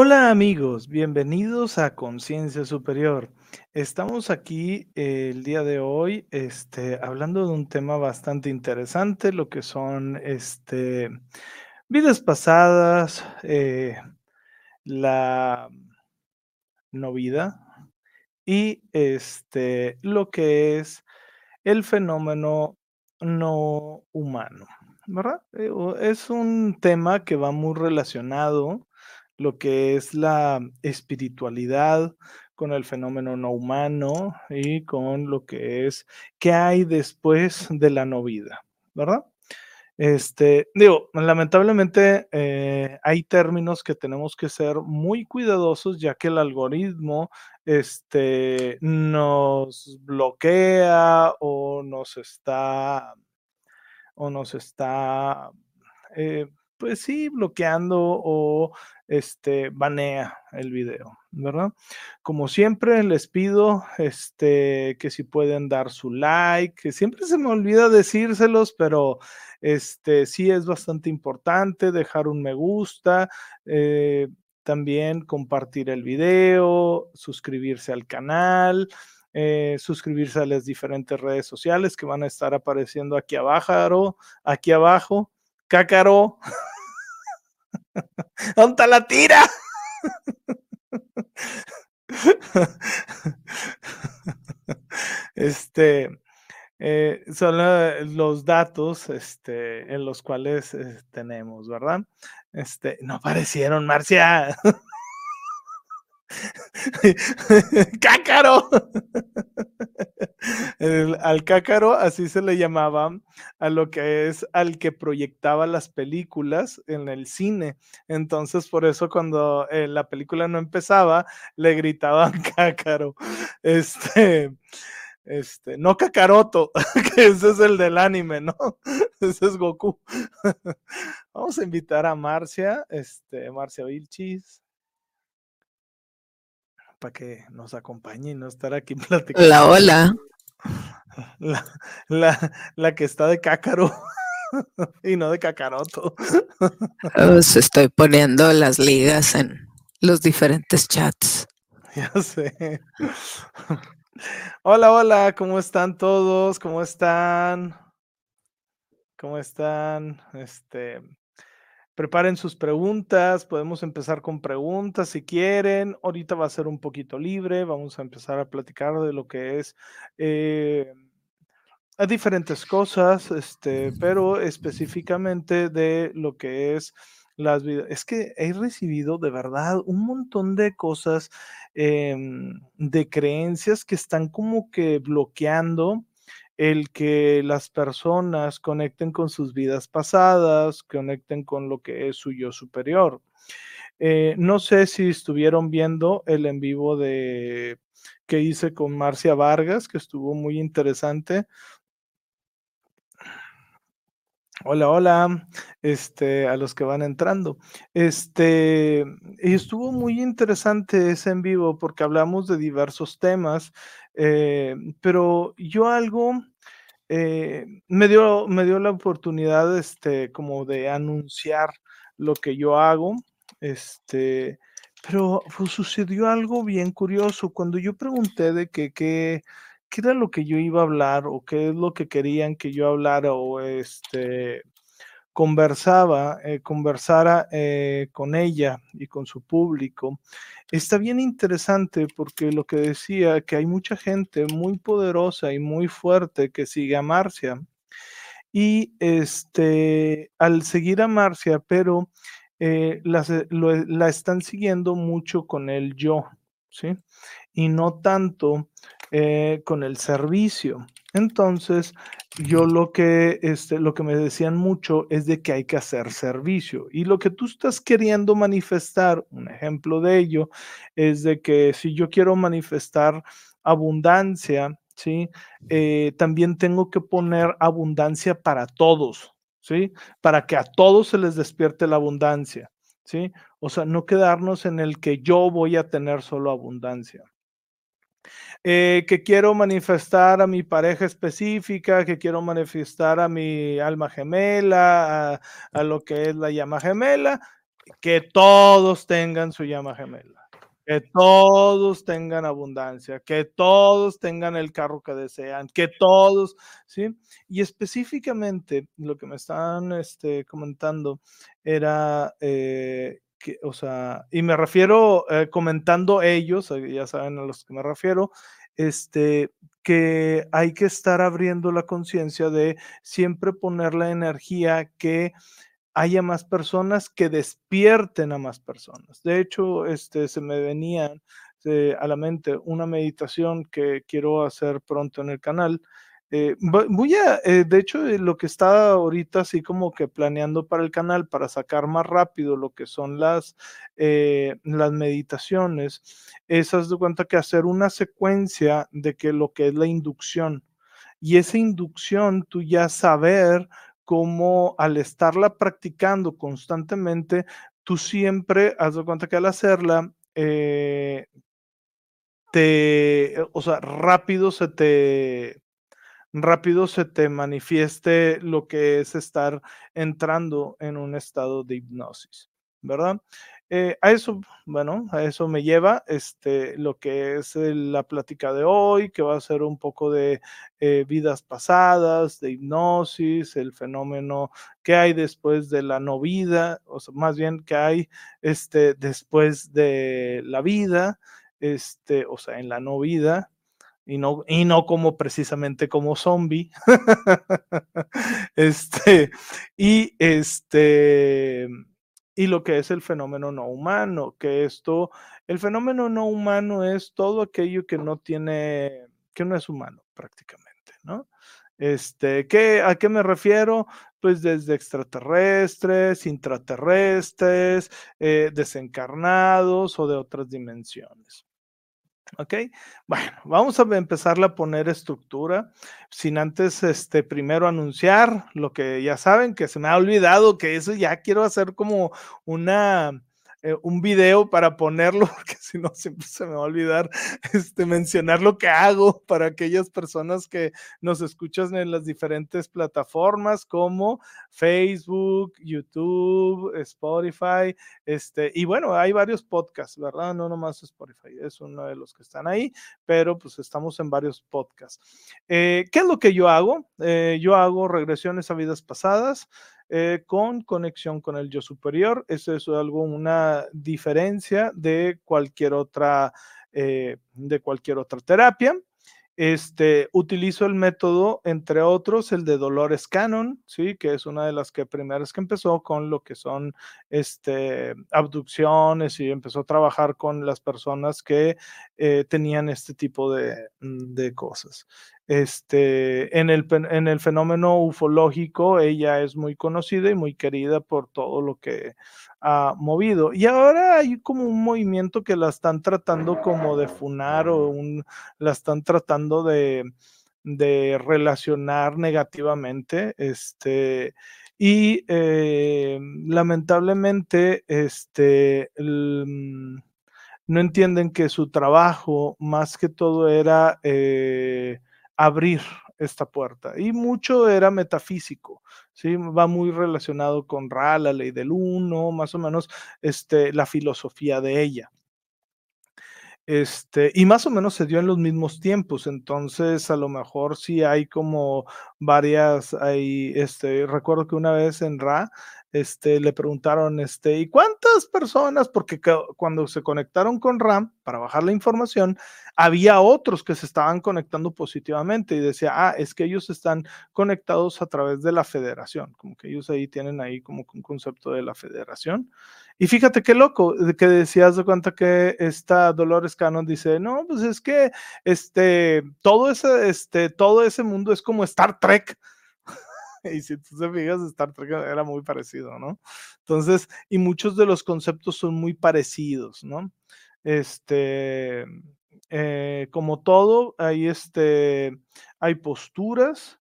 Hola amigos, bienvenidos a Conciencia Superior. Estamos aquí eh, el día de hoy este, hablando de un tema bastante interesante, lo que son este, vidas pasadas, eh, la no vida y este, lo que es el fenómeno no humano, ¿verdad? Eh, es un tema que va muy relacionado lo que es la espiritualidad con el fenómeno no humano y con lo que es qué hay después de la no vida, ¿verdad? Este, digo, lamentablemente eh, hay términos que tenemos que ser muy cuidadosos ya que el algoritmo este, nos bloquea o nos está o nos está eh, pues sí, bloqueando o este, banea el video, ¿verdad? Como siempre, les pido este, que si pueden dar su like, que siempre se me olvida decírselos, pero este, sí es bastante importante dejar un me gusta, eh, también compartir el video, suscribirse al canal. Eh, suscribirse a las diferentes redes sociales que van a estar apareciendo aquí abajo, aquí abajo, cácaro. ¿Dónde la tira? Este eh, son los datos este, en los cuales eh, tenemos, ¿verdad? Este, no aparecieron, Marcia. ¡Cácaro! al cácaro así se le llamaba a lo que es al que proyectaba las películas en el cine. Entonces, por eso cuando eh, la película no empezaba, le gritaban cácaro. Este, este, no Kakaroto, que ese es el del anime, ¿no? Ese es Goku. Vamos a invitar a Marcia, este, Marcia Vilchis para que nos acompañe y no estar aquí platicando. La hola. La, la, la que está de cácaro y no de cacaroto. Os estoy poniendo las ligas en los diferentes chats. Ya sé. Hola, hola, ¿cómo están todos? ¿Cómo están? ¿Cómo están? Este, Preparen sus preguntas, podemos empezar con preguntas si quieren. Ahorita va a ser un poquito libre, vamos a empezar a platicar de lo que es eh, diferentes cosas, este, pero específicamente de lo que es las vidas. Es que he recibido de verdad un montón de cosas, em, de creencias que están como que bloqueando el que las personas conecten con sus vidas pasadas, conecten con lo que es su yo superior. Eh, no sé si estuvieron viendo el en vivo de que hice con Marcia Vargas, que estuvo muy interesante. Hola, hola, este, a los que van entrando. Este, y estuvo muy interesante ese en vivo porque hablamos de diversos temas, eh, pero yo algo eh, me, dio, me dio la oportunidad, este, como de anunciar lo que yo hago, este, pero pues, sucedió algo bien curioso. Cuando yo pregunté de qué era lo que yo iba a hablar o qué es lo que querían que yo hablara o este, conversaba, eh, conversara eh, con ella y con su público, está bien interesante porque lo que decía, que hay mucha gente muy poderosa y muy fuerte que sigue a Marcia. Y este, al seguir a Marcia, pero eh, la, la, están siguiendo mucho con el yo, ¿sí? Y no tanto con el servicio. Entonces, yo lo que, este, lo que me decían mucho es de que hay que hacer servicio. Y lo que tú estás queriendo manifestar, un ejemplo de ello, es de que si yo quiero manifestar abundancia, ¿sí? Eh, también tengo que poner abundancia para todos, ¿sí? Para que a todos se les despierte la abundancia, ¿sí? O sea, no quedarnos en el que yo voy a tener solo abundancia. Eh, que quiero manifestar a mi pareja específica, que quiero manifestar a mi alma gemela, a, lo que es la llama gemela, que todos tengan su llama gemela, que todos tengan abundancia, que todos tengan el carro que desean, que todos, ¿sí? Y específicamente lo que me están este, comentando era eh, o sea, y me refiero eh, comentando ellos, eh, ya saben a los que me refiero, este, que hay que estar abriendo la conciencia de siempre poner la energía que haya más personas que despierten a más personas. De hecho, este, se me venía eh, a la mente una meditación que quiero hacer pronto en el canal, eh, voy a, eh, de hecho, eh, lo que está ahorita así como que planeando para el canal, para sacar más rápido lo que son las, las meditaciones, es, haz de cuenta que hacer una secuencia de que lo que es la inducción. Y esa inducción, tú ya saber cómo al estarla practicando constantemente, tú siempre, haz de cuenta que al hacerla, te, o sea, rápido se te, rápido se te manifieste lo que es estar entrando en un estado de hipnosis, ¿verdad? Eh, a eso, bueno, a eso me lleva este, lo que es la plática de hoy, que va a ser un poco de eh, vidas pasadas, de hipnosis, el fenómeno que hay después de la no vida, o sea, más bien que hay este, después de la vida, este, o sea, en la no vida, y no, y no como precisamente como zombie. este, y este, y lo que es el fenómeno no humano, que esto, el fenómeno no humano es todo aquello que no tiene, que no es humano prácticamente, ¿no? Este, ¿qué, ¿A qué me refiero? Pues desde extraterrestres, intraterrestres, eh, desencarnados o de otras dimensiones. Ok, bueno, vamos a empezar a poner estructura, sin antes, este, primero anunciar lo que ya saben, que se me ha olvidado, que eso ya quiero hacer como una, eh, un video para ponerlo, porque si no siempre se me va a olvidar este, mencionar lo que hago para aquellas personas que nos escuchan en las diferentes plataformas como Facebook, YouTube, Spotify, este, y bueno, hay varios podcasts, ¿verdad? No nomás Spotify, es uno de los que están ahí, pero pues estamos en varios podcasts. Eh, ¿Qué es lo que yo hago? Eh, yo hago regresiones a vidas pasadas. Eh, con conexión con el yo superior. Eso es algo, una diferencia de cualquier otra, eh, de cualquier otra terapia. Este, utilizo el método, entre otros, el de Dolores Cannon, ¿sí? que es una de las que primeras que empezó con lo que son este, abducciones y empezó a trabajar con las personas que eh, tenían este tipo de, de cosas. Este, en, el, en el fenómeno ufológico, ella es muy conocida y muy querida por todo lo que ha movido. Y ahora hay como un movimiento que la están tratando como de funar o un, la están tratando de, de relacionar negativamente. Este, y eh, lamentablemente, este, no entienden que su trabajo más que todo era eh, abrir esta puerta. Y mucho era metafísico, ¿sí? Va muy relacionado con Ra, la ley del uno, más o menos este, la filosofía de ella. Este, y más o menos se dio en los mismos tiempos, entonces a lo mejor sí hay como varias, hay, este, recuerdo que una vez en Ra, este, le preguntaron, este, ¿y cuántas personas? Porque cuando se conectaron con RAM para bajar la información, había otros que se estaban conectando positivamente y decía, ah, es que ellos están conectados a través de la federación, como que ellos ahí tienen ahí como un concepto de la federación. Y fíjate qué loco, que decías de cuenta que esta Dolores Cannon dice, no, pues es que este, todo ese, este, todo ese mundo es como Star Trek. Y si tú te fijas, Star Trek era muy parecido, ¿no? Entonces, y muchos de los conceptos son muy parecidos, ¿no? Este, eh, como todo, hay, este, hay posturas,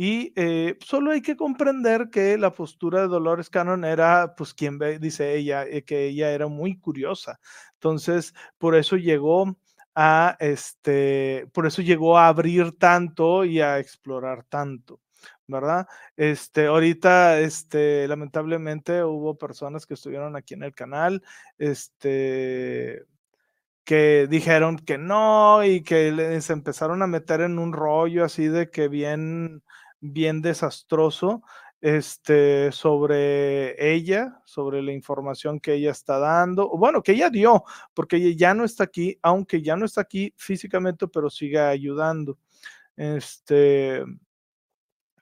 y eh, solo hay que comprender que la postura de Dolores Cannon era, pues, quien dice ella, eh, que ella era muy curiosa. Entonces, por eso llegó a, este, por eso llegó a abrir tanto y a explorar tanto. ¿Verdad? Este, ahorita, este, lamentablemente hubo personas que estuvieron aquí en el canal, este, que dijeron que no y que se empezaron a meter en un rollo así de que bien, bien desastroso este, sobre ella, sobre la información que ella está dando, bueno, que ella dio, porque ella ya no está aquí, aunque ya no está aquí físicamente, pero sigue ayudando. Este,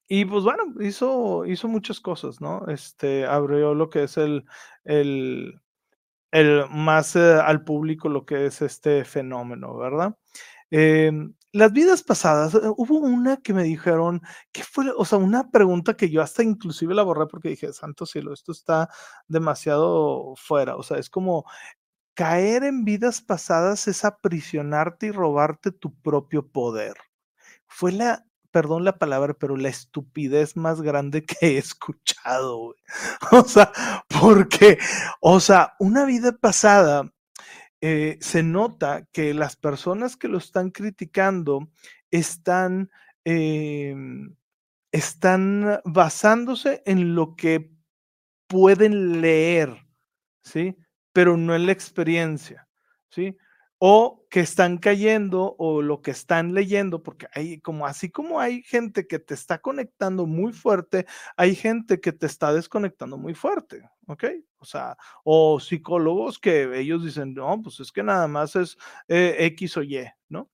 y pues bueno, hizo, hizo muchas cosas, ¿no? Este, abrió lo que es el, el, el más eh, al público lo que es este fenómeno, ¿verdad? Em, las vidas pasadas, eh, hubo una que me dijeron, ¿qué fue? O sea, una pregunta que yo hasta inclusive la borré porque dije, santo cielo, esto está demasiado fuera. O sea, es como caer en vidas pasadas es aprisionarte y robarte tu propio poder. Fue la, perdón la palabra, pero la estupidez más grande que he escuchado. O sea, porque, o sea, una vida pasada eh, se nota que las personas que lo están criticando están, em, están basándose en lo que pueden leer, ¿sí? Pero no en la experiencia, ¿sí? O que están cayendo o lo que están leyendo, porque hay como así como hay gente que te está conectando muy fuerte, hay gente que te está desconectando muy fuerte, ¿ok? O sea, o psicólogos que ellos dicen, no, pues es que nada más es eh, X o Y, ¿no?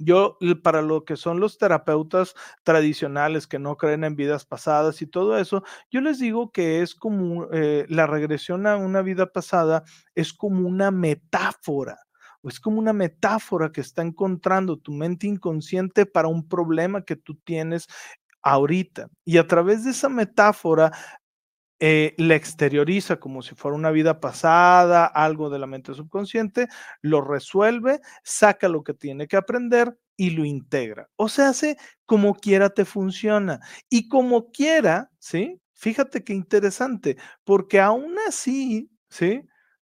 Yo, para lo que son los terapeutas tradicionales que no creen en vidas pasadas y todo eso, yo les digo que es como eh, la regresión a una vida pasada, es como una metáfora es como una metáfora que está encontrando tu mente inconsciente para un problema que tú tienes ahorita. Y a través de esa metáfora eh, la exterioriza como si fuera una vida pasada, algo de la mente subconsciente, lo resuelve, saca lo que tiene que aprender y lo integra. O sea, hace como quiera te funciona. Y como quiera, ¿sí? Fíjate qué interesante, porque aún así, ¿sí?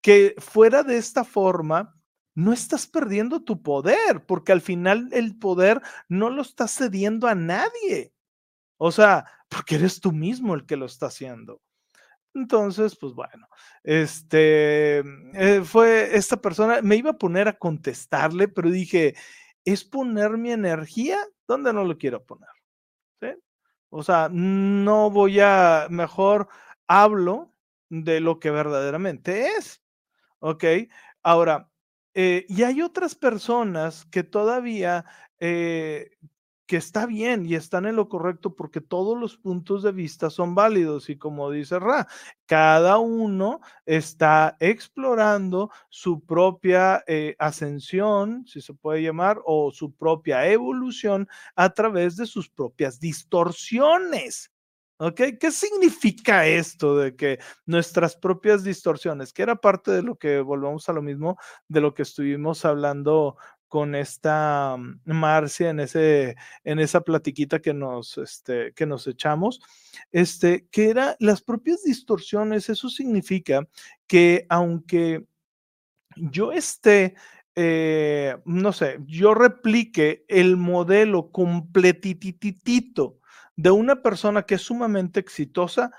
Que fuera de esta forma, no estás perdiendo tu poder, porque al final el poder no lo estás cediendo a nadie. O sea, porque eres tú mismo el que lo está haciendo. Entonces, pues bueno, este eh, fue esta persona, me iba a poner a contestarle, pero dije, es poner mi energía donde no lo quiero poner. ¿sí? O sea, no voy a, mejor hablo de lo que verdaderamente es. ¿Ok? Ahora, eh, y hay otras personas que todavía, eh, que está bien y están en lo correcto porque todos los puntos de vista son válidos y como dice Ra, cada uno está explorando su propia eh, ascensión, si se puede llamar, o su propia evolución a través de sus propias distorsiones. ¿Ok? ¿Qué significa esto de que nuestras propias distorsiones, que era parte de lo que volvemos a lo mismo, de lo que estuvimos hablando con esta mm, Marcia en, ese, en esa platiquita que nos, este, que nos echamos, este, que era las propias distorsiones, eso significa que aunque yo esté eh, no sé, yo replique el modelo completititito de una persona que es sumamente exitosa,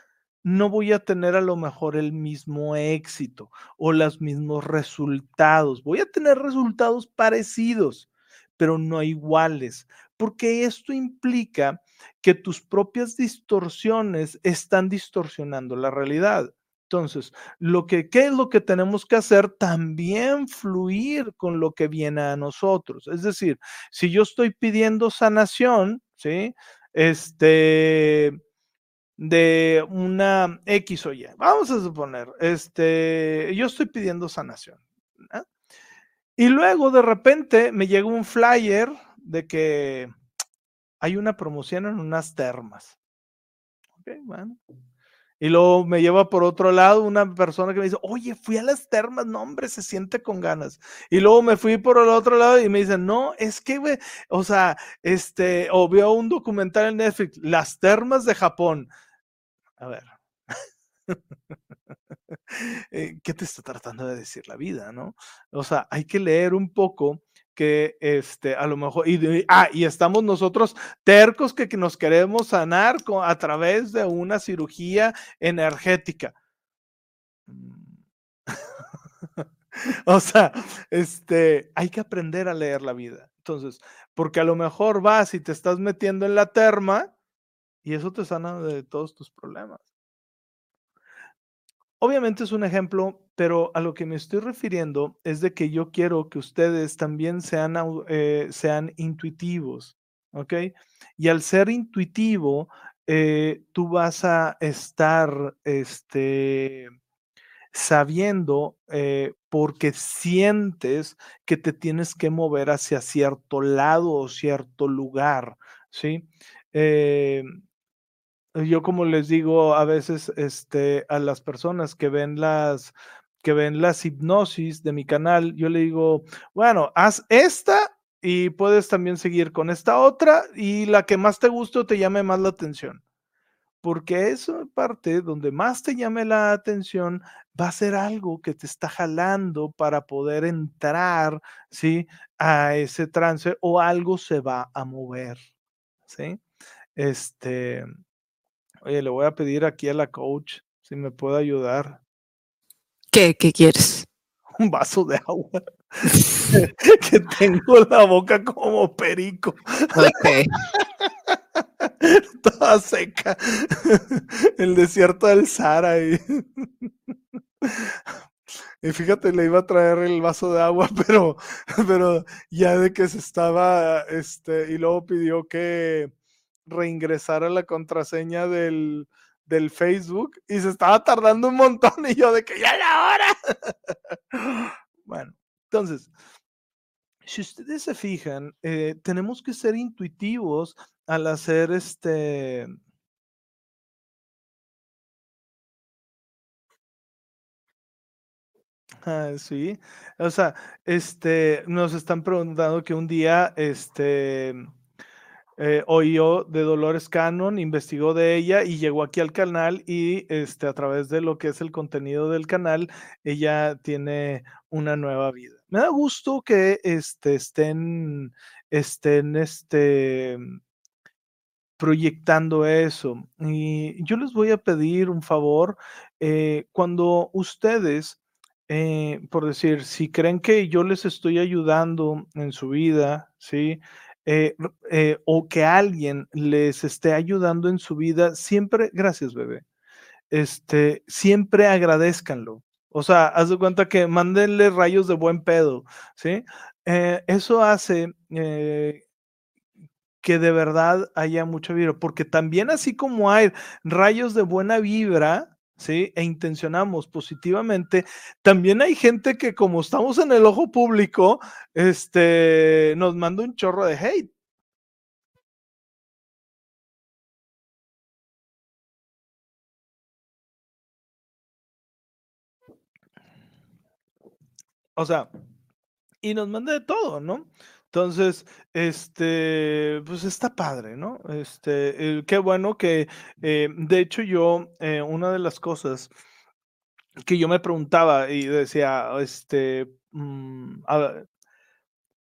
no voy a tener a lo mejor el mismo éxito o los mismos resultados. Voy a tener resultados parecidos, pero no iguales, porque esto implica que tus propias distorsiones están distorsionando la realidad. Entonces, lo que, ¿qué es lo que tenemos que hacer? También fluir con lo que viene a nosotros. Es decir, si yo estoy pidiendo sanación, ¿sí? Este, de una X o Y. Vamos a suponer, este, yo estoy pidiendo sanación. Y luego de repente me llega un flyer de que hay una promoción en unas termas. Ok, bueno. Y luego me lleva por otro lado una persona que me dice, oye, fui a las termas, no, hombre, se siente con ganas. Y luego me fui por el otro lado y me dicen, no, es que, güey, o sea, este, o veo un documental en Netflix, las termas de Japón. A ver. Eh, ¿Qué te está tratando de decir la vida, no? O sea, hay que leer un poco que este, a lo mejor, y, ah, y estamos nosotros tercos que, que nos queremos sanar con, a través de una cirugía energética. o sea, este, hay que aprender a leer la vida. Entonces, porque a lo mejor vas y te estás metiendo en la terma y eso te sana de todos tus problemas. Obviamente es un ejemplo, pero a lo que me estoy refiriendo es de que yo quiero que ustedes también sean, eh, sean intuitivos, ¿ok? Y al ser intuitivo, eh, tú vas a estar, este, sabiendo eh, porque sientes que te tienes que mover hacia cierto lado o cierto lugar, ¿sí? Yo como les digo a veces este, a las personas que ven las que ven las hipnosis de mi canal, yo le digo, bueno, haz esta y puedes también seguir con esta otra y la que más te guste o te llame más la atención. Porque eso parte donde más te llame la atención va a ser algo que te está jalando para poder entrar, ¿sí? A ese trance o algo se va a mover, ¿sí? Este, Oye, le voy a pedir aquí a la coach si me puede ayudar. ¿Qué, qué quieres? Un vaso de agua. que tengo la boca como perico. Ok. Toda seca. El desierto del Sahara. Y... y fíjate, le iba a traer el vaso de agua, pero, pero ya de que se estaba, este, y luego pidió que, reingresar a la contraseña del, del Facebook y se estaba tardando un montón y yo de que ya era hora. bueno, entonces, si ustedes se fijan, eh, tenemos que ser intuitivos al hacer este... Ah, sí, o sea, este, nos están preguntando que un día, este, eh, de Dolores Cannon, investigó de ella y llegó aquí al canal y este, a través de lo que es el contenido del canal, ella tiene una nueva vida. Me da gusto que este, estén, estén este, proyectando eso. Y yo les voy a pedir un favor, eh, cuando ustedes, eh, por decir, si creen que yo les estoy ayudando en su vida, ¿sí? Eh, eh, o que alguien les esté ayudando en su vida, siempre, gracias bebé, este, siempre agradezcanlo. O sea, haz de cuenta que mándenle rayos de buen pedo, ¿sí? Eh, eso hace que de verdad haya mucha vibra, porque también así como hay rayos de buena vibra, ¿sí? E intencionamos positivamente. También hay gente que como estamos en el ojo público, este, nos manda un chorro de hate. O sea, y nos manda de todo, ¿no? Entonces, este, pues está padre, ¿no? Este, qué bueno que, eh, de hecho, yo, eh, una de las cosas que yo me preguntaba y decía, este, mm,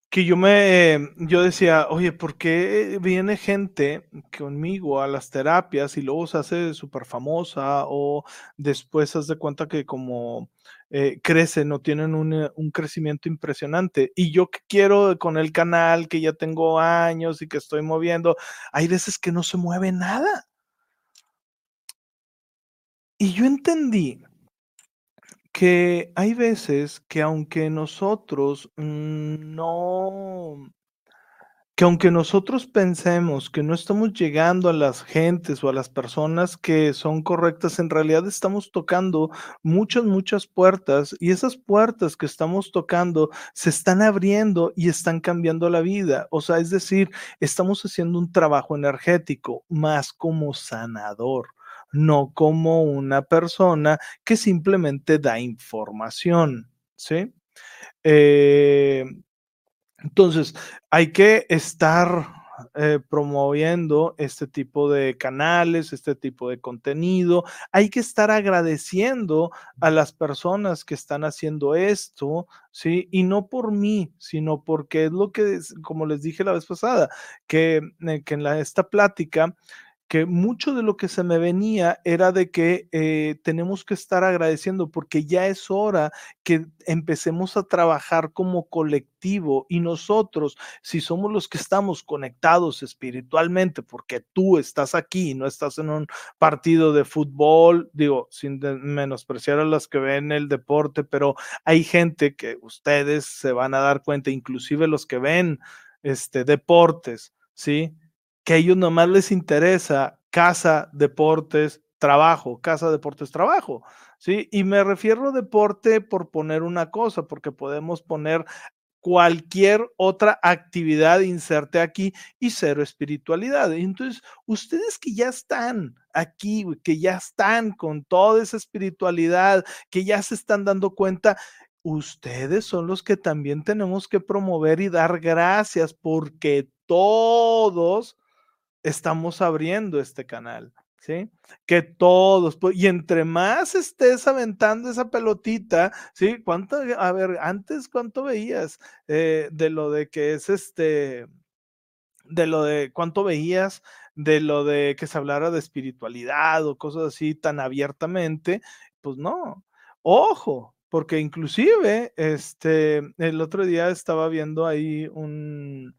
que yo me, yo decía, oye, ¿por qué viene gente conmigo a las terapias y luego se hace súper famosa o después se de cuenta que como eh, crecen o tienen un, un, crecimiento impresionante? Y yo que quiero con el canal, que ya tengo años y que estoy moviendo, hay veces que no se mueve nada. Y yo entendí que hay veces que aunque nosotros no, que aunque nosotros pensemos que no estamos llegando a las gentes o a las personas que son correctas, en realidad estamos tocando muchas, muchas puertas y esas puertas que estamos tocando se están abriendo y están cambiando la vida. O sea, es decir, estamos haciendo un trabajo energético más como sanador no como una persona que simplemente da información, ¿sí? Eh, entonces, hay que estar eh, promoviendo este tipo de canales, este tipo de contenido. Hay que estar agradeciendo a las personas que están haciendo esto, ¿sí? Y no por mí, sino porque es lo que, como les dije la vez pasada, que, eh, que en la, esta plática que mucho de lo que se me venía era de que eh, tenemos que estar agradeciendo porque ya es hora que empecemos a trabajar como colectivo y nosotros, si somos los que estamos conectados espiritualmente, porque tú estás aquí, no estás en un partido de fútbol, digo, sin menospreciar a las que ven el deporte, pero hay gente que ustedes se van a dar cuenta, inclusive los que ven este deportes, ¿sí? Que a ellos nomás les interesa casa, deportes, trabajo, casa, deportes, trabajo. ¿sí? Y me refiero a deporte por poner una cosa, porque podemos poner cualquier otra actividad, inserte aquí y cero espiritualidad. Entonces, ustedes que ya están aquí, que ya están con toda esa espiritualidad, que ya se están dando cuenta, ustedes son los que también tenemos que promover y dar gracias porque todos estamos abriendo este canal, ¿sí? Que todos, y entre más estés aventando esa pelotita, ¿sí? ¿Cuánto, a ver, antes cuánto veías eh, de lo de que es este, de lo de cuánto veías de lo de que se hablara de espiritualidad o cosas así tan abiertamente? Pues no, ojo, porque inclusive, este, el otro día estaba viendo ahí un,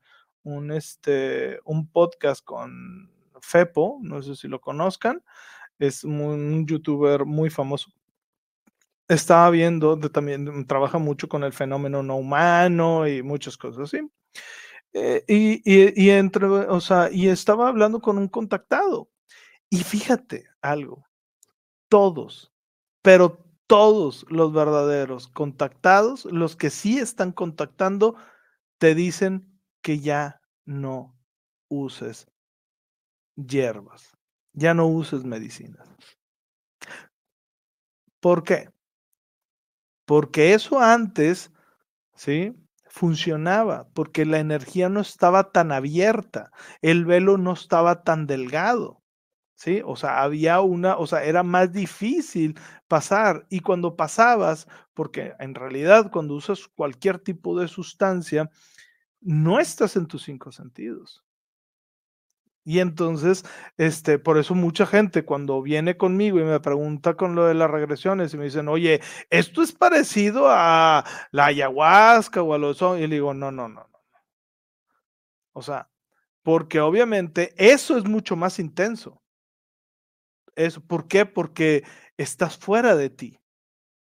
un, este, un podcast con Fepo, no sé si lo conozcan, es un youtuber muy famoso. Estaba viendo, también trabaja mucho con el fenómeno no humano y muchas cosas así. Eh, y, y, entre, o sea, y estaba hablando con un contactado. Y fíjate algo, todos, pero todos los verdaderos contactados, los que sí están contactando, te dicen que ya no uses hierbas, ya no uses medicinas. ¿Por qué? Porque eso antes, ¿sí? Funcionaba, porque la energía no estaba tan abierta, el velo no estaba tan delgado. ¿sí? O sea, había una, o sea, era más difícil pasar y cuando pasabas, porque en realidad cuando usas cualquier tipo de sustancia, no estás en tus cinco sentidos. Y entonces, este, por eso mucha gente cuando viene conmigo y me pregunta con lo de las regresiones y me dicen, oye, esto es parecido a la ayahuasca o a los... Y le digo, no, no, no, no. O sea, porque obviamente eso es mucho más intenso. Eso, ¿Por qué? Porque estás fuera de ti.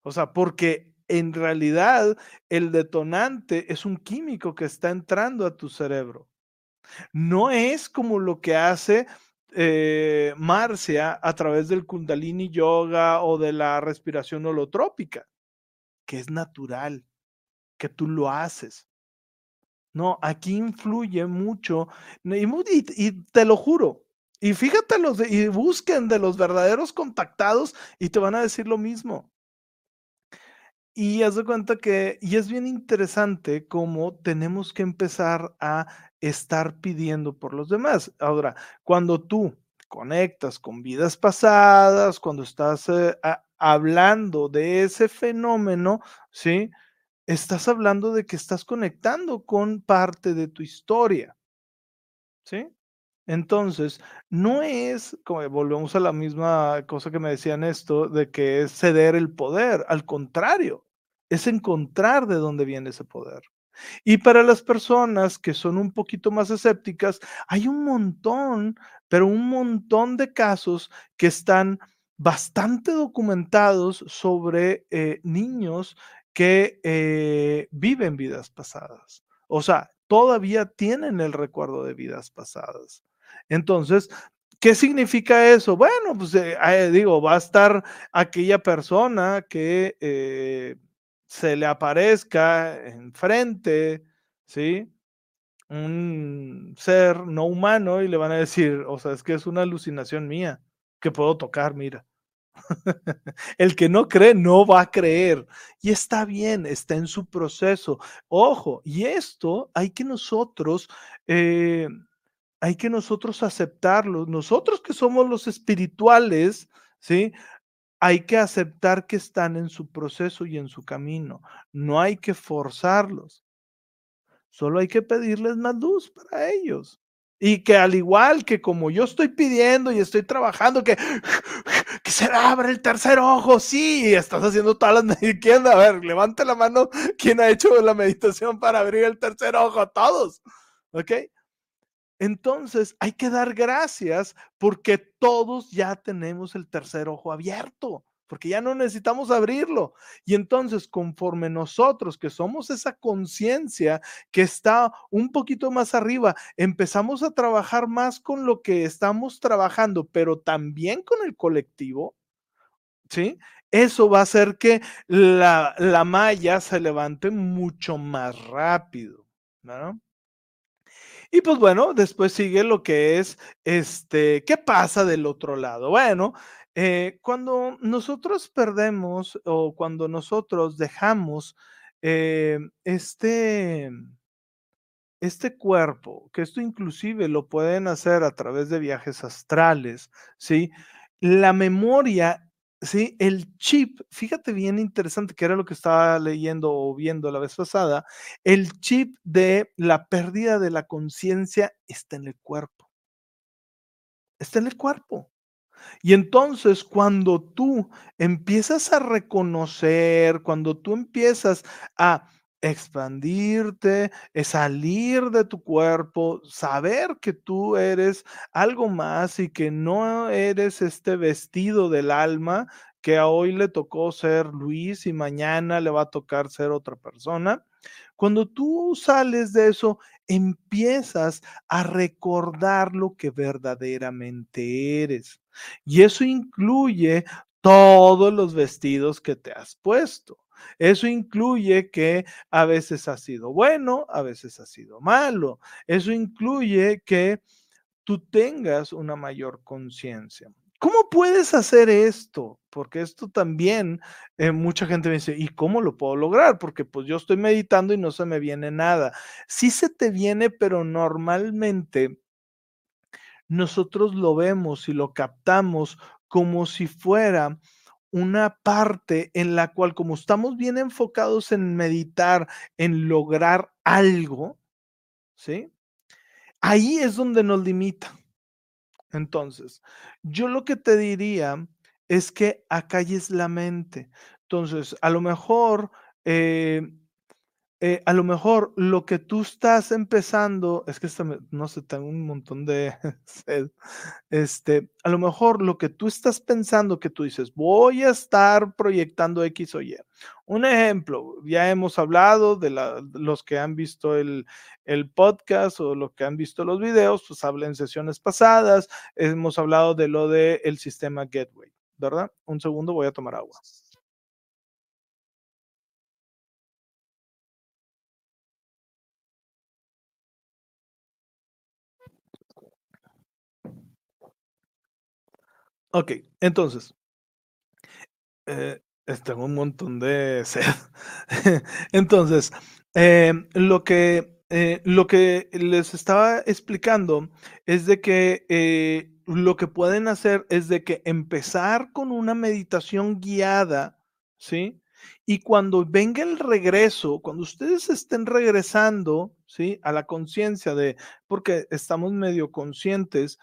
O sea, porque en realidad el detonante es un químico que está entrando a tu cerebro. No es como lo que hace eh, Marcia a través del kundalini yoga o de la respiración holotrópica, que es natural, que tú lo haces. No, aquí influye mucho y, te lo juro. Y fíjate los y busquen de los verdaderos contactados y te van a decir lo mismo. Y haz de cuenta que, y es bien interesante cómo tenemos que empezar a estar pidiendo por los demás. Ahora, cuando tú conectas con vidas pasadas, cuando estás eh, hablando de ese fenómeno, ¿sí? Estás hablando de que estás conectando con parte de tu historia, ¿sí? Entonces, no es, como volvemos a la misma cosa que me decían esto, de que es ceder el poder, al contrario, es encontrar de dónde viene ese poder. Y para las personas que son un poquito más escépticas, hay un montón, pero un montón de casos que están bastante documentados sobre eh, niños que eh, viven vidas pasadas. O sea, todavía tienen el recuerdo de vidas pasadas. Entonces, ¿Qué significa eso? Bueno, pues eh, digo, va a estar aquella persona que se le aparezca enfrente, ¿sí? Un ser no humano y le van a decir, o sea, es que es una alucinación mía, que puedo tocar, mira. El que no cree no va a creer. Y está bien, está en su proceso. Ojo, y esto hay que nosotros eh, hay que nosotros aceptarlo. Nosotros que somos los espirituales, ¿sí? Hay que aceptar que están en su proceso y en su camino. No hay que forzarlos. Solo hay que pedirles más luz para ellos. Y que al igual que como yo estoy pidiendo y estoy trabajando, que, que se abra el tercer ojo, sí, estás haciendo todas las meditaciones. A ver, levante la mano quien ha hecho la meditación para abrir el tercer ojo, todos. ¿Ok? Entonces hay que dar gracias porque todos ya tenemos el tercer ojo abierto porque ya no necesitamos abrirlo. Y entonces, conforme nosotros, que somos esa conciencia que está un poquito más arriba, empezamos a trabajar más con lo que estamos trabajando, pero también con el colectivo, ¿sí? Eso va a hacer que la, la malla se levante mucho más rápido, ¿no? Y pues bueno, después sigue lo que es, este, ¿qué pasa del otro lado? Bueno, eh, cuando nosotros perdemos o cuando nosotros dejamos eh, este, este cuerpo, que esto inclusive lo pueden hacer a través de viajes astrales, ¿sí? La memoria, ¿sí? El chip, fíjate bien interesante que era lo que estaba leyendo o viendo la vez pasada, el chip de la pérdida de la conciencia está en el cuerpo. Está en el cuerpo. Y entonces cuando tú empiezas a reconocer, cuando tú empiezas a expandirte, salir de tu cuerpo, saber que tú eres algo más y que no eres este vestido del alma que a hoy le tocó ser Luis y mañana le va a tocar ser otra persona. Cuando tú sales de eso, empiezas a recordar lo que verdaderamente eres. Y eso incluye todos los vestidos que te has puesto. Eso incluye que a veces ha sido bueno, a veces ha sido malo. Eso incluye que tú tengas una mayor conciencia. ¿Cómo puedes hacer esto? Porque esto también eh, mucha gente me dice, ¿y cómo lo puedo lograr? Porque pues yo estoy meditando y no se me viene nada. Sí se te viene, pero normalmente nosotros lo vemos y lo captamos como si fuera una parte en la cual, como estamos bien enfocados en meditar, en lograr algo, ¿sí? Ahí es donde nos limita. Entonces, yo lo que te diría es que acalles la mente. Entonces, a lo mejor eh, eh, a lo mejor lo que tú estás empezando, es que no sé, tengo un montón de sed. Este, a lo mejor lo que tú estás pensando que tú dices, voy a estar proyectando X o Y. Un ejemplo, ya hemos hablado de los que han visto el, el podcast o los que han visto los videos, pues hablé en sesiones pasadas, hemos hablado de lo del el sistema Gateway, ¿verdad? Un segundo, voy a tomar agua. Ok, entonces, eh, tengo un montón de sed. entonces, eh, lo, que, eh, lo que les estaba explicando es de que eh, lo que pueden hacer es de que empezar con una meditación guiada, ¿sí? Y cuando venga el regreso, cuando ustedes estén regresando, ¿sí? A la conciencia de, porque estamos medio conscientes,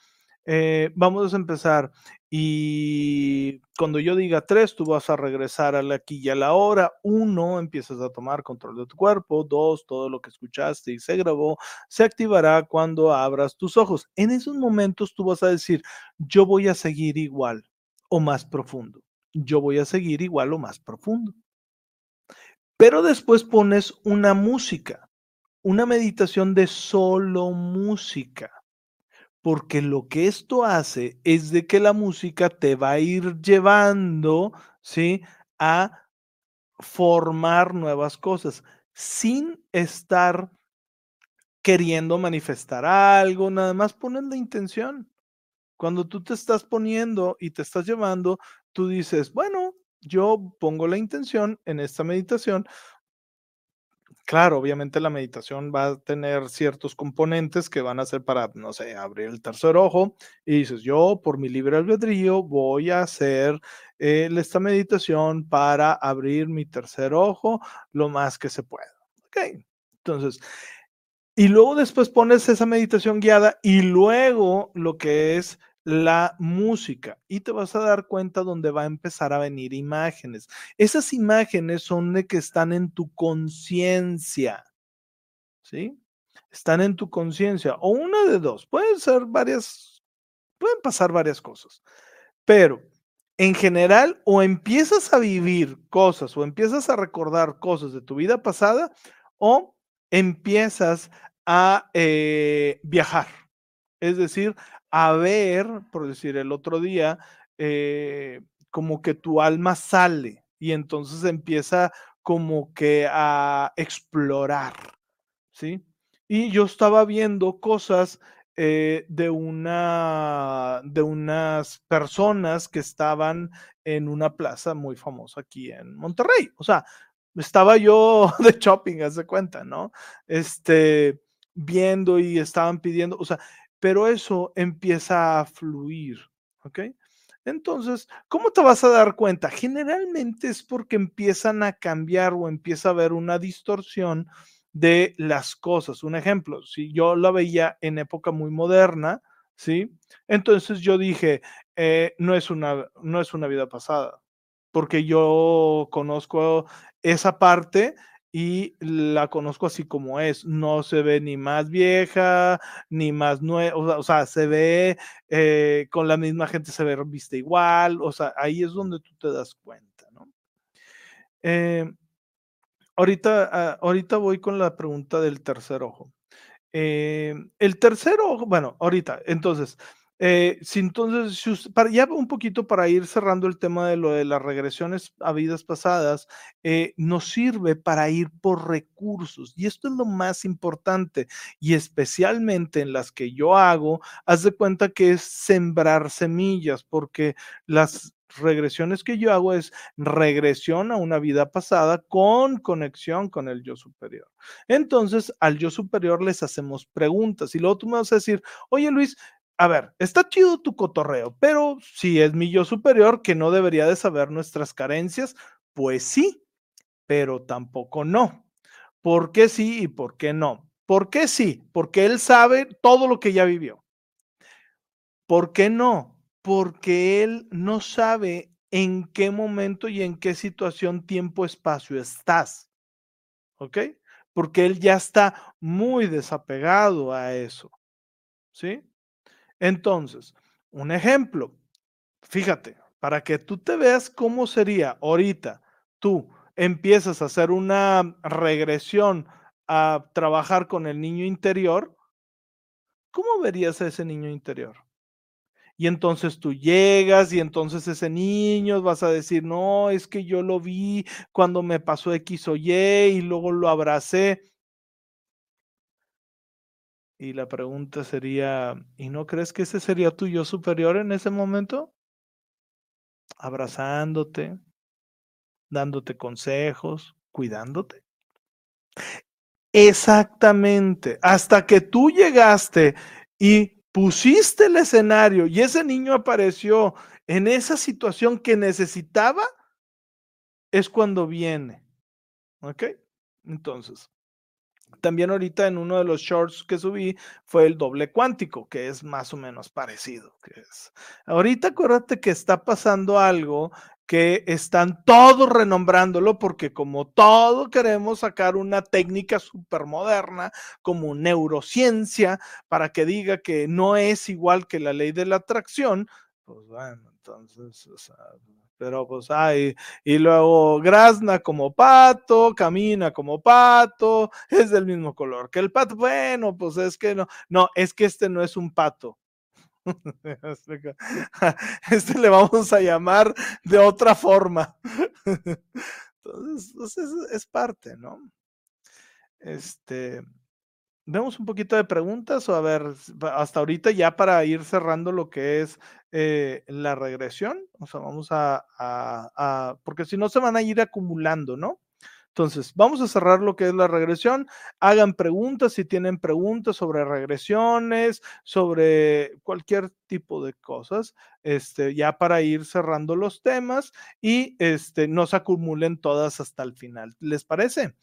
eh, vamos a empezar. Y cuando yo diga tres, tú vas a regresar a la aquí y a la hora. Uno, empiezas a tomar control de tu cuerpo. Dos, todo lo que escuchaste y se grabó se activará cuando abras tus ojos. En esos momentos tú vas a decir, yo voy a seguir igual o más profundo. Yo voy a seguir igual o más profundo. Pero después pones una música, una meditación de solo música porque lo que esto hace es de que la música te va a ir llevando, ¿sí? A formar nuevas cosas sin estar queriendo manifestar algo, nada más pones la intención. Cuando tú te estás poniendo y te estás llevando, tú dices, bueno, yo pongo la intención en esta meditación claro, obviamente la meditación va a tener ciertos componentes que van a ser para, no sé, abrir el tercer ojo y dices, yo por mi libre albedrío voy a hacer eh, esta meditación para abrir mi tercer ojo lo más que se pueda. Ok, entonces, y luego después pones esa meditación guiada y luego lo que es la música y te vas a dar cuenta donde va a empezar a venir imágenes. Esas imágenes son de que están en tu conciencia, ¿sí? Están en tu conciencia o una de dos, pueden ser varias, pueden pasar varias cosas, pero en general o empiezas a vivir cosas o empiezas a recordar cosas de tu vida pasada o empiezas a eh, viajar, es decir, a ver, por decir el otro día, eh, como que tu alma sale y entonces empieza como que a explorar, ¿sí? Y yo estaba viendo cosas eh, de una de unas personas que estaban en una plaza muy famosa aquí en Monterrey. O sea, estaba yo de shopping, haz de cuenta, ¿no? Este, viendo y estaban pidiendo, o sea, pero eso empieza a fluir, ¿ok? Entonces, ¿cómo te vas a dar cuenta? Generalmente es porque empiezan a cambiar o empieza a haber una distorsión de las cosas. Un ejemplo, si yo la veía en época muy moderna, ¿sí? Entonces yo dije, eh, no, es una, no es una vida pasada, porque yo conozco esa parte y la conozco así como es. No se ve ni más vieja, ni más nueva, o sea, se ve eh, con la misma gente, se ve vista igual, o sea, ahí es donde tú te das cuenta, ¿no? Eh, ahorita, ah, ahorita voy con la pregunta del tercer ojo. Eh, el tercer ojo, bueno, ahorita, entonces, eh, si entonces, para, ya un poquito para ir cerrando el tema de lo de las regresiones a vidas pasadas, eh, nos sirve para ir por recursos. Y esto es lo más importante. Y especialmente en las que yo hago, haz de cuenta que es sembrar semillas, porque las regresiones que yo hago es regresión a una vida pasada con conexión con el yo superior. Entonces, al yo superior les hacemos preguntas y luego tú me vas a decir, oye Luis, a ver, está chido tu cotorreo, pero si es mi yo superior que no debería de saber nuestras carencias, pues sí, pero tampoco no. ¿Por qué sí y por qué no? ¿Por qué sí? Porque él sabe todo lo que ya vivió. ¿Por qué no? Porque él no sabe en qué momento y en qué situación, tiempo, espacio estás. ¿Ok? Porque él ya está muy desapegado a eso. ¿Sí? Entonces, un ejemplo, fíjate, para que tú te veas cómo sería ahorita, tú empiezas a hacer una regresión a trabajar con el niño interior, ¿cómo verías a ese niño interior? Y entonces tú llegas y entonces ese niño vas a decir, no, es que yo lo vi cuando me pasó X o Y y luego lo abracé. Y la pregunta sería, ¿y no crees que ese sería tu yo superior en ese momento? Abrazándote, dándote consejos, cuidándote. Exactamente, hasta que tú llegaste y pusiste el escenario y ese niño apareció en esa situación que necesitaba, es cuando viene. ¿Ok? Entonces, también ahorita en uno de los shorts que subí fue el doble cuántico, que es más o menos parecido. Que es. Ahorita acuérdate que está pasando algo que están todos renombrándolo porque como todo queremos sacar una técnica súper moderna como neurociencia para que diga que no es igual que la ley de la atracción, pues bueno, entonces, o sea, pero pues hay, y luego grazna como pato, camina como pato, es del mismo color que el pato. Bueno, pues es que no, no, es que este no es un pato. Este le vamos a llamar de otra forma. Entonces, es parte, ¿no? Este, vemos un poquito de preguntas o a ver, hasta ahorita ya para ir cerrando lo que es eh, la regresión, o sea, vamos a, porque si no se van a ir acumulando, ¿no? Entonces, vamos a cerrar lo que es la regresión. Hagan preguntas si tienen preguntas sobre regresiones, sobre cualquier tipo de cosas, este, ya para ir cerrando los temas y este, no se acumulen todas hasta el final. ¿Les parece?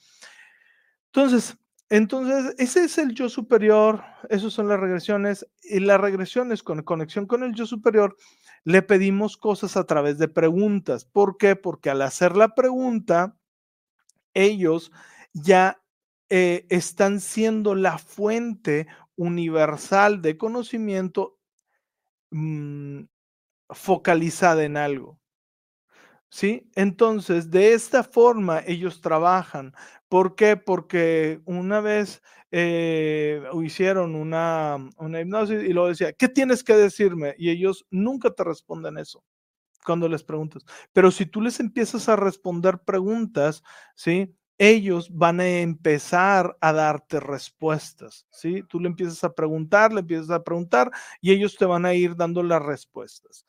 Entonces, entonces, ese es el yo superior, esas son las regresiones, y las regresiones con conexión con el yo superior, le pedimos cosas a través de preguntas. ¿Por qué? Porque al hacer la pregunta, ellos ya eh, están siendo la fuente universal de conocimiento mm, focalizada en algo. ¿Sí? Entonces, de esta forma ellos trabajan. ¿Por qué? Porque una vez eh, hicieron una, una hipnosis y luego decía, ¿qué tienes que decirme? Y ellos nunca te responden eso cuando les preguntas. Pero si tú les empiezas a responder preguntas, ¿sí? Ellos van a empezar a darte respuestas, ¿sí? Tú le empiezas a preguntar, le empiezas a preguntar y ellos te van a ir dando las respuestas.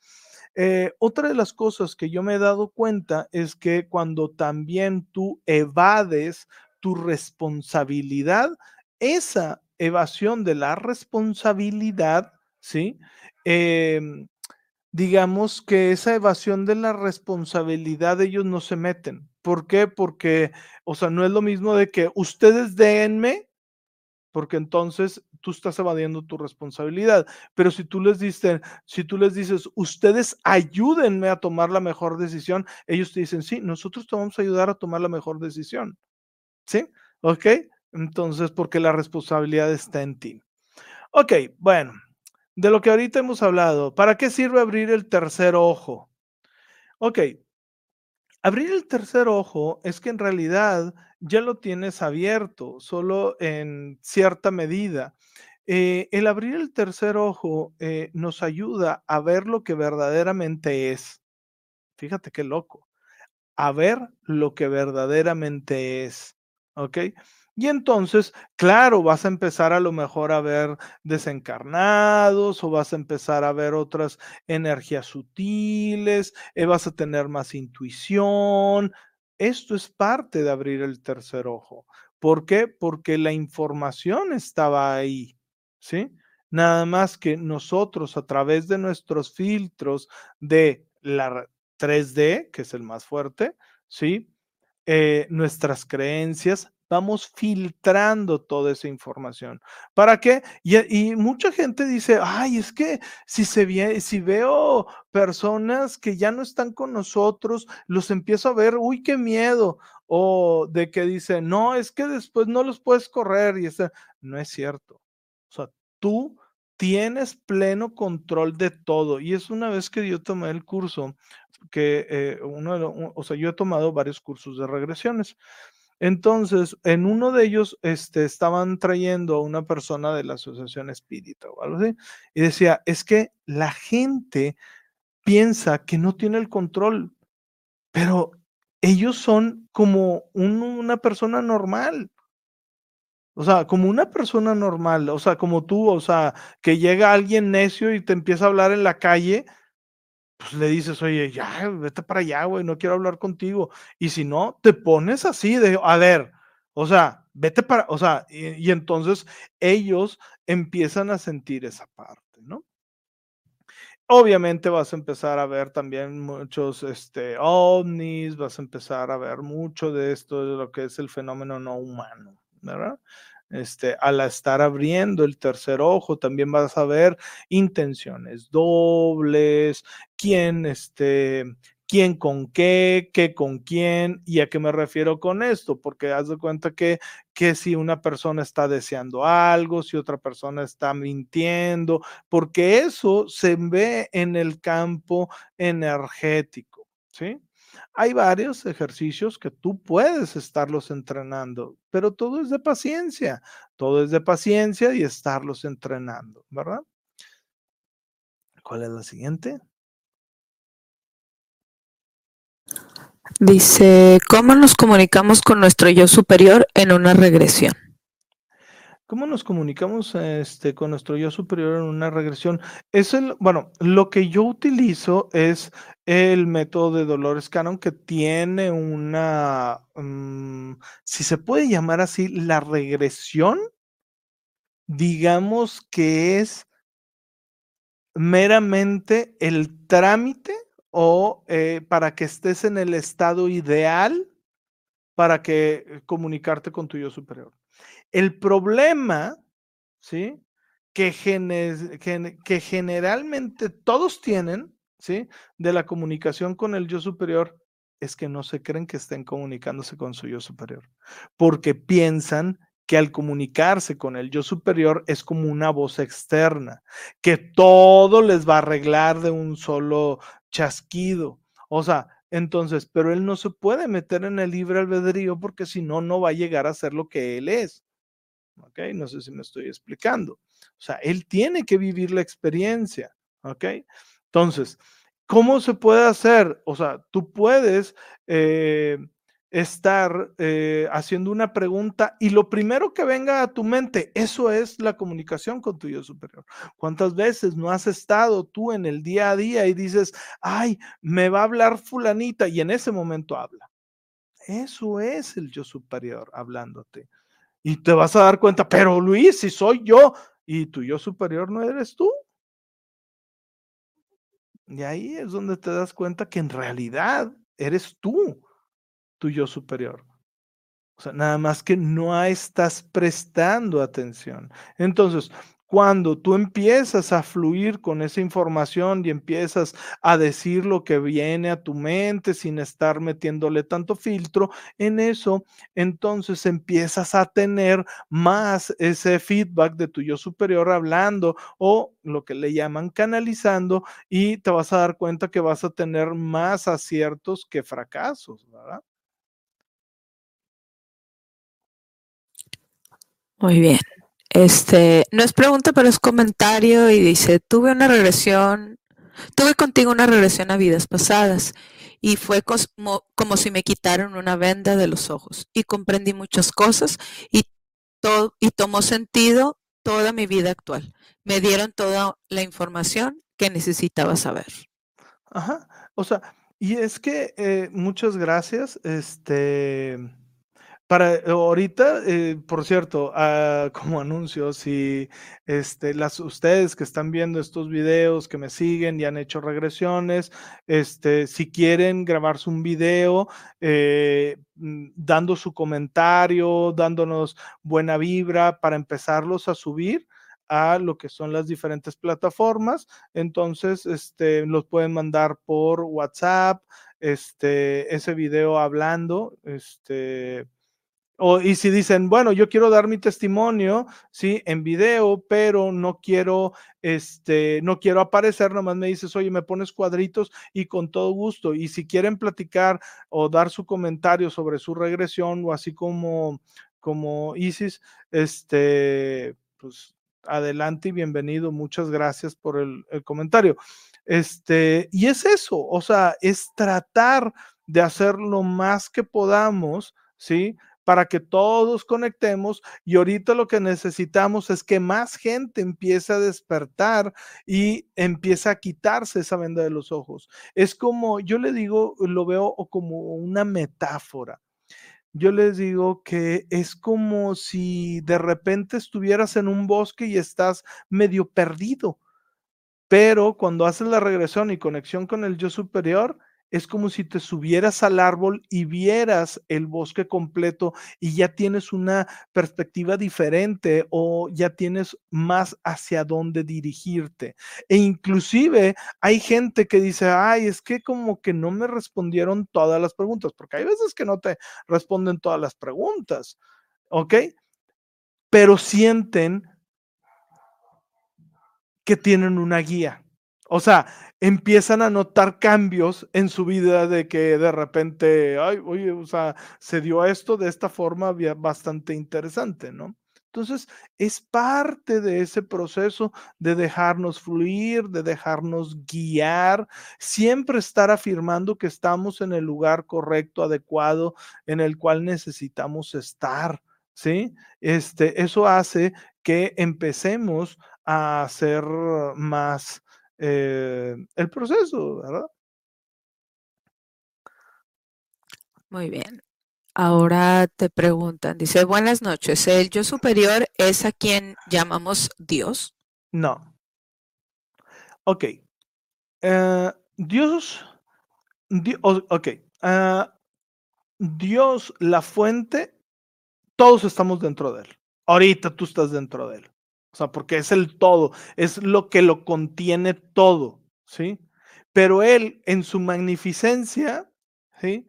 Eh, otra de las cosas que yo me he dado cuenta es que cuando también tú evades tu responsabilidad, esa evasión de la responsabilidad, ¿sí? Em, digamos que esa evasión de la responsabilidad ellos no se meten. ¿Por qué? Porque, o sea, no es lo mismo de que ustedes denme, porque entonces tú estás evadiendo tu responsabilidad. Pero si tú les dices, si tú les dices, ustedes ayúdenme a tomar la mejor decisión, ellos te dicen, sí, nosotros te vamos a ayudar a tomar la mejor decisión. ¿Sí? ¿Ok? Entonces, porque la responsabilidad está en ti. Ok, bueno, de lo que ahorita hemos hablado, ¿para qué sirve abrir el tercer ojo? Ok, abrir el tercer ojo es que en realidad ya lo tienes abierto, solo en cierta medida. Eh, el abrir el tercer ojo eh, nos ayuda a ver lo que verdaderamente es. Fíjate qué loco. A ver lo que verdaderamente es. ¿Ok? Y entonces, claro, vas a empezar a lo mejor a ver desencarnados o vas a empezar a ver otras energías sutiles, eh, vas a tener más intuición. Esto es parte de abrir el tercer ojo. ¿Por qué? Porque la información estaba ahí, ¿sí? Nada más que nosotros a través de nuestros filtros de la 3D, que es el más fuerte, ¿sí? Eh, nuestras creencias, vamos filtrando toda esa información. ¿Para qué? Y, mucha gente dice, ay, es que si, se si veo personas que ya no están con nosotros, los empiezo a ver, uy, qué miedo. O de que dice, no, es que después no los puedes correr. Y ese, no es cierto. O sea, tú tienes pleno control de todo. Y es una vez que yo tomé el curso, que eh, uno, o sea, yo he tomado varios cursos de regresiones. Entonces, en uno de ellos este, estaban trayendo a una persona de la Asociación Espírita o algo así, y decía, es que la gente piensa que no tiene el control, pero ellos son como una persona normal. O sea, como una persona normal, o sea, como tú, o sea, que llega alguien necio y te empieza a hablar en la calle, pues le dices, oye, ya, vete para allá, güey, no quiero hablar contigo. Y si no, te pones así de, a ver, o sea, vete para, o sea, y, entonces ellos empiezan a sentir esa parte, ¿no? Obviamente vas a empezar a ver también muchos este, ovnis, vas a empezar a ver mucho de esto, de lo que es el fenómeno no humano, ¿verdad? Este, al estar abriendo el tercer ojo, también vas a ver intenciones dobles, quién, este, quién con qué, qué con quién y a qué me refiero con esto, porque haz de cuenta que, que si una persona está deseando algo, si otra persona está mintiendo, porque eso se ve en el campo energético, ¿sí? Hay varios ejercicios que tú puedes estarlos entrenando, pero todo es de paciencia, todo es de paciencia y estarlos entrenando, ¿verdad? ¿Cuál es la siguiente? Dice, ¿cómo nos comunicamos con nuestro yo superior en una regresión? ¿Cómo nos comunicamos este, con nuestro yo superior en una regresión? Es el, bueno, lo que yo utilizo es el método de Dolores Cannon que tiene una, mm, si se puede llamar así, la regresión, digamos que es meramente el trámite o eh, para que estés en el estado ideal para que eh, comunicarte con tu yo superior. El problema, ¿sí? Que, que generalmente todos tienen, ¿sí? De la comunicación con el yo superior es que no se creen que estén comunicándose con su yo superior, porque piensan que al comunicarse con el yo superior es como una voz externa, que todo les va a arreglar de un solo chasquido. O sea, entonces, pero él no se puede meter en el libre albedrío porque si no, no va a llegar a ser lo que él es. ¿Ok? No sé si me estoy explicando. O sea, él tiene que vivir la experiencia. ¿Ok? Entonces, ¿cómo se puede hacer? O sea, tú puedes eh, estar eh, haciendo una pregunta y lo primero que venga a tu mente, eso es la comunicación con tu yo superior. ¿Cuántas veces no has estado tú en el día a día y dices, ay, me va a hablar fulanita y en ese momento habla? Eso es el yo superior hablándote. Y te vas a dar cuenta, pero Luis, si soy yo y tu yo superior no eres tú. Y ahí es donde te das cuenta que en realidad eres tú tu yo superior. O sea, nada más que no estás prestando atención. Entonces, cuando tú empiezas a fluir con esa información y empiezas a decir lo que viene a tu mente sin estar metiéndole tanto filtro en eso, entonces empiezas a tener más ese feedback de tu yo superior hablando o lo que le llaman canalizando y te vas a dar cuenta que vas a tener más aciertos que fracasos, ¿verdad? Muy bien. Este, no es pregunta, pero es comentario y dice, tuve una regresión, tuve contigo una regresión a vidas pasadas y fue como, como si me quitaron una venda de los ojos y comprendí muchas cosas y, todo, y tomó sentido toda mi vida actual. Me dieron toda la información que necesitaba saber. Ajá, o sea, y es que eh, muchas gracias, este para eh, ahorita, eh, por cierto, ah, como anuncio, si este, las, ustedes que están viendo estos videos, que me siguen y han hecho regresiones, este, si quieren grabarse un video eh, mm, dando su comentario, dándonos buena vibra para empezarlos a subir a lo que son las diferentes plataformas, entonces este, los pueden mandar por WhatsApp, este, ese video hablando, este, y si dicen, bueno, yo quiero dar mi testimonio, sí, en video, pero no quiero, este, no quiero aparecer, nomás me dices, oye, me pones cuadritos y con todo gusto. Y si quieren platicar o dar su comentario sobre su regresión o así como, como Isis, este, pues adelante y bienvenido. Muchas gracias por el, el comentario. Este, y es eso, o sea, es tratar de hacer lo más que podamos, ¿sí? Para que todos conectemos y ahorita lo que necesitamos es que más gente empiece a despertar y empiece a quitarse esa venda de los ojos. Es como, yo le digo, lo veo como una metáfora. Yo les digo que es como si de repente estuvieras en un bosque y estás medio perdido, pero cuando haces la regresión y conexión con el yo superior, es como si te subieras al árbol y vieras el bosque completo y ya tienes una perspectiva diferente o ya tienes más hacia dónde dirigirte. E inclusive hay gente que dice, ay, es que como que no me respondieron todas las preguntas, porque hay veces que no te responden todas las preguntas, ¿ok? Pero sienten que tienen una guía. O sea, empiezan a notar cambios en su vida de que de repente, ay, oye, o sea, se dio esto de esta forma bastante interesante, ¿no? Entonces, es parte de ese proceso de dejarnos fluir, de dejarnos guiar, siempre estar afirmando que estamos en el lugar correcto, adecuado, en el cual necesitamos estar, ¿sí? Este, eso hace que empecemos a hacer más eh, el proceso, ¿verdad? Muy bien. Ahora te preguntan, dice, buenas noches, ¿el yo superior es a quien llamamos Dios? No. Ok. Eh, Dios, ok. Ah, Dios, la fuente, todos estamos dentro de él. Ahorita tú estás dentro de él. O sea, porque es el todo, es lo que lo contiene todo, ¿sí? Pero él, en su magnificencia, ¿sí?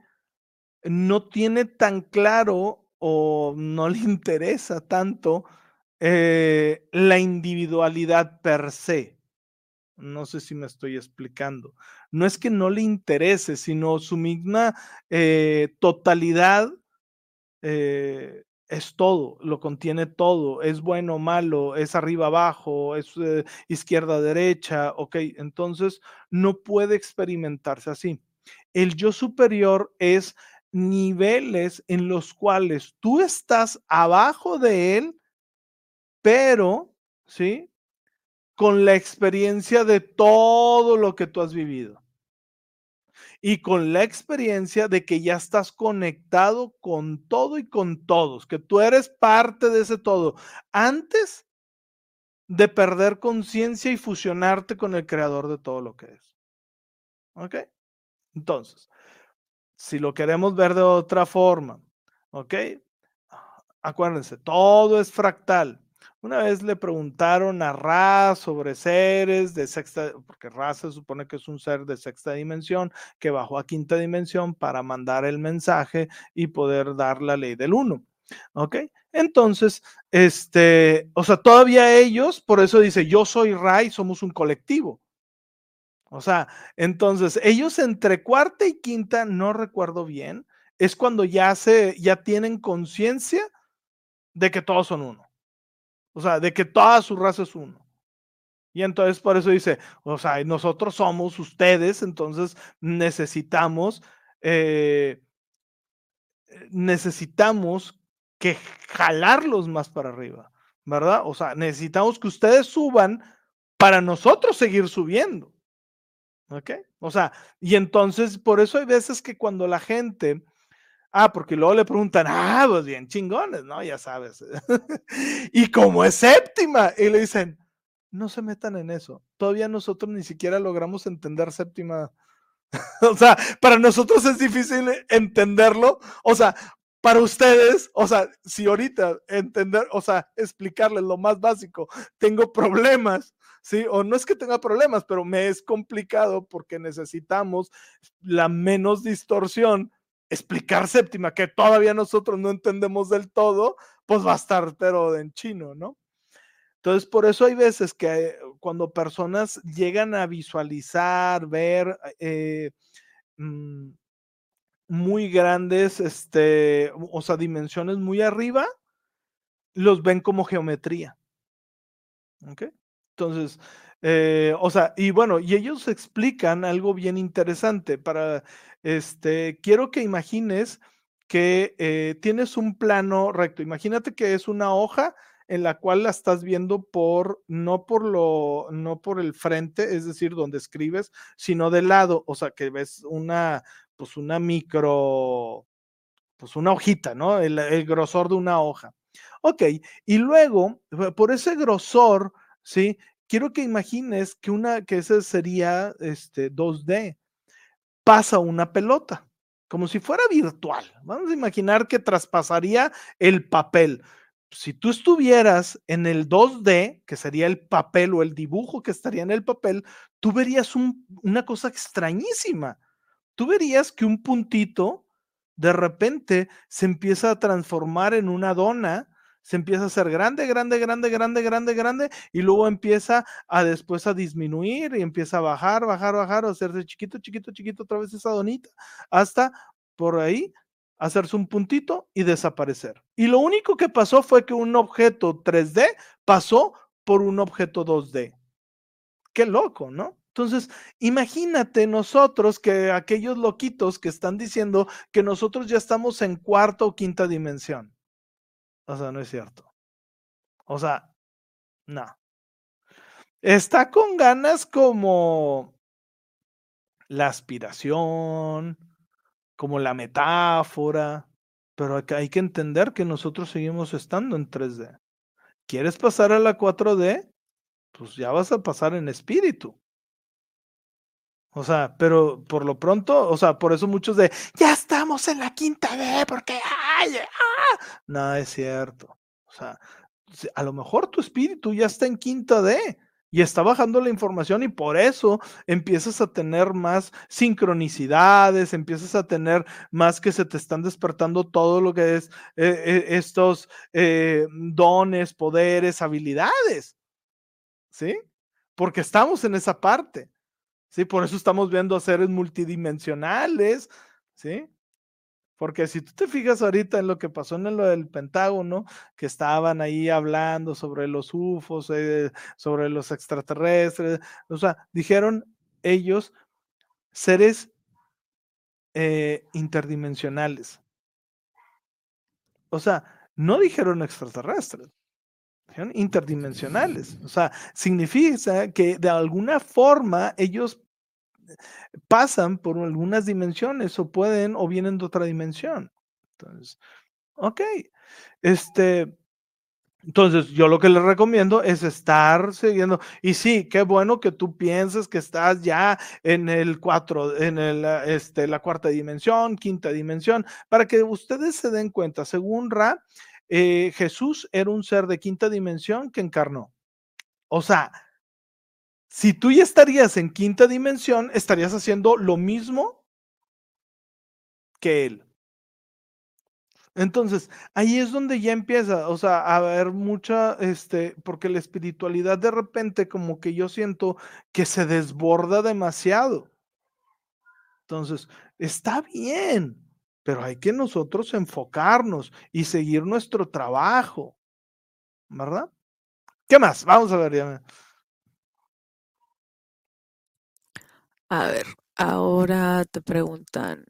No tiene tan claro o no le interesa tanto eh, la individualidad per se. No sé si me estoy explicando. No es que no le interese, sino su misma eh, totalidad eh, es todo, lo contiene todo, es bueno, malo, es arriba, abajo, es eh, izquierda, derecha, ok, entonces no puede experimentarse así. El yo superior es niveles en los cuales tú estás abajo de él, pero, ¿sí? Con la experiencia de todo lo que tú has vivido y con la experiencia de que ya estás conectado con todo y con todos, que tú eres parte de ese todo, antes de perder conciencia y fusionarte con el creador de todo lo que es. ¿Ok? Entonces, si lo queremos ver de otra forma, ¿ok? Acuérdense, todo es fractal. Una vez le preguntaron a Ra sobre seres de sexta, porque Ra se supone que es un ser de sexta dimensión que bajó a quinta dimensión para mandar el mensaje y poder dar la ley del uno. ¿Ok? Entonces, este, o sea, todavía ellos, por eso dice, yo soy Ra y somos un colectivo. O sea, entonces, ellos entre cuarta y quinta, no recuerdo bien, es cuando ya se, ya tienen conciencia de que todos son uno. O sea, de que toda su raza es uno. Y entonces por eso dice, o sea, nosotros somos ustedes, entonces necesitamos, eh, necesitamos que jalarlos más para arriba, ¿verdad? O sea, necesitamos que ustedes suban para nosotros seguir subiendo. ¿Ok? O sea, y entonces por eso hay veces que cuando la gente Ah, porque luego le preguntan, ah, pues bien chingones, ¿no? Ya sabes. y como es séptima, y le dicen, no se metan en eso. Todavía nosotros ni siquiera logramos entender séptima. o sea, para nosotros es difícil entenderlo. O sea, para ustedes, o sea, si ahorita entender, o sea, explicarles lo más básico, tengo problemas, ¿sí? O no es que tenga problemas, pero me es complicado porque necesitamos la menos distorsión explicar séptima, que todavía nosotros no entendemos del todo, pues va a estar pero en chino, ¿no? Entonces, por eso hay veces que cuando personas llegan a visualizar, ver eh, mm, muy grandes, este, o sea, dimensiones muy arriba, los ven como geometría. ¿Ok? Entonces, eh, o sea, y bueno, y ellos explican algo bien interesante para este, quiero que imagines que eh, tienes un plano recto. Imagínate que es una hoja en la cual la estás viendo por, no por lo, no por el frente, es decir, donde escribes, sino de lado, o sea, que ves una, pues una micro, pues una hojita, ¿no? El, grosor de una hoja. Ok, y luego, por ese grosor, ¿sí? Quiero que imagines que una, que ese sería este 2D pasa una pelota, como si fuera virtual. Vamos a imaginar que traspasaría el papel. Si tú estuvieras en el 2D, que sería el papel o el dibujo que estaría en el papel, tú verías una cosa extrañísima. Tú verías que un puntito de repente se empieza a transformar en una dona se empieza a hacer grande, grande, grande, grande, grande, grande, y luego empieza a después a disminuir y empieza a bajar, bajar, bajar, o hacerse chiquito, chiquito, chiquito, otra vez esa donita, hasta por ahí hacerse un puntito y desaparecer. Y lo único que pasó fue que un objeto 3D pasó por un objeto 2D. Qué loco, ¿no? Entonces, imagínate nosotros que aquellos loquitos que están diciendo que nosotros ya estamos en cuarta o quinta dimensión. O sea, no es cierto. O sea, no. Está con ganas como la aspiración, como la metáfora, pero hay que entender que nosotros seguimos estando en 3D. ¿Quieres pasar a la 4D? Pues ya vas a pasar en espíritu. O sea, pero por lo pronto, o sea, por eso muchos de, ya estamos en la quinta D, porque, ay, ah". no es cierto. O sea, a lo mejor tu espíritu ya está en quinta D y está bajando la información y por eso empiezas a tener más sincronicidades, empiezas a tener más que se te están despertando todo lo que es eh, eh, estos eh, dones, poderes, habilidades. ¿Sí? Porque estamos en esa parte. Sí, por eso estamos viendo seres multidimensionales, ¿sí? Porque si tú te fijas ahorita en lo que pasó en lo del Pentágono, que estaban ahí hablando sobre los UFOs, eh, sobre los extraterrestres, o sea, dijeron ellos seres eh, interdimensionales. O sea, no dijeron extraterrestres, interdimensionales. O sea, significa que de alguna forma ellos pasan por algunas dimensiones o pueden o vienen de otra dimensión. Entonces, ok. Este, entonces, yo lo que les recomiendo es estar siguiendo. Y sí, qué bueno que tú pienses que estás ya en el 4, en el, este, la cuarta dimensión, quinta dimensión, para que ustedes se den cuenta. Según Ra, eh, Jesús era un ser de quinta dimensión que encarnó. O sea, si tú ya estarías en quinta dimensión, estarías haciendo lo mismo que él. Entonces, ahí es donde ya empieza, o sea, a haber mucha, este, porque la espiritualidad de repente como que yo siento que se desborda demasiado. Entonces, está bien, pero hay que nosotros enfocarnos y seguir nuestro trabajo, ¿verdad? ¿Qué más? Vamos a ver, ya. A ver, ahora te preguntan.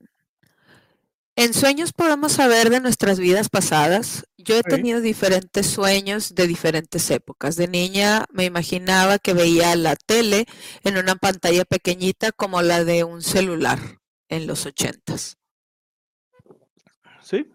En sueños podemos saber de nuestras vidas pasadas. Yo he tenido diferentes sueños de diferentes épocas. De niña me imaginaba que veía la tele en una pantalla pequeñita como la de un celular en los ochentas. Sí.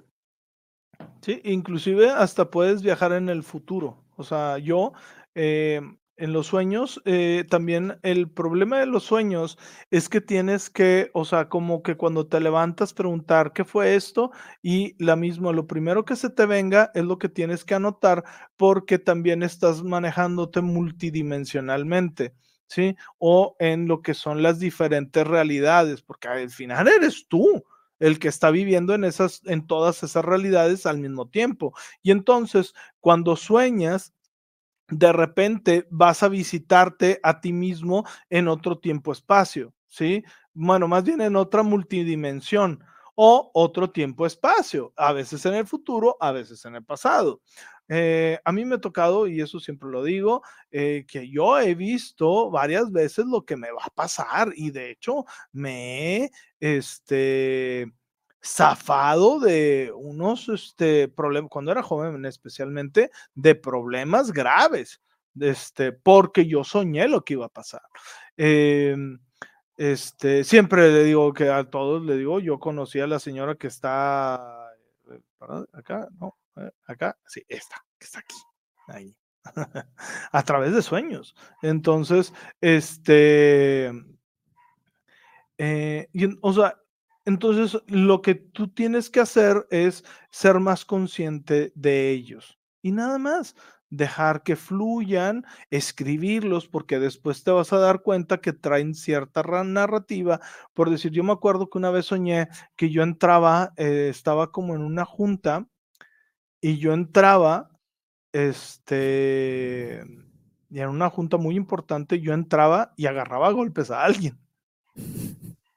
Sí, inclusive hasta puedes viajar en el futuro. O sea, yo eh, en los sueños, eh, también el problema de los sueños es que tienes que, o sea, como que cuando te levantas preguntar qué fue esto y la misma, lo primero que se te venga es lo que tienes que anotar porque también estás manejándote multidimensionalmente, ¿sí? O en lo que son las diferentes realidades, porque al final eres tú el que está viviendo en esas en todas esas realidades al mismo tiempo. Y entonces, cuando sueñas, de repente vas a visitarte a ti mismo en otro tiempo-espacio, ¿sí? Bueno, más bien en otra multidimensión o otro tiempo-espacio, a veces en el futuro, a veces en el pasado. Eh, a mí me ha tocado, y eso siempre lo digo, eh, que yo he visto varias veces lo que me va a pasar y de hecho me este, zafado de unos este, problemas, cuando era joven especialmente, de problemas graves, este, porque yo soñé lo que iba a pasar. Em, este, siempre le digo que a todos le digo, yo conocí a la señora que está eh, acá, no, acá, sí, esta, que está aquí, ahí, a través de sueños. Entonces, este, eh, o sea, entonces, lo que tú tienes que hacer es ser más consciente de ellos y nada más dejar que fluyan, escribirlos, porque después te vas a dar cuenta que traen cierta narrativa. Por decir, yo me acuerdo que una vez soñé que yo entraba, eh, estaba como en una junta y yo entraba, este, y en una junta muy importante, yo entraba y agarraba golpes a alguien.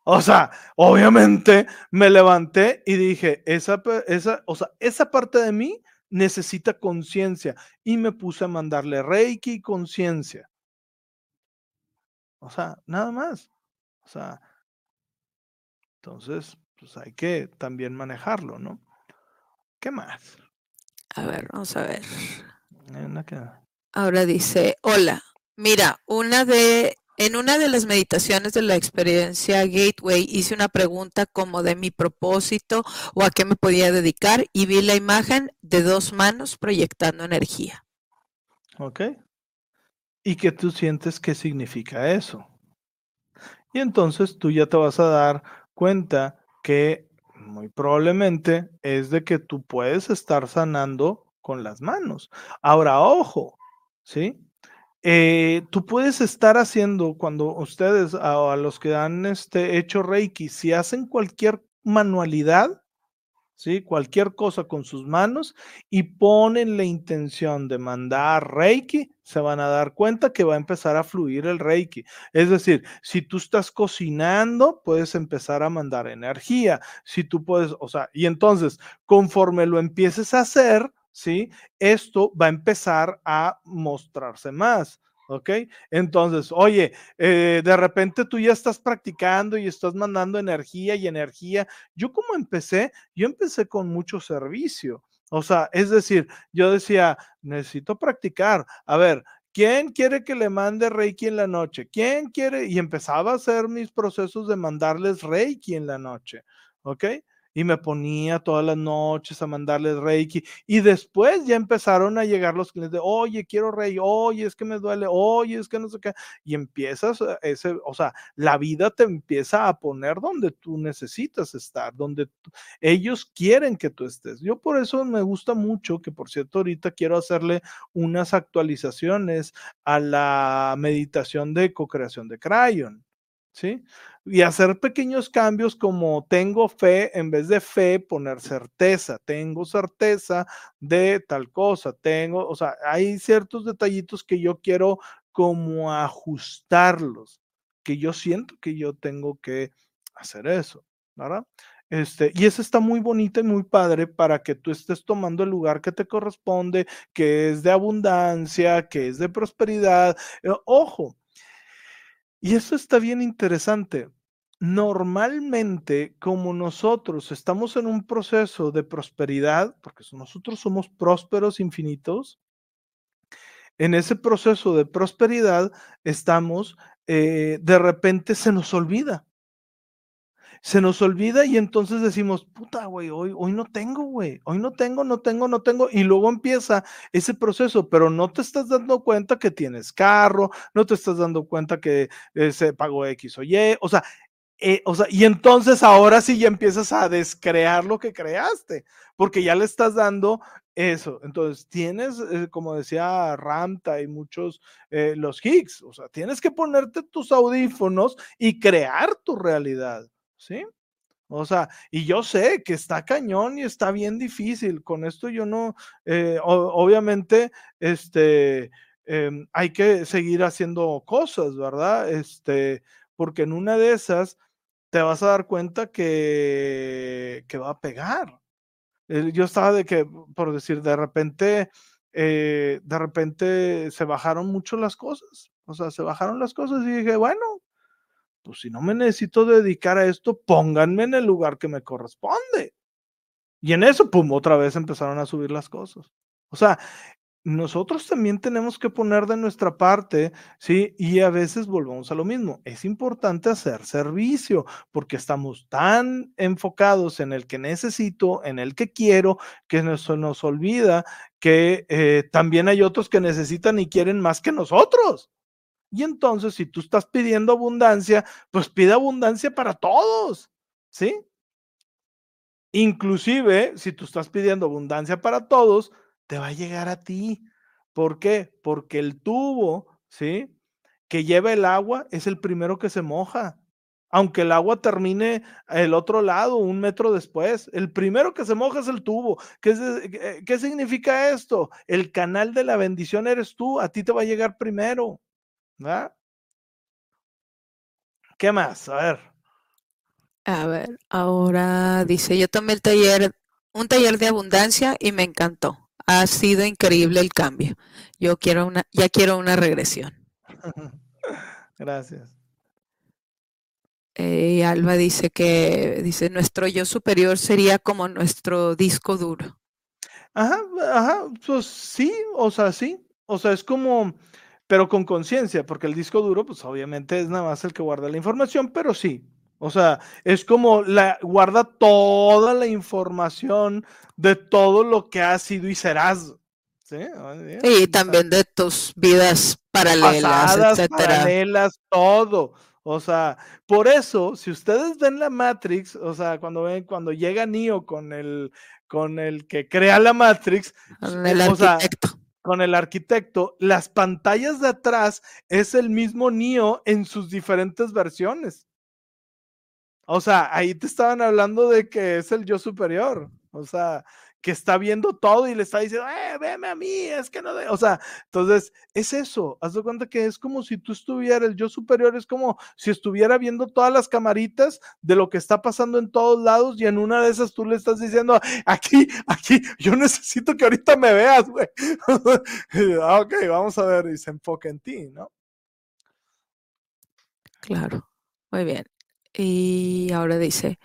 O sea, obviamente me levanté y dije, esa, esa, o sea, esa parte de mí necesita conciencia y me puse a mandarle reiki y conciencia. O sea, nada más. O sea, entonces, pues hay que también manejarlo, ¿no? ¿Qué más? A ver, vamos a ver. Ahora dice, hola, mira, una de, en una de las meditaciones de la experiencia Gateway hice una pregunta como de mi propósito o a qué me podía dedicar y vi la imagen de dos manos proyectando energía. Ok. ¿Y qué tú sientes qué significa eso? Y entonces tú ya te vas a dar cuenta que muy probablemente es de que tú puedes estar sanando con las manos. Ahora, ojo, ¿sí? Eh, tú puedes estar haciendo cuando ustedes, a, los que han este, hecho Reiki, si hacen cualquier manualidad, ¿sí? Cualquier cosa con sus manos y ponen la intención de mandar Reiki, se van a dar cuenta que va a empezar a fluir el Reiki. Es decir, si tú estás cocinando, puedes empezar a mandar energía. Si tú puedes, o sea, y entonces, conforme lo empieces a hacer, ¿sí? Esto va a empezar a mostrarse más. ¿Ok? Entonces, oye, eh, de repente tú ya estás practicando y estás mandando energía y energía. Yo como empecé, yo empecé con mucho servicio. O sea, es decir, yo decía, necesito practicar. A ver, ¿quién quiere que le mande Reiki en la noche? ¿Quién quiere? Y empezaba a hacer mis procesos de mandarles Reiki en la noche. ¿Ok? Y me ponía todas las noches a mandarles Reiki. Y después ya empezaron a llegar los clientes de, oye, quiero Reiki, oye, es que me duele, oye, es que no sé qué. Y empiezas, eh, ese, o sea, la vida te empieza a poner donde tú necesitas estar, donde ellos quieren que tú estés. Yo por eso me gusta mucho, que por cierto, ahorita quiero hacerle unas actualizaciones a la meditación de co-creación de Crayon. ¿Sí? Y hacer pequeños cambios como tengo fe, en vez de fe, poner certeza, tengo certeza de tal cosa, tengo, o sea, hay ciertos detallitos que yo quiero como ajustarlos, que yo siento que yo tengo que hacer eso, ¿verdad? Este, y eso está muy bonito y muy padre para que tú estés tomando el lugar que te corresponde, que es de abundancia, que es de prosperidad. Eh, ojo, y eso está bien interesante. Normalmente, como nosotros estamos en un proceso de prosperidad, porque nosotros somos prósperos infinitos, en ese proceso de prosperidad estamos, eh, de repente se nos olvida se nos olvida y entonces decimos, puta, güey, hoy, hoy no tengo, güey, hoy no tengo, no tengo, no tengo, y luego empieza ese proceso, pero no te estás dando cuenta que tienes carro, no te estás dando cuenta que eh, se pagó X o Y, o sea, eh, o sea, y entonces ahora sí ya empiezas a descrear lo que creaste, porque ya le estás dando eso. Entonces tienes, eh, como decía Ramta y muchos, los Higgs, o sea, tienes que ponerte tus audífonos y crear tu realidad. ¿Sí? O sea, y yo sé que está cañón y está bien difícil. Con esto yo no, eh, obviamente, este, em, hay que seguir haciendo cosas, ¿verdad? Este, porque en una de esas te vas a dar cuenta que, que va a pegar. Yo estaba de que, por decir, de repente, eh, de repente se bajaron mucho las cosas. O sea, se bajaron las cosas y dije, bueno, pues si no me necesito dedicar a esto, pónganme en el lugar que me corresponde. Y en eso, pum, otra vez empezaron a subir las cosas. O sea, nosotros también tenemos que poner de nuestra parte, ¿sí? Y a veces volvemos a lo mismo. Es importante hacer servicio porque estamos tan enfocados en el que necesito, en el que quiero, que eso nos olvida que eh, también hay otros que necesitan y quieren más que nosotros. Y entonces, si tú estás pidiendo abundancia, pues pide abundancia para todos, ¿sí? Inclusive, si tú estás pidiendo abundancia para todos, te va a llegar a ti. ¿Por qué? Porque el tubo, ¿sí? Que lleva el agua es el primero que se moja. Aunque el agua termine el otro lado, un metro después, el primero que se moja es el tubo. ¿Qué, ¿Qué significa esto? El canal de la bendición eres tú, a ti te va a llegar primero. ¿Verdad? ¿Qué más? A ver. A ver, ahora dice, yo tomé el taller, un taller de abundancia y me encantó. Ha sido increíble el cambio. Yo quiero una, ya quiero una regresión. Gracias. Eh, Alba dice que dice nuestro yo superior sería como nuestro disco duro. Ajá, ajá, pues sí, o sea, sí. O sea, es como, pero con conciencia, porque el disco duro, pues obviamente es nada más el que guarda la información, pero sí. O sea, es como la guarda toda la información de todo lo que has sido y serás. ¿sí? Y también de tus vidas paralelas, Pasadas, etcétera. paralelas, todo. O sea, por eso, si ustedes ven la Matrix, o sea, cuando ven, cuando llega Neo con el, con el que crea la Matrix, Con el o sea, arquitecto. Con el arquitecto, las pantallas de atrás es el mismo Neo en sus diferentes versiones. O sea, ahí te estaban hablando de que es el yo superior. O sea, que está viendo todo y le está diciendo, eh, veme a mí, es que no. O sea, entonces es eso. Haz de cuenta que es como si tú estuvieras, el yo superior es como si estuviera viendo todas las camaritas de lo que está pasando en todos lados y en una de esas tú le estás diciendo, aquí, aquí, yo necesito que ahorita me veas, güey. Ah, ok, vamos a ver y se enfoca en ti, ¿no? Claro, muy bien. Y ahora dice,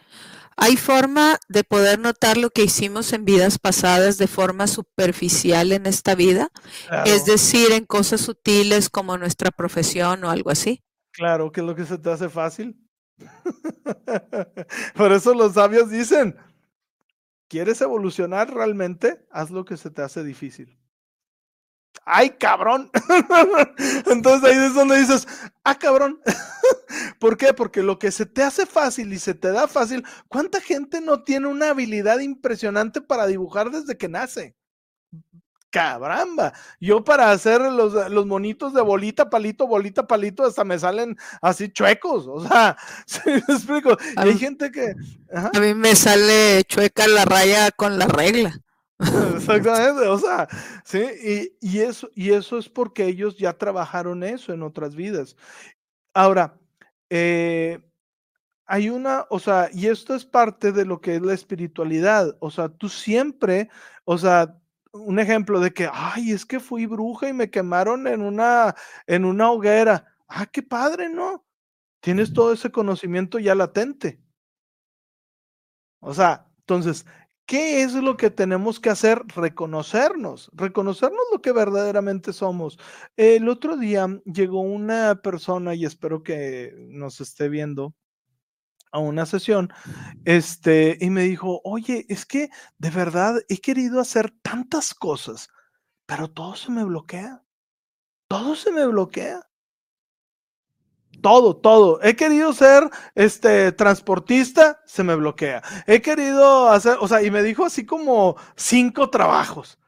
¿hay forma de poder notar lo que hicimos en vidas pasadas de forma superficial en esta vida? Claro, Es decir, en cosas sutiles como nuestra profesión o algo así. claro, que es lo que se te hace fácil. Por eso los sabios dicen, ¿quieres evolucionar realmente? Haz lo que se te hace difícil. ¡Ay, cabrón! Entonces ahí es donde dices, ¡ah, cabrón! ¿Por qué? Porque lo que se te hace fácil y se te da fácil, ¿cuánta gente no tiene una habilidad impresionante para dibujar desde que nace? Cabramba, yo para hacer los, los monitos de bolita, palito, bolita, palito, hasta me salen así chuecos, o sea, ¿sí me explico? Y hay gente que, ajá, A mí me sale chueca la raya con la regla. Exactamente, o sea, sí, y, y eso, y eso es porque ellos ya trabajaron eso en otras vidas. Ahora, eh, hay una, o sea, y esto es parte de lo que es la espiritualidad, o sea, tú siempre, o sea, un ejemplo de que, ay, es que fui bruja y me quemaron en una, en una hoguera. Ah, qué padre, ¿no? Tienes todo ese conocimiento ya latente. O sea, entonces, ¿qué es lo que tenemos que hacer? Reconocernos, reconocernos lo que verdaderamente somos. El otro día llegó una persona, y espero que nos esté viendo, a una sesión, este, y me dijo, oye, es que de verdad he querido hacer tantas cosas, pero todo se me bloquea. Todo se me bloquea. Todo, todo. He querido ser este transportista, se me bloquea. He querido hacer, o sea, y me dijo así como cinco trabajos.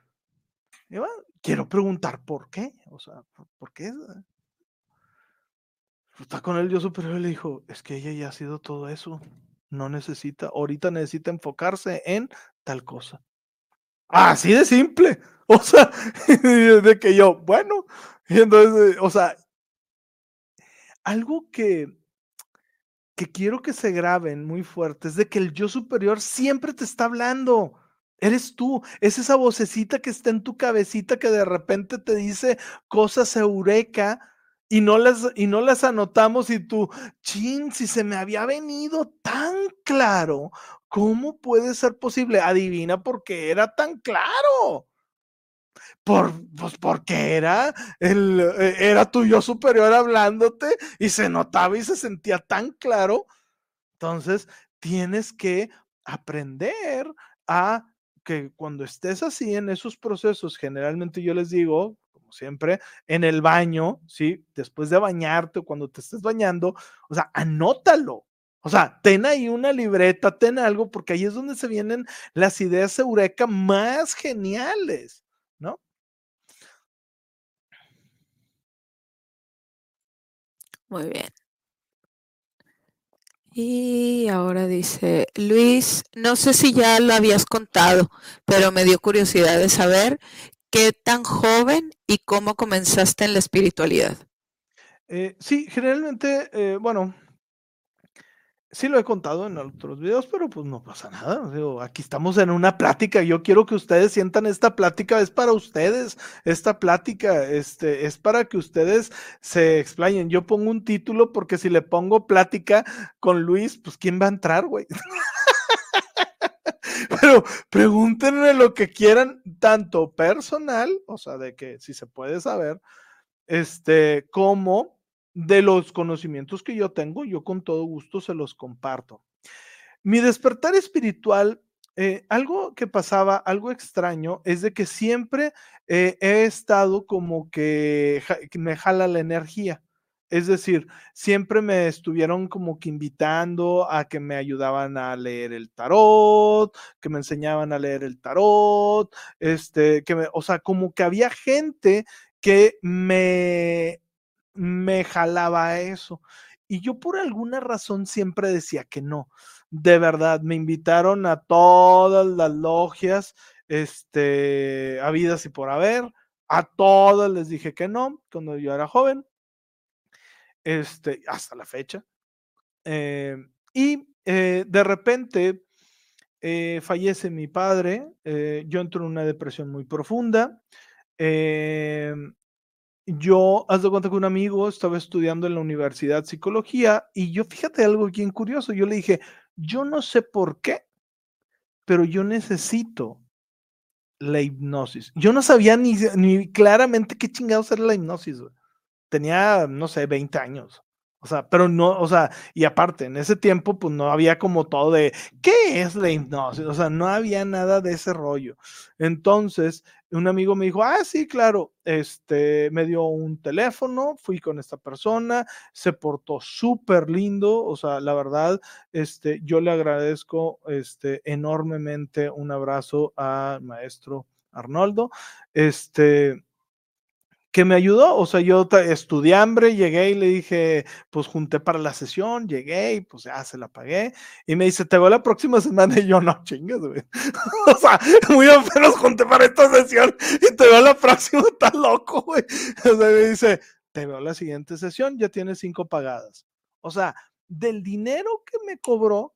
Y bueno, quiero preguntar por qué, o sea, ¿por, por qué? Está con el yo superior y le dijo, es que ella ya ha sido todo eso. No necesita, ahorita necesita enfocarse en tal cosa. Así de simple. O sea, de que yo, bueno, y entonces, o sea, algo que, que quiero que se graben muy fuerte es de que el yo superior siempre te está hablando. Eres tú, es esa vocecita que está en tu cabecita que de repente te dice cosas eureka y no las, y no las anotamos y tú, chin, si se me había venido tan claro, ¿cómo puede ser posible? Adivina por qué era tan claro. Por, pues porque era, el, eh, era tu yo superior hablándote y se notaba y se sentía tan claro. Entonces, tienes que aprender a que cuando estés así en esos procesos, generalmente yo les digo, como siempre, en el baño, ¿sí? Después de bañarte o cuando te estés bañando, o sea, anótalo. O sea, ten ahí una libreta, ten algo, porque ahí es donde se vienen las ideas eureka más geniales, ¿no? Muy bien. Y ahora dice, Luis, no sé si ya lo habías contado, pero me dio curiosidad de saber qué tan joven y cómo comenzaste en la espiritualidad. Eh, sí, generalmente, eh, bueno, sí lo he contado en otros videos, pero pues no pasa nada. Aquí estamos en una plática. Yo quiero que ustedes sientan esta plática, es para ustedes. Esta plática este, es para que ustedes se explayen. Yo pongo un título porque si le pongo plática con Luis, pues ¿quién va a entrar, güey? pero pregúntenme lo que quieran, tanto personal, o sea, de que si se puede saber, este, como de los conocimientos que yo tengo, yo con todo gusto se los comparto. Mi despertar espiritual, eh, algo que pasaba, algo extraño, es de que siempre eh, he estado como que me jala la energía. Es decir, siempre me estuvieron como que invitando a que me ayudaban a leer el tarot, que me enseñaban a leer el tarot, este, que me, o sea, como que había gente que me, me jalaba a eso. Y yo por alguna razón siempre decía que no. De verdad, me invitaron a todas las logias, este, habidas y por haber. A todas les dije que no cuando yo era joven este, hasta la fecha. Eh, y eh, de repente eh, fallece mi padre, yo entro en una depresión muy profunda. Yo, haz de cuenta que un amigo estaba estudiando en la universidad psicología y yo, fíjate algo bien curioso, yo le dije, yo no sé por qué, pero yo necesito la hipnosis. Yo no sabía ni, ni claramente qué chingados era la hipnosis tenía, no sé, 20 años. O sea, pero no, o sea, y aparte, en ese tiempo, pues no había como todo de, ¿qué es la hipnosis? O sea, no había nada de ese rollo. Entonces, un amigo me dijo, ah, sí, claro, este, me dio un teléfono, fui con esta persona, se portó súper lindo, o sea, la verdad, este, yo le agradezco, este, enormemente un abrazo al maestro Arnoldo, este, que me ayudó. O sea, yo estudié hambre, llegué y le dije, pues junté para la sesión, llegué y pues ya se la pagué. Y me dice, te veo la próxima semana. Y yo, no chingas, güey. o sea, muy apenas junté para esta sesión y te veo la próxima, estás loco, güey. O sea, me dice, te veo la siguiente sesión, ya tienes cinco pagadas. O sea, del dinero que me cobró,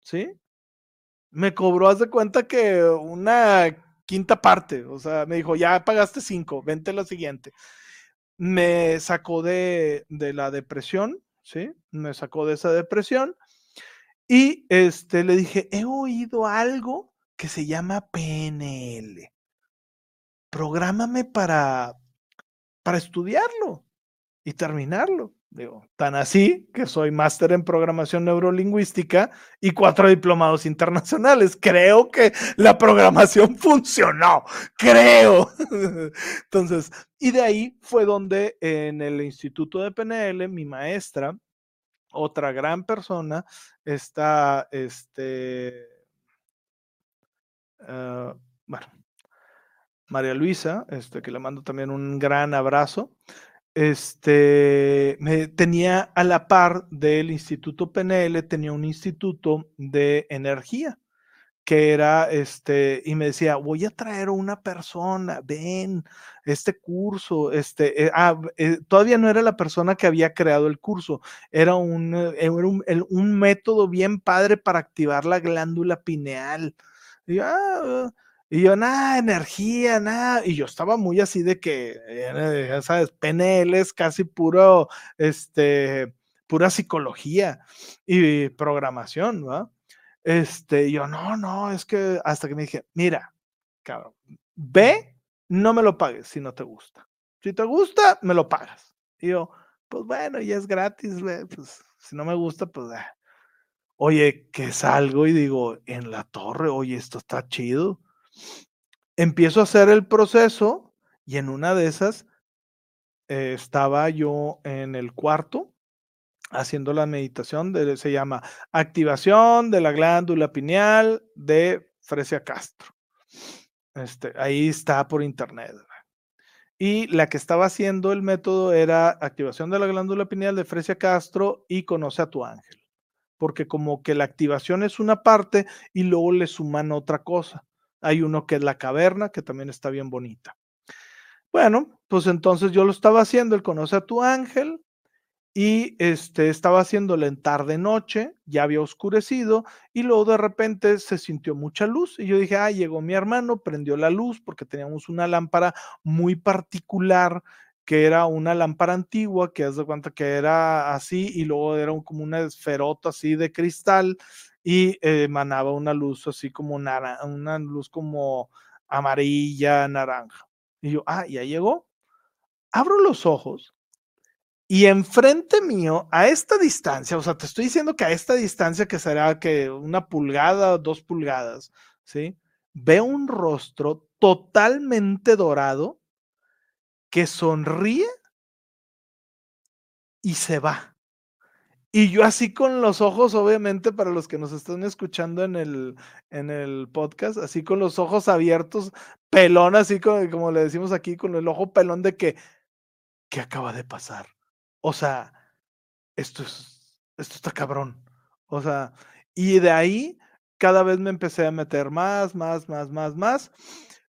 ¿sí? Me cobró, haz de cuenta que una quinta parte, o sea, me dijo, ya pagaste cinco, vente la siguiente. Me sacó de, de la depresión, ¿sí? Me sacó de esa depresión y este, le dije, he oído algo que se llama PNL. Prográmame para, para estudiarlo y terminarlo. Digo, tan así que soy máster en programación neurolingüística y cuatro diplomados internacionales. Creo que la programación funcionó, creo. Entonces, y de ahí fue donde en el Instituto de PNL, mi maestra, otra gran persona, está, este, ah, bueno, María Luisa, este, que le mando también un gran abrazo este, me, tenía a la par del Instituto PNL, tenía un instituto de energía que era, este, y me decía, voy a traer a una persona, ven, este curso, este, eh, ah, eh, todavía no era la persona que había creado el curso, era un, eh, un, un método bien padre para activar la glándula pineal. Y ah, y yo, nada, energía, nada. Y yo estaba muy así de que, eh, ya sabes, PNL es casi puro, este, pura psicología y programación, ¿va? Este, yo, no, no, es que hasta que me dije, mira, cabrón, ve, no me lo pagues si no te gusta. Si te gusta, me lo pagas. Y yo, pues bueno, ya es gratis, pues si no me gusta, pues, eh. oye, que salgo y digo, en la torre, oye, esto está chido Empiezo a hacer el proceso y en una de esas eh, estaba yo en el cuarto haciendo la meditación, de, se llama activación de la glándula pineal de Fresia Castro. Este, ahí está por internet. Y la que estaba haciendo el método era activación de la glándula pineal de Fresia Castro y conoce a tu ángel. Porque como que la activación es una parte y luego le suman otra cosa. Hay uno que es la caverna, que también está bien bonita. Bueno, pues entonces yo lo estaba haciendo, él conoce a tu ángel y este estaba haciéndole en tarde noche, ya había oscurecido y luego de repente se sintió mucha luz y yo dije, ah, llegó mi hermano, prendió la luz porque teníamos una lámpara muy particular que era una lámpara antigua, que haz de cuenta que era así, y luego era como una esferota así de cristal, y emanaba una luz así como una luz como amarilla, naranja. Y yo, ah, ya llegó. Abro los ojos y enfrente mío, a esta distancia, o sea, te estoy diciendo que a esta distancia que será que una pulgada dos pulgadas, ¿sí? Veo un rostro totalmente dorado que sonríe y se va. Y yo así con los ojos, obviamente, para los que nos están escuchando en el, en el podcast, así con los ojos abiertos, pelón, así como, como le decimos aquí, con el ojo pelón de que, ¿qué acaba de pasar? O sea, esto es, esto está cabrón. O sea, y de ahí cada vez me empecé a meter más, más, más, más, más,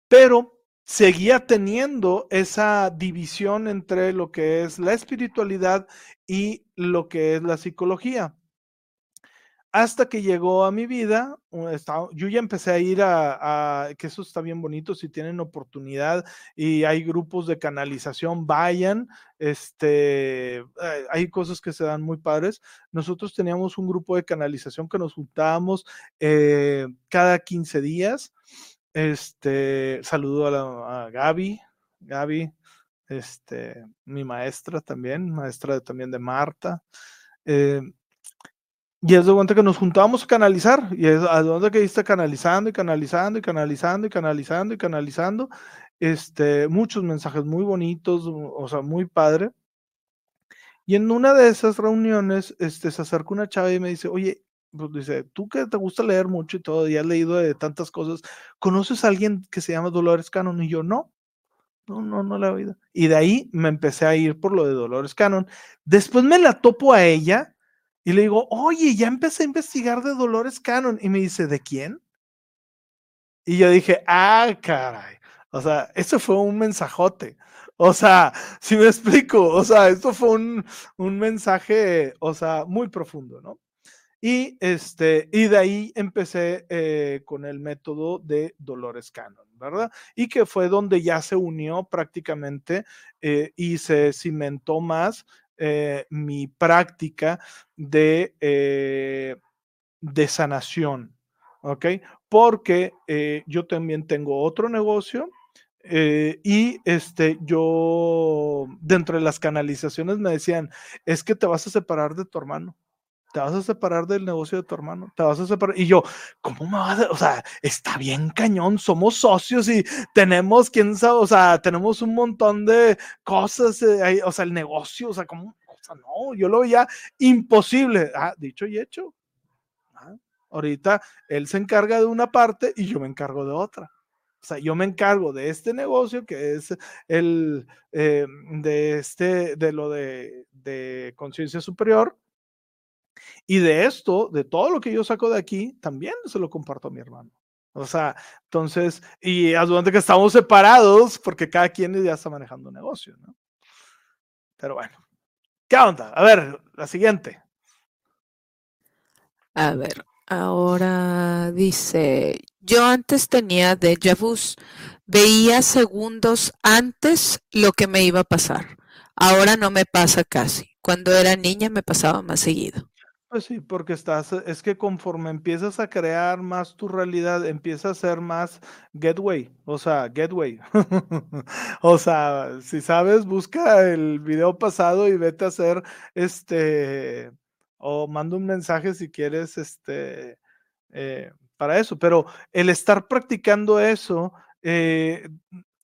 pero seguía teniendo esa división entre lo que es la espiritualidad y lo que es la psicología hasta que llegó a mi vida, yo ya empecé a ir a, que eso está bien bonito, si tienen oportunidad y hay grupos de canalización, vayan, este, eh, hay cosas que se dan muy padres. Nosotros teníamos un grupo de canalización que nos juntábamos eh, cada 15 días. Este, saludo a, la, a Gaby, Gaby, este, mi maestra también, maestra también de Marta. Eh, y es de cuenta que nos juntábamos a canalizar, y es a donde que está canalizando y canalizando y canalizando y canalizando y canalizando, este, muchos mensajes muy bonitos, o sea, muy padre. Y en una de esas reuniones, este, se acerca una chava y me dice, oye, pues dice, tú que te gusta leer mucho y todo, y has leído de tantas cosas, ¿conoces a alguien que se llama Dolores Cannon? Y yo, no, no, no, no la he oído. Y de ahí me empecé a ir por lo de Dolores Cannon. Después me la topo a ella y le digo, oye, ya empecé a investigar de Dolores Cannon. Y me dice, ¿de quién? Y yo dije, ah, caray. O sea, eso fue un mensajote. O sea, si me explico, o sea, esto fue un, un mensaje, o sea, muy profundo, ¿no? Y, este, y de ahí empecé eh, con el método de Dolores Cannon, ¿verdad? Y que fue donde ya se unió prácticamente eh, y se cimentó más eh, mi práctica de, de sanación, ¿ok? Porque yo también tengo otro negocio y este, yo, dentro de las canalizaciones me decían, es que te vas a separar de tu hermano te vas a separar del negocio de tu hermano, te vas a separar. Y yo, ¿cómo me vas a.? O sea, está bien cañón, somos socios y tenemos, quién sabe, o sea, tenemos un montón de cosas, eh, o sea, el negocio, o sea, ¿cómo? O sea, no, yo lo veía imposible. Ah, dicho y hecho. Ah, ahorita él se encarga de una parte y yo me encargo de otra. O sea, yo me encargo de este negocio que es el eh, de este, de lo de, de conciencia superior, y de esto, de todo lo que yo saco de aquí, también se lo comparto a mi hermano. O sea, entonces, y durante que estamos separados porque cada quien ya está manejando un negocio, ¿no? Pero bueno, ¿qué onda? A ver, la siguiente. A ver, ahora dice, yo antes tenía de vus, veía segundos antes lo que me iba a pasar. Ahora no me pasa casi. Cuando era niña me pasaba más seguido. Pues sí, porque estás, es que conforme empiezas a crear más tu realidad, empieza a ser más gateway, o sea, gateway. o sea, si sabes, busca el video pasado y vete a hacer este, o manda un mensaje si quieres, este, eh, para eso. Pero el estar practicando eso, eh,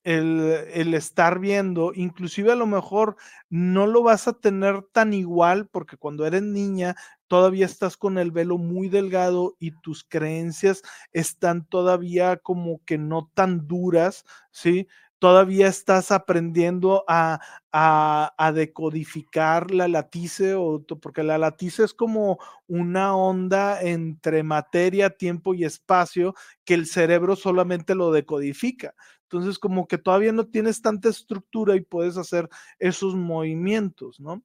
el, estar viendo, inclusive a lo mejor no lo vas a tener tan igual porque cuando eres niña todavía estás con el velo muy delgado y tus creencias están todavía como que no tan duras, ¿sí? Todavía estás aprendiendo a, a, decodificar la latice, o, porque la latice es como una onda entre materia, tiempo y espacio que el cerebro solamente lo decodifica. Entonces, como que todavía no tienes tanta estructura y puedes hacer esos movimientos, ¿no?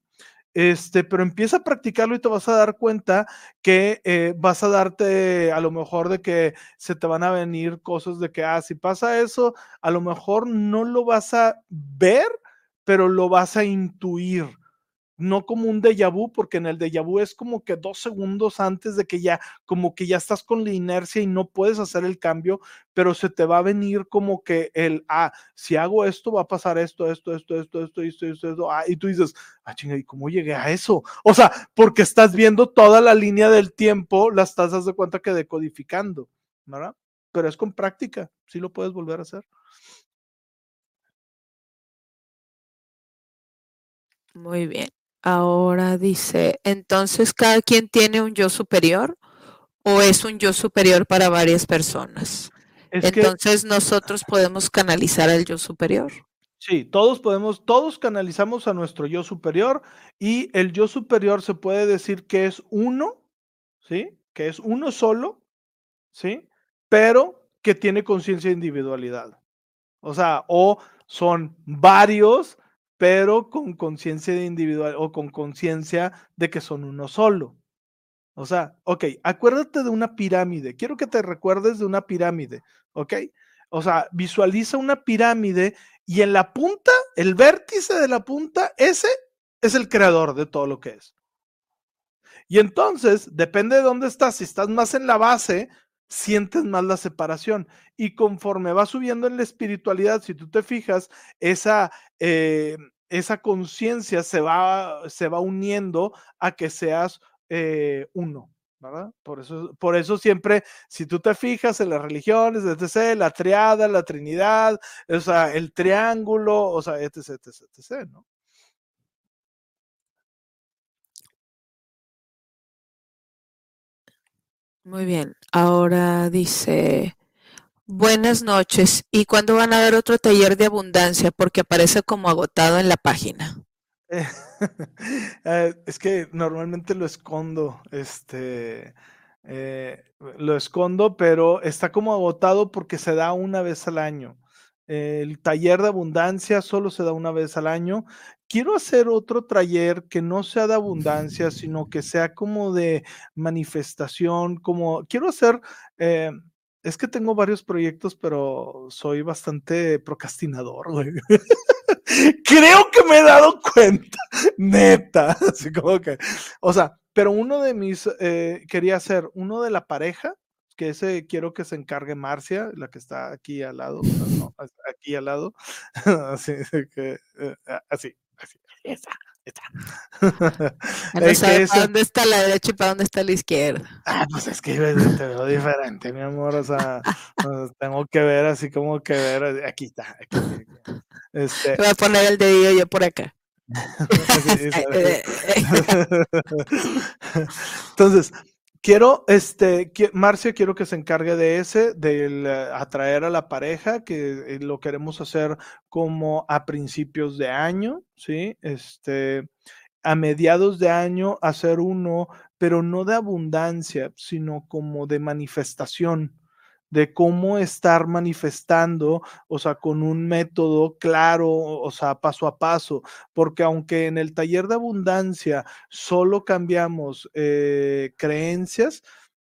Este, pero empieza a practicarlo y te vas a dar cuenta que eh, vas a darte a lo mejor de que se te van a venir cosas de que, ah, si pasa eso, a lo mejor no lo vas a ver, pero lo vas a intuir no como un déjà vu, porque en el déjà vu es como que dos segundos antes de que ya, como que ya estás con la inercia y no puedes hacer el cambio, pero se te va a venir como que el, ah, si hago esto, va a pasar esto, esto, esto, esto, esto, esto, esto, esto, ah, y tú dices, ah, chinga, ¿y cómo llegué a eso? O sea, porque estás viendo toda la línea del tiempo, las tasas de cuenta que decodificando, ¿verdad? Pero es con práctica, sí lo puedes volver a hacer. Muy bien. Ahora dice, entonces cada quien tiene un yo superior o es un yo superior para varias personas. entonces nosotros podemos canalizar al yo superior. Sí, todos podemos, todos canalizamos a nuestro yo superior y el yo superior se puede decir que es uno, ¿sí? Que es uno solo, ¿sí? Pero que tiene conciencia de individualidad. O sea, o son varios pero con conciencia de individual o con conciencia de que son uno solo. O sea, ok, acuérdate de una pirámide. Quiero que te recuerdes de una pirámide, ¿ok? O sea, visualiza una pirámide y en la punta, el vértice de la punta, ese es el creador de todo lo que es. Y entonces, depende de dónde estás, si estás más en la base, sientes más la separación. Y conforme va subiendo en la espiritualidad, si tú te fijas, esa, eh, esa conciencia se va, se va uniendo a que seas eh, uno. ¿verdad? Por eso, por eso siempre, si tú te fijas en las religiones, etc., la triada, la trinidad, o sea, el triángulo, o sea, etc., etc., etc., ¿no? Muy bien. Ahora dice, buenas noches. ¿Y cuándo van a ver otro taller de abundancia? Porque aparece como agotado en la página. Eh, es que normalmente lo escondo, este, eh, lo escondo, pero está como agotado porque se da una vez al año. El taller de abundancia solo se da una vez al año. Quiero hacer otro taller que no sea de abundancia, sino que sea como de manifestación, como quiero hacer, eh, es que tengo varios proyectos, pero soy bastante procrastinador, Creo que me he dado cuenta, neta, así como que, o sea, pero uno de mis, eh, quería hacer uno de la pareja, que ese quiero que se encargue Marcia, la que está aquí al lado, no, aquí al lado, así, que, eh, así, así, esa, esa. No sabe para dónde está la derecha y para dónde está la izquierda. Ah, pues es que te veo diferente, mi amor, o sea, tengo que ver así como que ver, aquí está, aquí, Este... Voy a poner el dedillo yo por acá. Entonces, Quiero, este, Marcia, quiero que se encargue de ese, de atraer a la pareja, que eh, lo queremos hacer como a principios de año, ¿sí? Este, a mediados de año hacer uno, pero no de abundancia, sino como de manifestación, de cómo estar manifestando, o sea, con un método claro, o sea, paso a paso, porque aunque en el taller de abundancia solo cambiamos eh, creencias,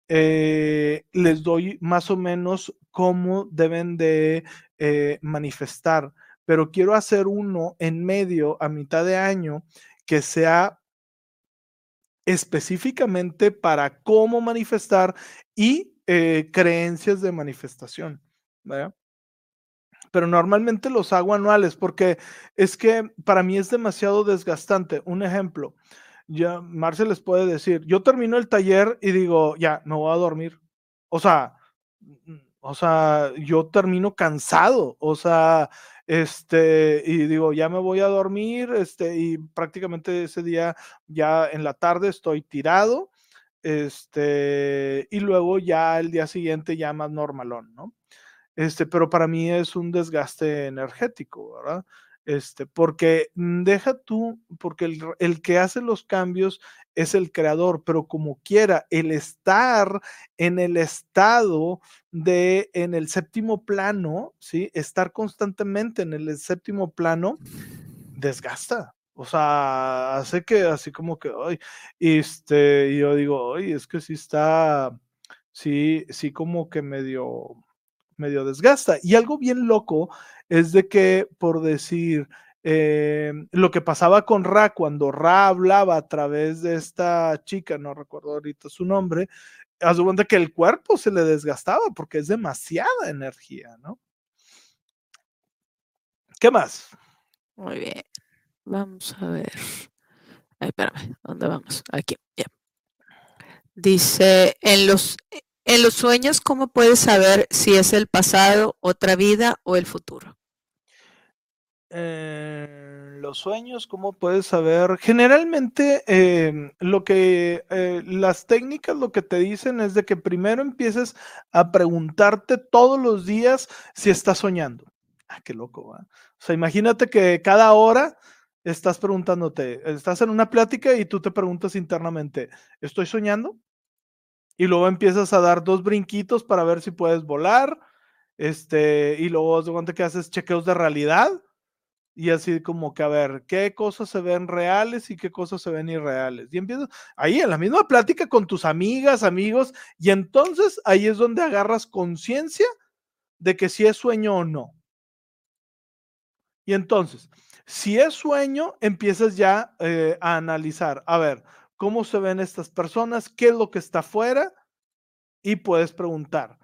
eh, les doy más o menos cómo deben de eh, manifestar, pero quiero hacer uno en medio, a mitad de año, que sea específicamente para cómo manifestar y eh, creencias de manifestación, Pero normalmente los hago anuales porque es que para mí es demasiado desgastante. Un ejemplo, ya Marcel les puede decir, yo termino el taller y digo, ya, me voy a dormir. O sea, mm, o sea, yo termino cansado, o sea, este, y digo, ya me voy a dormir, este, y prácticamente ese día ya en la tarde estoy tirado este, y luego ya el día siguiente ya más normalón, ¿no? Este, pero para mí es un desgaste energético, ¿verdad? Este, porque mm, deja tú, porque el, el, que hace los cambios es el creador, pero como quiera, el estar en el estado de, en el séptimo plano, ¿sí? Estar constantemente en el séptimo plano desgasta, o sea, hace que así como que, ay, este, yo digo, ay, es que sí está, sí, sí como que medio, medio desgasta. Y algo bien loco es de que, por decir, eh, lo que pasaba con Ra cuando Ra hablaba a través de esta chica, no recuerdo ahorita su nombre, haz cuenta que el cuerpo se le desgastaba porque es demasiada energía, ¿no? ¿Qué más? Muy bien. Vamos a ver. Ay, espérame, ¿dónde vamos? Aquí, ya. Dice, en los, en los sueños, ¿cómo puedes saber si es el pasado, otra vida o el futuro? En los sueños, ¿cómo puedes saber? Generalmente, em, lo que eh, las técnicas lo que te dicen es de que primero empieces a preguntarte todos los días si estás soñando. Ah, qué loco. O sea, imagínate que cada hora estás preguntándote, estás en una plática y tú te preguntas internamente, ¿estoy soñando? Y luego empiezas a dar dos brinquitos para ver si puedes volar, este, y luego de cuenta que haces chequeos de realidad y así como que a ver qué cosas se ven reales y qué cosas se ven irreales. Y empiezas ahí en la misma plática con tus amigas, amigos, y entonces ahí es donde agarras conciencia de que si es sueño o no. Y entonces, si es sueño, empiezas ya eh, a analizar, a ver, cómo se ven estas personas, qué es lo que está afuera, y puedes preguntar,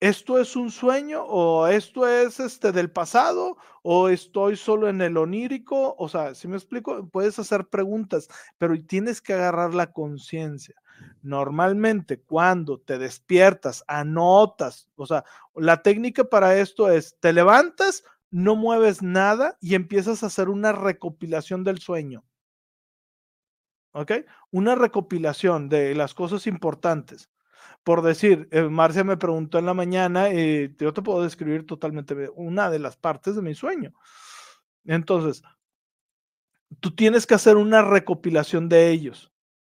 ¿esto es un sueño o esto es este del pasado o estoy solo en el onírico? O sea, si me explico, puedes hacer preguntas, pero tienes que agarrar la conciencia. Normalmente cuando te despiertas, anotas, o sea, la técnica para esto es, te levantas, no mueves nada y empiezas a hacer una recopilación del sueño. ¿Ok? Una recopilación de las cosas importantes. Por decir, eh, Marcia me preguntó en la mañana, y eh, yo te puedo describir totalmente una de las partes de mi sueño. Entonces, tú tienes que hacer una recopilación de ellos.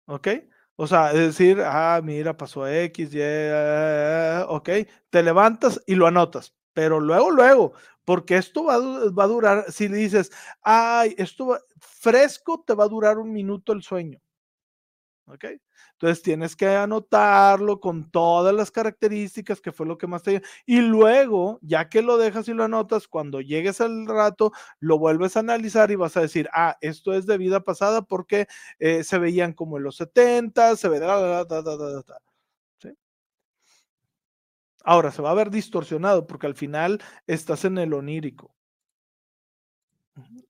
¿Ok? O sea, es decir, ah, mira, pasó X, Y, ok, te levantas y lo anotas, pero luego, luego, porque esto va, a durar, si le dices, ay, esto va, fresco, te va a durar un minuto el sueño. ¿Ok? Entonces tienes que anotarlo con todas las características que fue lo que más te y luego, ya que lo dejas y lo anotas, cuando llegues al rato, lo vuelves a analizar y vas a decir, ah, esto es de vida pasada porque eh, se veían como en los 70, se ve... Ahora, se va a ver distorsionado porque al final estás en el onírico.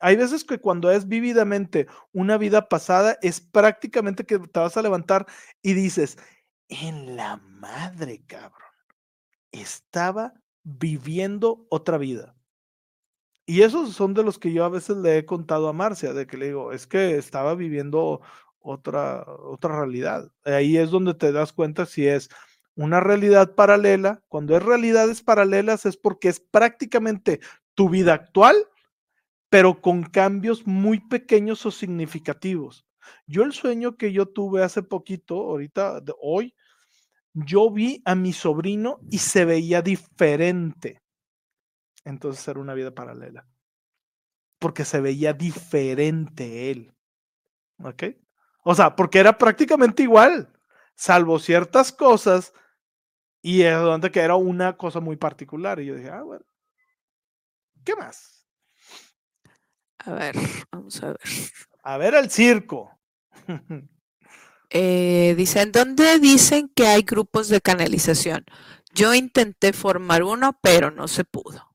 Hay veces que cuando es vívidamente una vida pasada, es prácticamente que te vas a levantar y dices, en la madre, cabrón, estaba viviendo otra vida. Y esos son de los que yo a veces le he contado a Marcia, de que le digo, es que estaba viviendo otra, otra realidad. Ahí es donde te das cuenta si es una realidad paralela. Cuando es realidades paralelas es porque es prácticamente tu vida actual, pero con cambios muy pequeños o significativos. Yo el sueño que yo tuve hace poquito, ahorita, de hoy, yo vi a mi sobrino y se veía diferente. Entonces era una vida paralela. Porque se veía diferente él. ¿Ok? O sea, porque era prácticamente igual, salvo ciertas cosas y es donde que era una cosa muy particular. Y yo dije, ah, bueno, ¿qué más? A ver, vamos a ver. A ver el circo. eh, dicen, ¿dónde dicen que hay grupos de canalización? Yo intenté formar uno, pero no se pudo.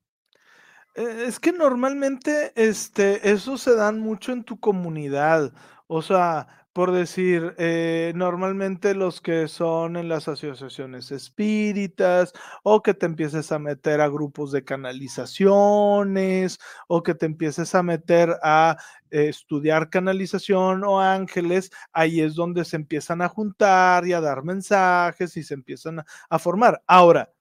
Eh, es que normalmente este, eso se dan mucho en tu comunidad. O sea, por decir, eh, normalmente los que son en las asociaciones espíritas, o que te empieces a meter a grupos de canalizaciones, o que te empieces a meter a eh, estudiar canalización o ángeles, ahí es donde se empiezan a juntar y a dar mensajes y se empiezan a, a formar. Ahora,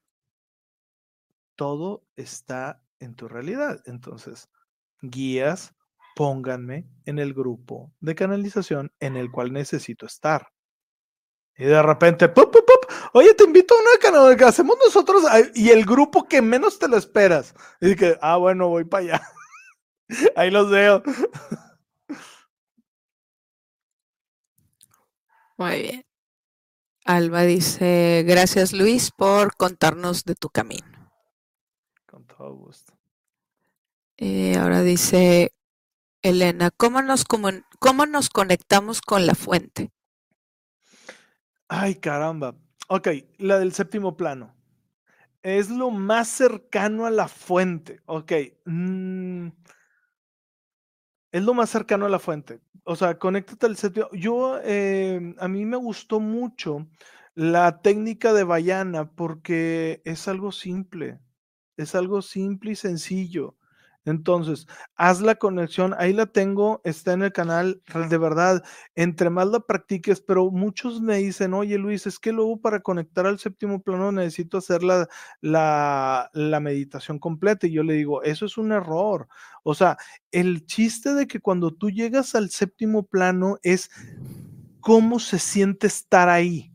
todo está en tu realidad. Entonces, guías, pónganme en el grupo de canalización en el cual necesito estar. Y de repente, ¡pup, oye, te invito a una canal que hacemos nosotros y el grupo que menos te lo esperas. Y que, ah, bueno, voy para allá. Ahí los veo. Muy bien. Alba dice, gracias Luis por contarnos de tu camino. Con todo gusto. Eh, ahora dice, Elena, ¿cómo nos, ¿cómo nos conectamos con la fuente? Ay, caramba. Ok, la del séptimo plano. Es lo más cercano a la fuente. Ok. Mm, es lo más cercano a la fuente. O sea, conéctate al séptimo. Yo, eh, a mí me gustó mucho la técnica de Bayana porque es algo simple. Es algo simple y sencillo. Entonces, haz la conexión, ahí la tengo, está en el canal, de verdad, entre más la practiques, pero muchos me dicen, oye Luis, es que luego para conectar al séptimo plano necesito hacer la, la, meditación completa. Y yo le digo, eso es un error. O sea, el chiste de que cuando tú llegas al séptimo plano es cómo se siente estar ahí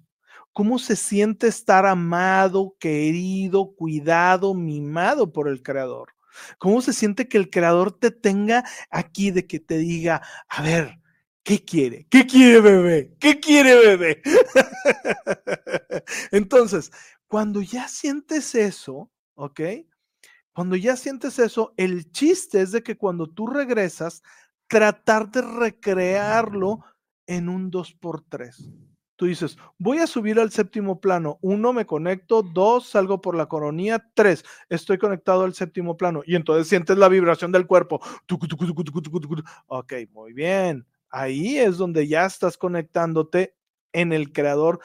cómo se siente estar amado, querido, cuidado, mimado por el Creador. ¿Cómo se siente que el creador te tenga aquí de que te diga, a ver, ¿qué quiere? ¿Qué quiere bebé? ¿Qué quiere bebé? Entonces, cuando ya sientes eso, ¿ok? Cuando ya sientes eso, el chiste es de que cuando tú regresas, tratar de recrearlo en un 2x3 tú dices, voy a subir al séptimo plano. Uno, me conecto. Dos, salgo por la coronía. Tres, estoy conectado al séptimo plano. Y entonces sientes la vibración del cuerpo. Ok, muy bien. Ahí es donde ya estás conectándote en el creador,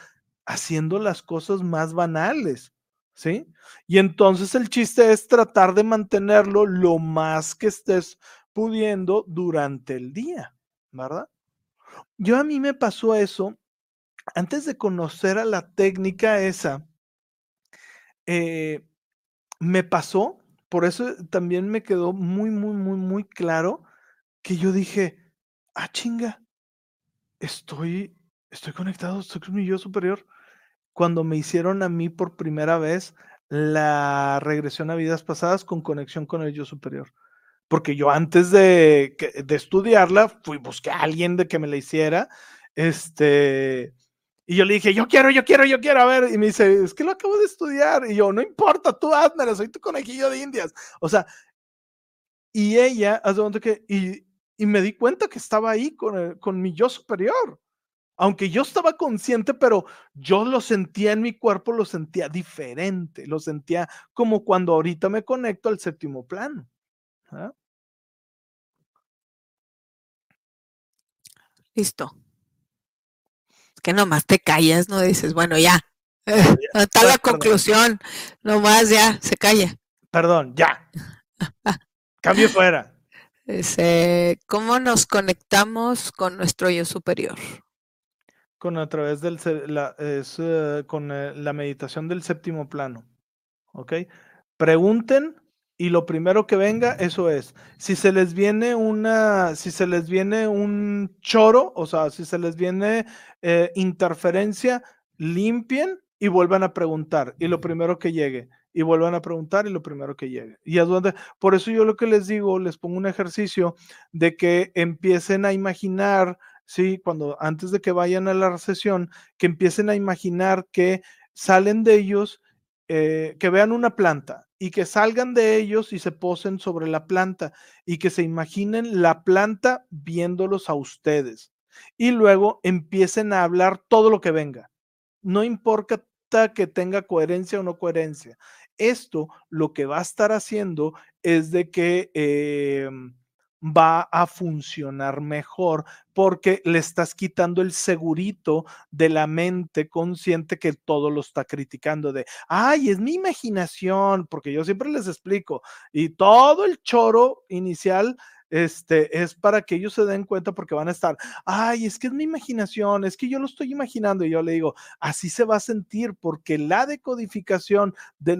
haciendo las cosas más banales. ¿Sí? Y entonces el chiste es tratar de mantenerlo lo más que estés pudiendo durante el día, ¿verdad? Yo a mí me pasó eso antes de conocer a la técnica esa, eh, me pasó, por eso también me quedó muy, muy, muy, muy claro que yo dije, ah, chinga, estoy, estoy conectado, estoy con mi yo superior. Cuando me hicieron a mí por primera vez la regresión a vidas pasadas con conexión con el yo superior. Porque yo antes de, de estudiarla, fui, busqué a alguien de que me la hiciera. Este, y yo le dije, yo quiero, yo quiero, yo quiero, a ver. Y me dice, es que lo acabo de estudiar. Y yo, no importa, tú házmelo, soy tu conejillo de indias. O sea, y ella, hace que, y, y me di cuenta que estaba ahí con, con mi yo superior. Aunque yo estaba consciente, pero yo lo sentía en mi cuerpo, lo sentía diferente, lo sentía como cuando ahorita me conecto al séptimo plano. ¿ah? Listo que nomás te callas, no dices, bueno, ya, está la conclusión, nomás ya, se calla. Perdón, ya. Cambio fuera. ¿Cómo nos conectamos con nuestro yo superior? Con a través del la, es, eh, con eh, la meditación del séptimo plano. ¿Ok? Pregunten y lo primero que venga, eso es. Si se les viene una, si se les viene un choro, o sea, si se les viene eh, interferencia, limpien y vuelvan a preguntar. Y lo primero que llegue. Y vuelvan a preguntar y lo primero que llegue. Y es donde, por eso yo lo que les digo, les pongo un ejercicio de que empiecen a imaginar, sí, cuando antes de que vayan a la sesión, que empiecen a imaginar que salen de ellos, eh, que vean una planta y que salgan de ellos y se posen sobre la planta y que se imaginen la planta viéndolos a ustedes. Y luego empiecen a hablar todo lo que venga. No importa que tenga coherencia o no coherencia. Esto lo que va a estar haciendo es de que em, va a funcionar mejor porque le estás quitando el segurito de la mente consciente que todo lo está criticando de, ay, es mi imaginación, porque yo siempre les explico, y todo el choro inicial este, es para que ellos se den cuenta porque van a estar, ay, es que es mi imaginación, es que yo lo estoy imaginando. Y yo le digo, así se va a sentir porque la decodificación de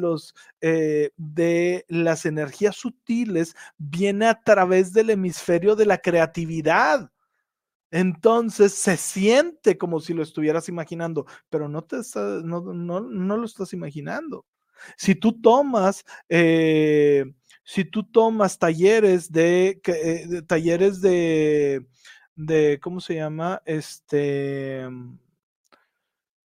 eh, las energías sutiles viene a través del hemisferio de la creatividad. Entonces se siente como si lo estuvieras imaginando, pero no, te no, no, no lo estás imaginando. Si tú tomas eh, si tú tomas talleres eh, de, talleres de, de, ¿cómo se llama? Este, mm,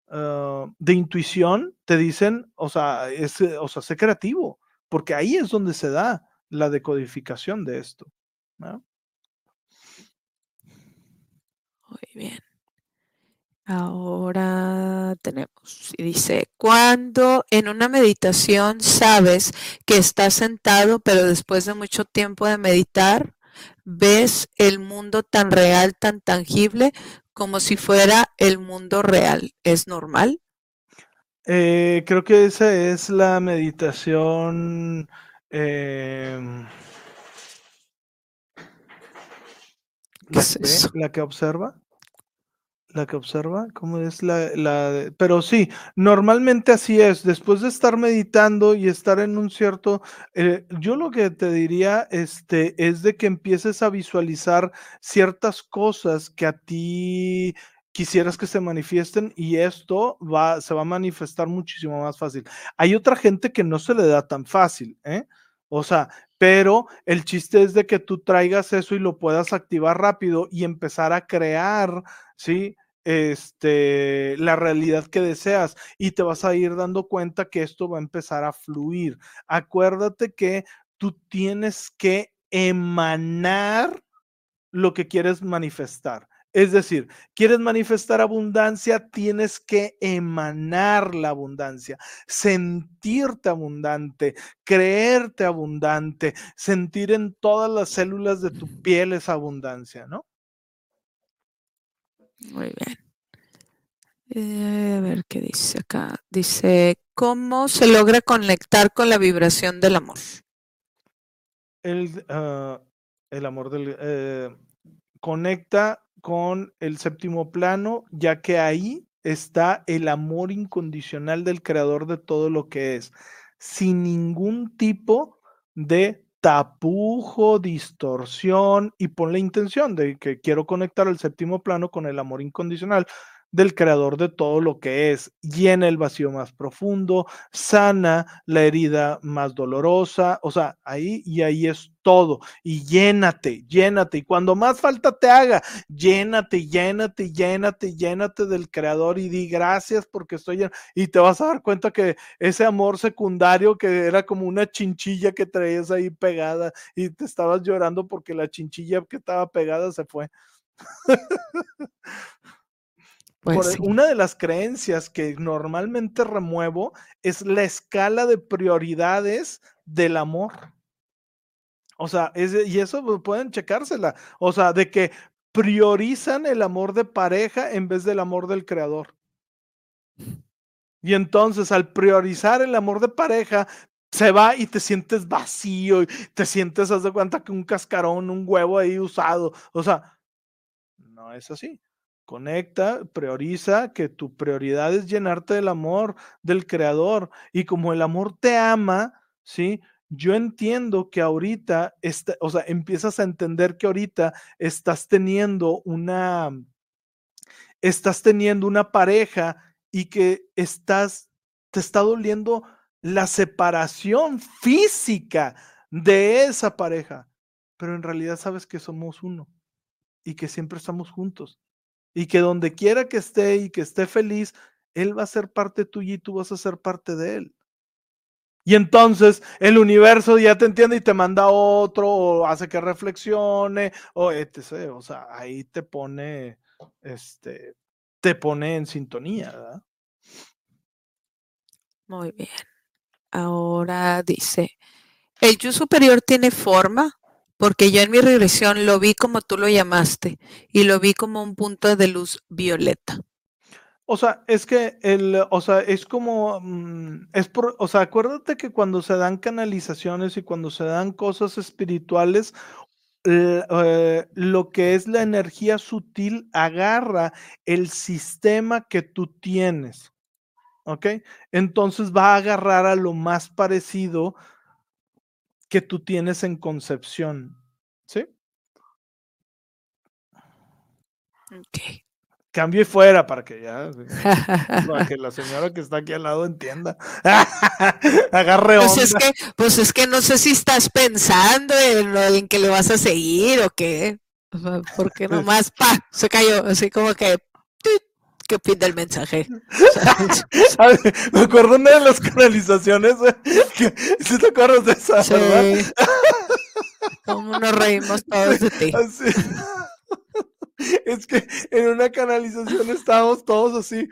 ah, de intuición, te dicen, o sea, es, eh, o sea, sé creativo, porque ahí es donde se da la decodificación de esto. ¿no? Muy bien. Ahora tenemos, y dice, cuando en una meditación sabes que estás sentado, pero después de mucho tiempo de meditar, ves el mundo tan real, tan tangible, como si fuera el mundo real. ¿Es normal? Eh, creo que esa es la meditación. Em, la que observa la que observa, ¿cómo es la, la, Pero sí, normalmente así es, después de estar meditando y estar en un cierto, eh, yo lo que te diría este, es de que empieces a visualizar ciertas cosas que a ti quisieras que se manifiesten y esto va, se va a manifestar muchísimo más fácil. Hay otra gente que no se le da tan fácil, ¿eh? O sea, pero el chiste es de que tú traigas eso y lo puedas activar rápido y empezar a crear, ¿sí? Este, la realidad que deseas y te vas a ir dando cuenta que esto va a empezar a fluir. Acuérdate que tú tienes que emanar lo que quieres manifestar. Es decir, quieres manifestar abundancia, tienes que emanar la abundancia, sentirte abundante, creerte abundante, sentir en todas las células de tu piel esa abundancia, ¿no? Muy bien. Eh, a ver qué dice acá. Dice, ¿cómo se logra conectar con la vibración del amor? El, ah, el amor del... Eh, conecta con el séptimo plano, ya que ahí está el amor incondicional del creador de todo lo que es, sin ningún tipo de tapujo, distorsión y pon la intención de que quiero conectar el séptimo plano con el amor incondicional del creador de todo lo que es, llena el vacío más profundo, sana la herida más dolorosa, o sea, ahí y ahí es todo, y llénate, llénate, y cuando más falta te haga, llénate, llénate, llénate, llénate del creador y di gracias porque estoy lleno, y te vas a dar cuenta que ese amor secundario que era como una chinchilla que traías ahí pegada y te estabas llorando porque la chinchilla que estaba pegada se fue. Pues una de las creencias que normalmente remuevo es la escala de prioridades del amor. O sea, y eso pueden checársela. O sea, de que priorizan el amor de pareja en vez del amor del creador. Y entonces al priorizar el amor de pareja, se va y te sientes vacío, y te sientes, haz de cuenta que un cascarón, un huevo ahí usado. O sea, no es así. Conecta, prioriza, que tu prioridad es llenarte del amor del Creador. Y como el amor te ama, ¿sí? Yo entiendo que ahorita, está, o sea, empiezas a entender que ahorita estás teniendo una, estás teniendo una pareja y que estás, te está doliendo la separación física de esa pareja, pero en realidad sabes que somos uno y que siempre estamos juntos y que donde quiera que esté y que esté feliz, Él va a ser parte tuya y tú vas a ser parte de Él. Y entonces el universo ya te entiende y te manda otro, o hace que reflexione, o etc. O sea, ahí te pone, este, te pone en sintonía, ¿verdad? Muy bien. Ahora dice, ¿el yo superior tiene forma? Porque yo en mi regresión lo vi como tú lo llamaste y lo vi como un punto de luz violeta. O sea, es que el, o sea, es como, mm, es por, o sea, acuérdate que cuando se dan canalizaciones y cuando se dan cosas espirituales, eh, lo que es la energía sutil agarra el sistema que tú tienes. ¿Ok? Entonces va a agarrar a lo más parecido que tú tienes en concepción. ¿Sí? Ok. Cambio y fuera para que ya, para que la señora que está aquí al lado entienda. Agarre pues es que, pues es que no sé si estás pensando en, en que le vas a seguir o qué. Porque nomás, pa, se cayó, así como que qué fin del mensaje. me acuerdo una de las canalizaciones, ¿sí te acuerdas de esa, sí. Cómo nos reímos todos de ti. es que en una canalización estábamos todos así.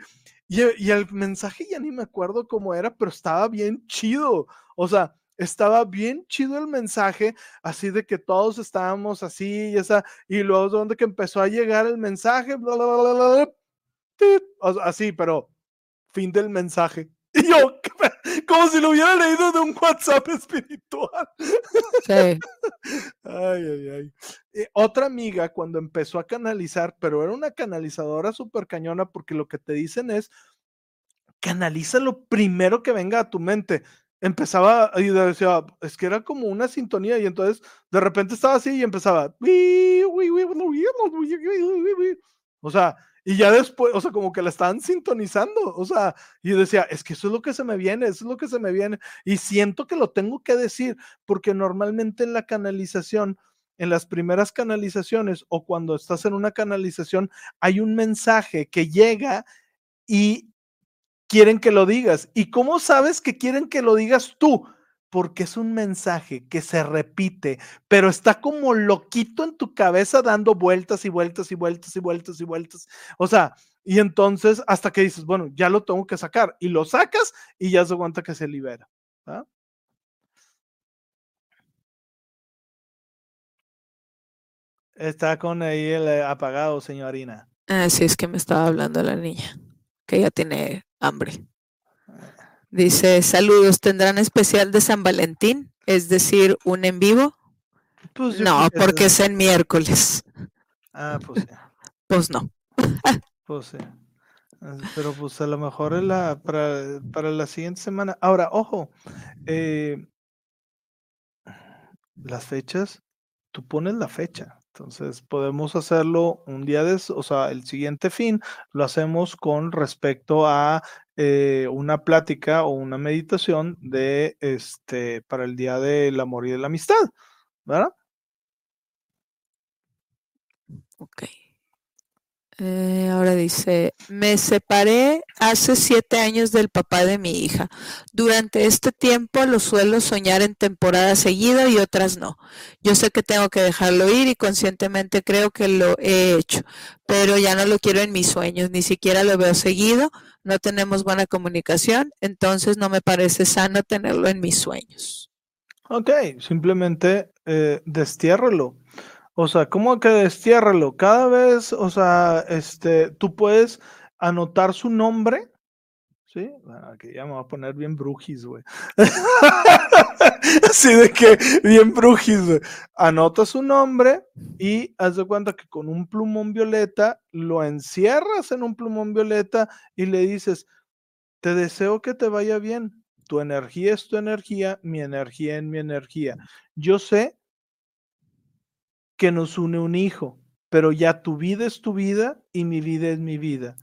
Y, y, el mensaje ya ni me acuerdo cómo era, pero estaba bien chido. O sea, estaba bien chido el mensaje, así de que todos estábamos así y esa, y luego donde que empezó a llegar el mensaje, bla, bla, bla, bla, así, pero fin del mensaje. Y yo, como si lo hubiera leído de un WhatsApp espiritual. Sí. Ay, ay, ay. Eh, otra amiga, cuando empezó a canalizar, pero era una canalizadora súper cañona, porque lo que te dicen es, canaliza lo primero que venga a tu mente. Empezaba y decía, es que era como una sintonía, y entonces de repente estaba así y empezaba. O sea, y ya después, o sea, como que la estaban sintonizando, o sea, y decía, es que eso es lo que se me viene, eso es lo que se me viene. Y siento que lo tengo que decir, porque normalmente en la canalización, en las primeras canalizaciones o cuando estás en una canalización, hay un mensaje que llega y quieren que lo digas. ¿Y cómo sabes que quieren que lo digas tú? Porque es un mensaje que se repite, pero está como loquito en tu cabeza dando vueltas y vueltas y vueltas y vueltas y vueltas. O sea, y entonces hasta que dices, bueno, ya lo tengo que sacar y lo sacas y ya se aguanta que se libera. Está con ahí el eh, apagado, señorina. Así es que me estaba hablando la niña, que ya tiene hambre. Dice, saludos, ¿tendrán especial de San Valentín? Es decir, un en vivo. Pues no, porque es en miércoles. Ah, pues Pues no. pues sí. Pero pues a lo mejor la, para, para la siguiente semana. Ahora, ojo, eh, las fechas, tú pones la fecha. Entonces podemos hacerlo un día de, o sea, el siguiente fin lo hacemos con respecto a eh, una plática o una meditación de este para el día del amor y de la amistad, ¿verdad? Ok. Eh, ahora dice, me separé hace siete años del papá de mi hija. Durante este tiempo lo suelo soñar en temporada seguida y otras no. Yo sé que tengo que dejarlo ir y conscientemente creo que lo he hecho, pero ya no lo quiero en mis sueños, ni siquiera lo veo seguido, no tenemos buena comunicación, entonces no me parece sano tenerlo en mis sueños. Ok, simplemente eh, destiérralo. O sea, ¿cómo que destiérralo? Cada vez, o sea, este, tú puedes anotar su nombre, ¿sí? Aquí ya me voy a poner bien brujis, güey. Así de que, bien brujis, güey. Anota su nombre y haz de cuenta que con un plumón violeta lo encierras en un plumón violeta y le dices, te deseo que te vaya bien. Tu energía es tu energía, mi energía es mi energía. Yo sé que nos une un hijo, pero ya tu vida es tu vida y mi vida es mi vida.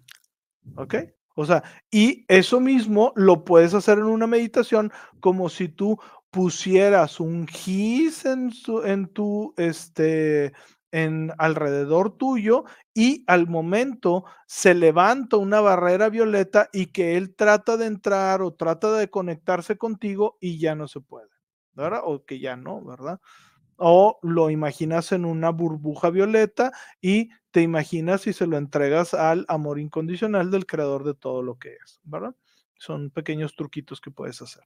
¿Ok? O sea, y eso mismo lo puedes hacer en una meditación como si tú pusieras un gis en, su, en tu, este, en alrededor tuyo y al momento se levanta una barrera violeta y que él trata de entrar o trata de conectarse contigo y ya no se puede, ¿verdad? O que ya no, ¿verdad? o lo imaginas en una burbuja violeta y te imaginas y se lo entregas al amor incondicional del creador de todo lo que es, ¿verdad? Son pequeños truquitos que puedes hacer.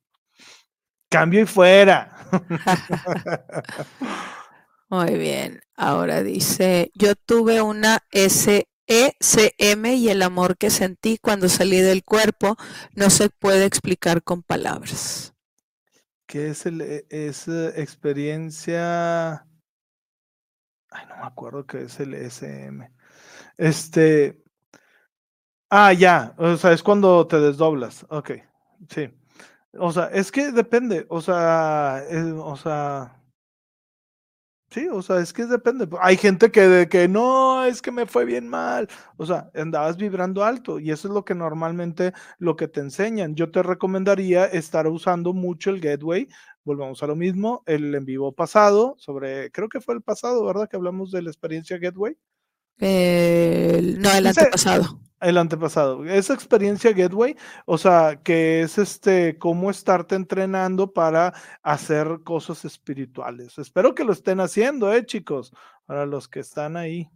Cambio y fuera. Muy bien. Ahora dice, yo tuve una SECM y el amor que sentí cuando salí del cuerpo no se puede explicar con palabras. ¿Qué es, el, e, es experiencia? Ay, no me acuerdo qué es el SM. Este. Ah, ya. O sea, es cuando te desdoblas. Ok. Sí. O sea, es que depende. O sea, o sea. Sí, o sea, es que depende. Hay gente que de que no, es que me fue bien mal. O sea, andabas vibrando alto y eso es lo que normalmente lo que te enseñan. Yo te recomendaría estar usando mucho el gateway. Volvamos a lo mismo, el en vivo pasado, sobre, creo que fue el pasado, ¿verdad? Que hablamos de la experiencia gateway. no, el antepasado el antepasado. Esa experiencia Gateway, o sea, que es este, cómo estarte entrenando para hacer cosas espirituales. Espero que lo estén haciendo, eh, chicos, para los que están ahí.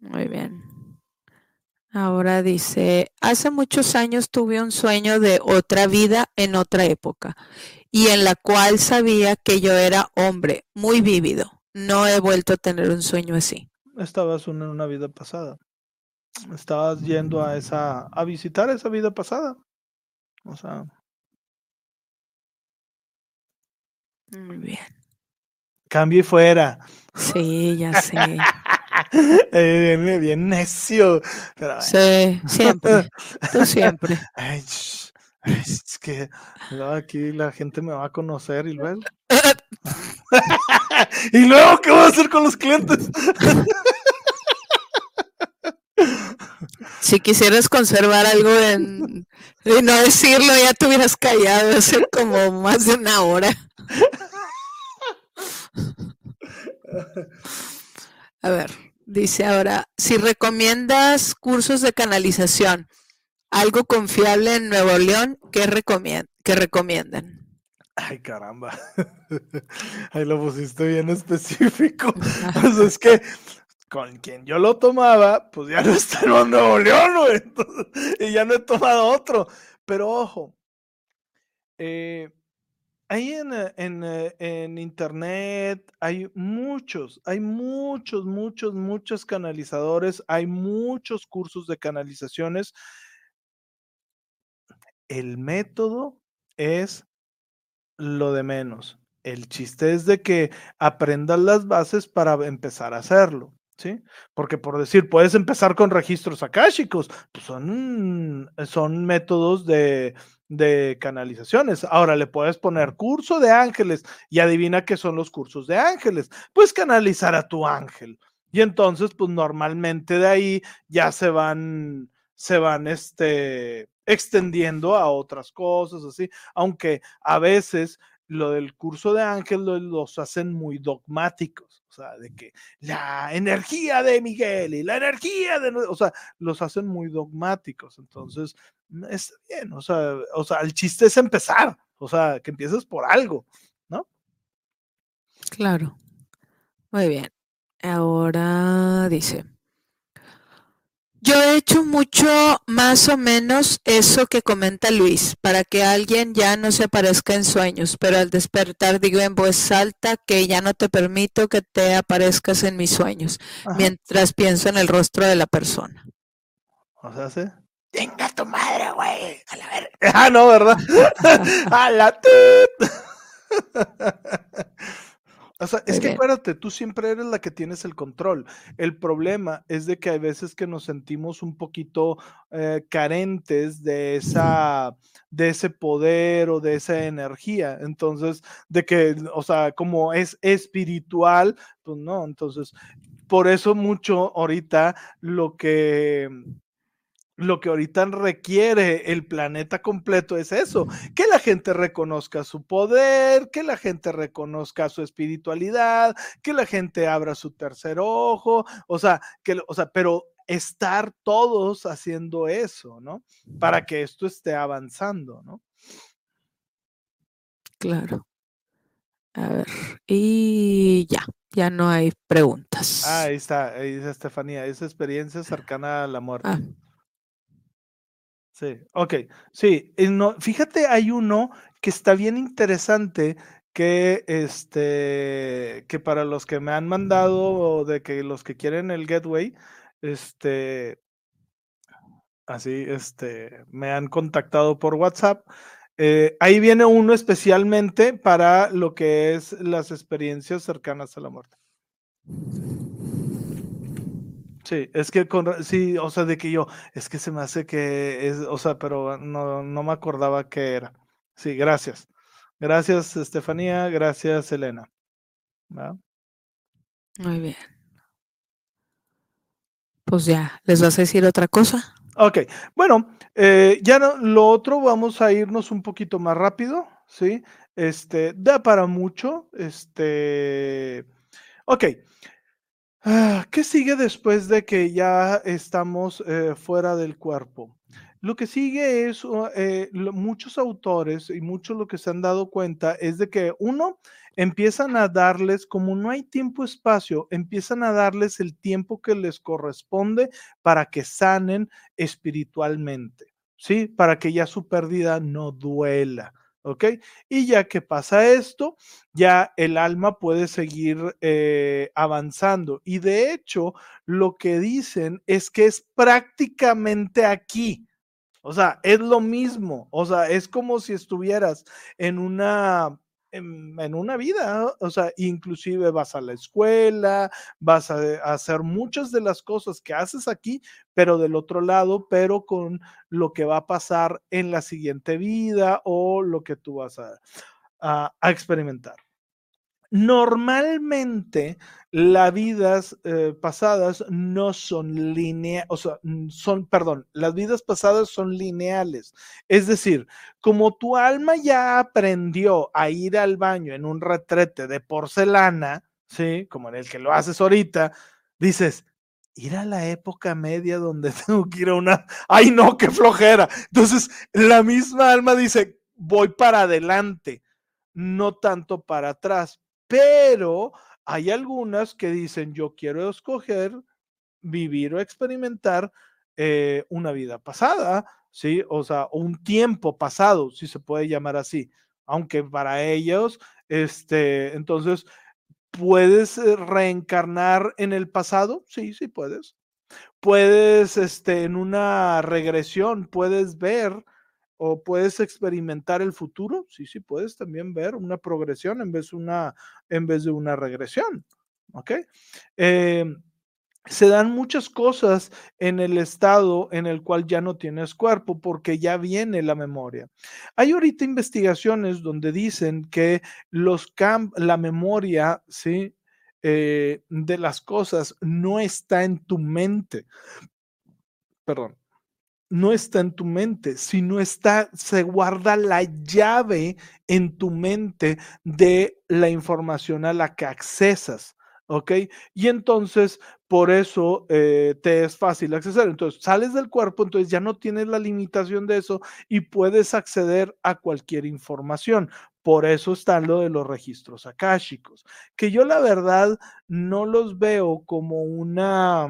Muy bien. Ahora dice, hace muchos años tuve un sueño de otra vida en otra época y en la cual sabía que yo era hombre, muy vívido. No he vuelto a tener un sueño así. Estabas en una vida pasada. Estabas yendo a esa a visitar esa vida pasada. O sea, muy bien. Cambio y fuera. Sí, ya sé. eh, bien, necio. Pero, sí, siempre. Tú siempre. Ay, es que aquí la gente me va a conocer y luego. ¿Y luego qué voy a hacer con los clientes? si quisieras conservar algo en, y no decirlo, ya te hubieras callado hace como más de una hora. A ver, dice ahora, si recomiendas cursos de canalización, algo confiable en Nuevo León, ¿qué, qué recomiendan? Ay, caramba. Ahí lo pusiste bien específico. es que con quien yo lo tomaba, pues ya no está en Nuevo León, güey. y ya no he tomado otro. Pero ojo, eh, ahí en, eh, eh, en, internet hay muchos, hay muchos, muchos, muchos canalizadores, hay muchos cursos de canalizaciones. El método es lo de menos. El chiste es de que aprendas las bases para empezar a hacerlo. ¿sí? Porque por decir, puedes empezar con registros akáshicos, pues son, son métodos de, de canalizaciones. Ahora le puedes poner curso de ángeles y adivina qué son los cursos de ángeles. Pues canalizar a tu ángel. Y entonces, pues normalmente de ahí ya se van, se van este, extendiendo a otras cosas, así, aunque a veces lo del curso de ángeles los hacen muy dogmáticos o sea, de que la energía de Miguel y la energía de, o sea, los hacen muy dogmáticos, entonces mm, está bien, o sea, o sea, el chiste es empezar, o sea, que empieces por algo, ¿no? Claro. Muy bien. Ahora dice, yo he hecho mucho más o menos eso que comenta Luis, para que alguien ya no se aparezca en sueños, pero al despertar digo en voz alta que ya no te permito que te aparezcas en mis sueños, mientras pienso en el rostro de la persona. O sea, ¿sí? Tenga tu madre, güey. A la ver. Ah, no, ¿verdad? a la O sea, es que acuérdate, tú siempre eres la que tienes el control. El problema es de que hay veces que nos sentimos un poquito eh, carentes de esa, de ese poder o de esa energía. Entonces, de que, o sea, como es espiritual, pues no. Entonces, por eso mucho ahorita lo que lo que ahorita requiere el planeta completo es eso, que la gente reconozca su poder, que la gente reconozca su espiritualidad, que la gente abra su tercer ojo, o sea, que, o sea, pero estar todos haciendo eso, ¿no? Para que esto esté avanzando, ¿no? Claro. A ver, y ya, ya no hay preguntas. Ah, ahí está, ahí dice Estefanía, esa experiencia cercana a la muerte. Ah. Sí, ok. Sí, no, fíjate, hay uno que está bien interesante que este que para los que me han mandado de que los que quieren el gateway este así este me han contactado por WhatsApp eh, ahí viene uno especialmente para lo que es las experiencias cercanas a la muerte Sí, es que con, sí, o sea, de que yo, es que se me hace que es, o sea, pero no, no me acordaba qué era. Sí, gracias. Gracias, Estefanía, gracias, Elena. Muy bien. Pues ya, ¿les vas a decir otra cosa? Ok, bueno, eh, ya no, lo otro vamos a irnos un poquito más rápido, ¿sí? Este, da para mucho, este, ok. Ah, ¿Qué sigue después de que ya estamos eh, fuera del cuerpo? Lo que sigue es, eh, muchos autores y muchos lo que se han dado cuenta es de que uno, empiezan a darles, como no hay tiempo-espacio, empiezan a darles el tiempo que les corresponde para que sanen espiritualmente, ¿sí? Para que ya su pérdida no duela. ¿Ok? Y ya que pasa esto, ya el alma puede seguir eh, avanzando. Y de hecho, lo que dicen es que es prácticamente aquí. O sea, es lo mismo. O sea, es como si estuvieras en una en, una vida, o sea, inclusive vas a la escuela, vas a, hacer muchas de las cosas que haces aquí, pero del otro lado, pero con lo que va a pasar en la siguiente vida o lo que tú vas a experimentar. Normalmente las vidas eh, pasadas no son lineales, o sea, son, perdón, las vidas pasadas son lineales. Es decir, como tu alma ya aprendió a ir al baño en un retrete de porcelana, ¿sí? Como en el que lo haces ahorita, dices, ir a la época media donde tengo que ir a una, ay no, qué flojera. Entonces, la misma alma dice, voy para adelante, no tanto para atrás pero hay algunas que dicen, yo quiero escoger vivir o experimentar eh, una vida pasada, ¿sí? O sea, un tiempo pasado, si se puede llamar así, aunque para ellos, este, entonces, ¿puedes eh, reencarnar en el pasado? Sí, sí puedes. Puedes, este, en una regresión, puedes ver o puedes experimentar el futuro, sí, sí, puedes también ver una progresión en vez, una, en vez de una regresión, ¿ok? Em, se dan muchas cosas en el estado en el cual ya no tienes cuerpo porque ya viene la memoria. Hay ahorita investigaciones donde dicen que los la memoria, ¿sí? Eh, de las cosas no está en tu mente. Perdón, no está en tu mente, sino está, se guarda la llave en tu mente de la información a la que accesas. ¿Ok? Y entonces, por eso eh, te es fácil acceder. Entonces, sales del cuerpo, entonces ya no tienes la limitación de eso y puedes acceder a cualquier información. Por eso está lo de los registros akáshicos, que yo la verdad no los veo como una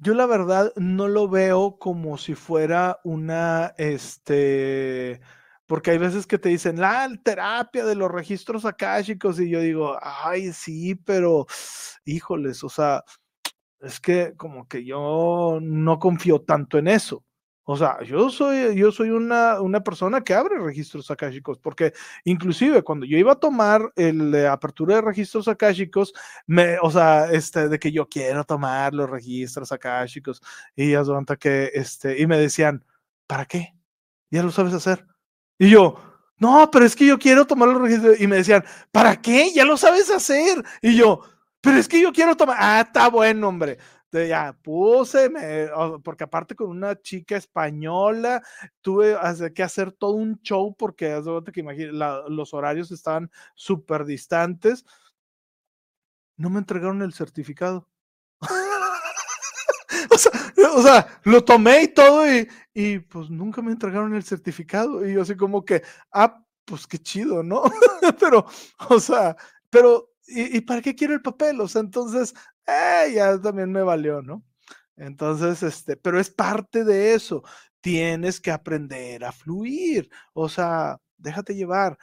yo la verdad no lo veo como si fuera una, este, porque hay veces que te dicen, la terapia de los registros akáshicos y yo digo, ay, sí, pero, híjoles, o sea, es que como que yo no confío tanto en eso. O sea, yo soy, yo soy una, una persona que abre registros akáshicos, porque inclusive cuando yo iba a tomar el apertura de registros akáshicos, me, o sea, este, de que yo quiero tomar los registros akáshicos, y ya que, este, y me decían, ¿para qué? Ya lo sabes hacer. Y yo, no, pero es que yo quiero tomar los registros, y me decían, ¿para qué? Ya lo sabes hacer. Y yo, pero es que yo quiero tomar, ah, está bueno, hombre ya puse, porque aparte con una chica española, tuve que hacer todo un show porque que los horarios estaban súper distantes. No me entregaron el certificado. o, sea, lo tomé y todo y, y, pues nunca me entregaron el certificado. Y yo así como que, ah, pues qué chido, ¿no? pero, o sea, pero ¿y, para qué quiero el papel? O sea, entonces, eh, ya también me valió, ¿no? Entonces, este, pero es parte de eso. Tienes que aprender a fluir, o sea, déjate llevar.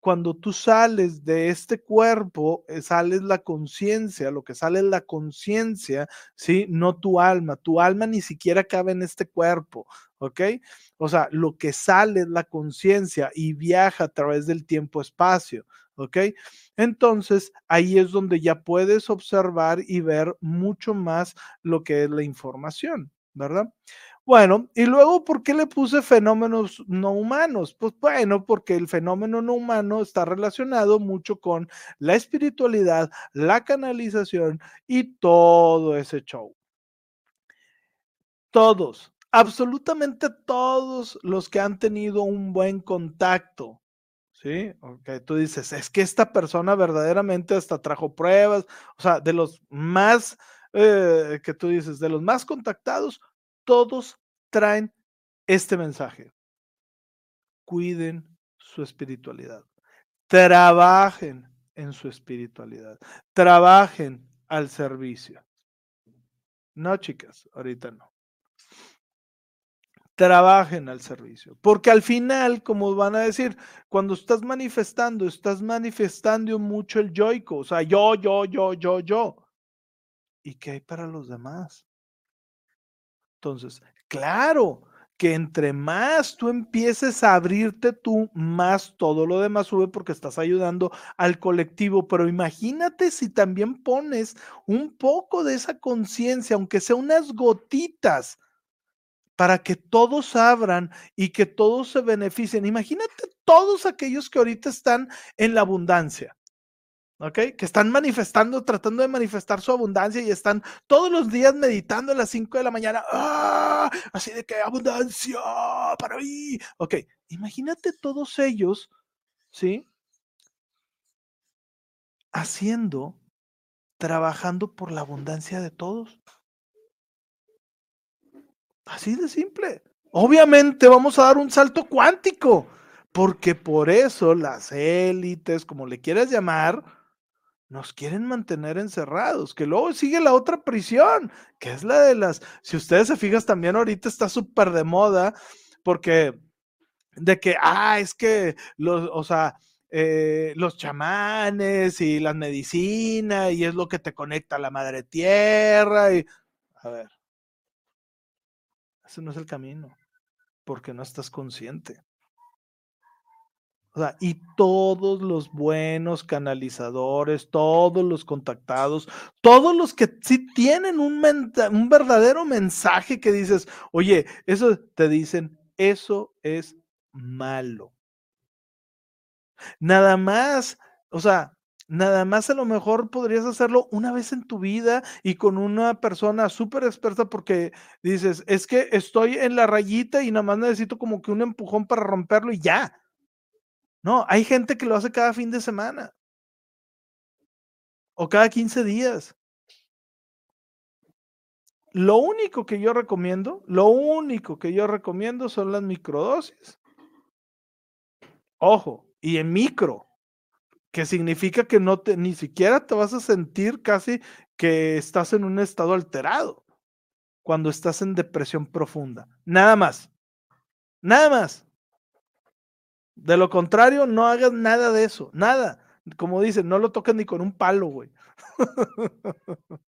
Cuando tú sales de este cuerpo, eh, sales la conciencia, lo que sale es la conciencia, ¿sí? No tu alma. Tu alma ni siquiera cabe en este cuerpo, ¿ok? O sea, lo que sale es la conciencia y viaja a través del tiempo-espacio, ¿ok? Entonces, ahí es donde ya puedes observar y ver mucho más lo que es la información, ¿verdad? Bueno, y luego, ¿por qué le puse fenómenos no humanos? Pues bueno, porque el fenómeno no humano está relacionado mucho con la espiritualidad, la canalización y todo ese show. Todos, absolutamente todos los que han tenido un buen contacto Sí, ok, tú dices, es que esta persona verdaderamente hasta trajo pruebas, o sea, de los más, eh, que tú dices, de los más contactados, todos traen este mensaje. Cuiden su espiritualidad. Trabajen en su espiritualidad. Trabajen al servicio. No, chicas, ahorita no. Trabajen al servicio. Porque al final, como van a decir, cuando estás manifestando, estás manifestando mucho el yoico. O sea, yo, yo, yo, yo, yo. ¿Y qué hay para los demás? Entonces, claro, que entre más tú empieces a abrirte tú, más todo lo demás sube porque estás ayudando al colectivo. Pero imagínate si también pones un poco de esa conciencia, aunque sea unas gotitas, para que todos abran y que todos se beneficien. Imagínate todos aquellos que ahorita están en la abundancia. ¿ok? Que están manifestando, tratando de manifestar su abundancia y están todos los días meditando a las 5 de la mañana. ¡Ah! Así de que abundancia para mí. Ok, imagínate todos ellos, ¿sí? Haciendo, trabajando por la abundancia de todos. Así de simple. Obviamente vamos a dar un salto cuántico, porque por eso las élites, como le quieras llamar, nos quieren mantener encerrados, que luego sigue la otra prisión, que es la de las, si ustedes se fijan también ahorita está súper de moda, porque de que, ah, es que los, o sea, eh, los chamanes y la medicina y es lo que te conecta a la madre tierra y, a ver, ese no es el camino, porque no estás consciente y todos los buenos canalizadores, todos los contactados, todos los que sí tienen un, un verdadero mensaje que dices, oye, eso te dicen, eso es malo. Nada más, o sea, nada más a lo mejor podrías hacerlo una vez en tu vida y con una persona súper experta porque dices, es que estoy en la rayita y nada más necesito como que un empujón para romperlo y ya. No, hay gente que lo hace cada fin de semana. O cada 15 días. Lo único que yo recomiendo, lo único que yo recomiendo son las microdosis. Ojo, y en micro, que significa que no te, ni siquiera te vas a sentir casi que estás en un estado alterado cuando estás en depresión profunda. Nada más. Nada más. De lo contrario, no hagas nada de eso, nada. Como dicen, no lo toques ni con un palo, güey.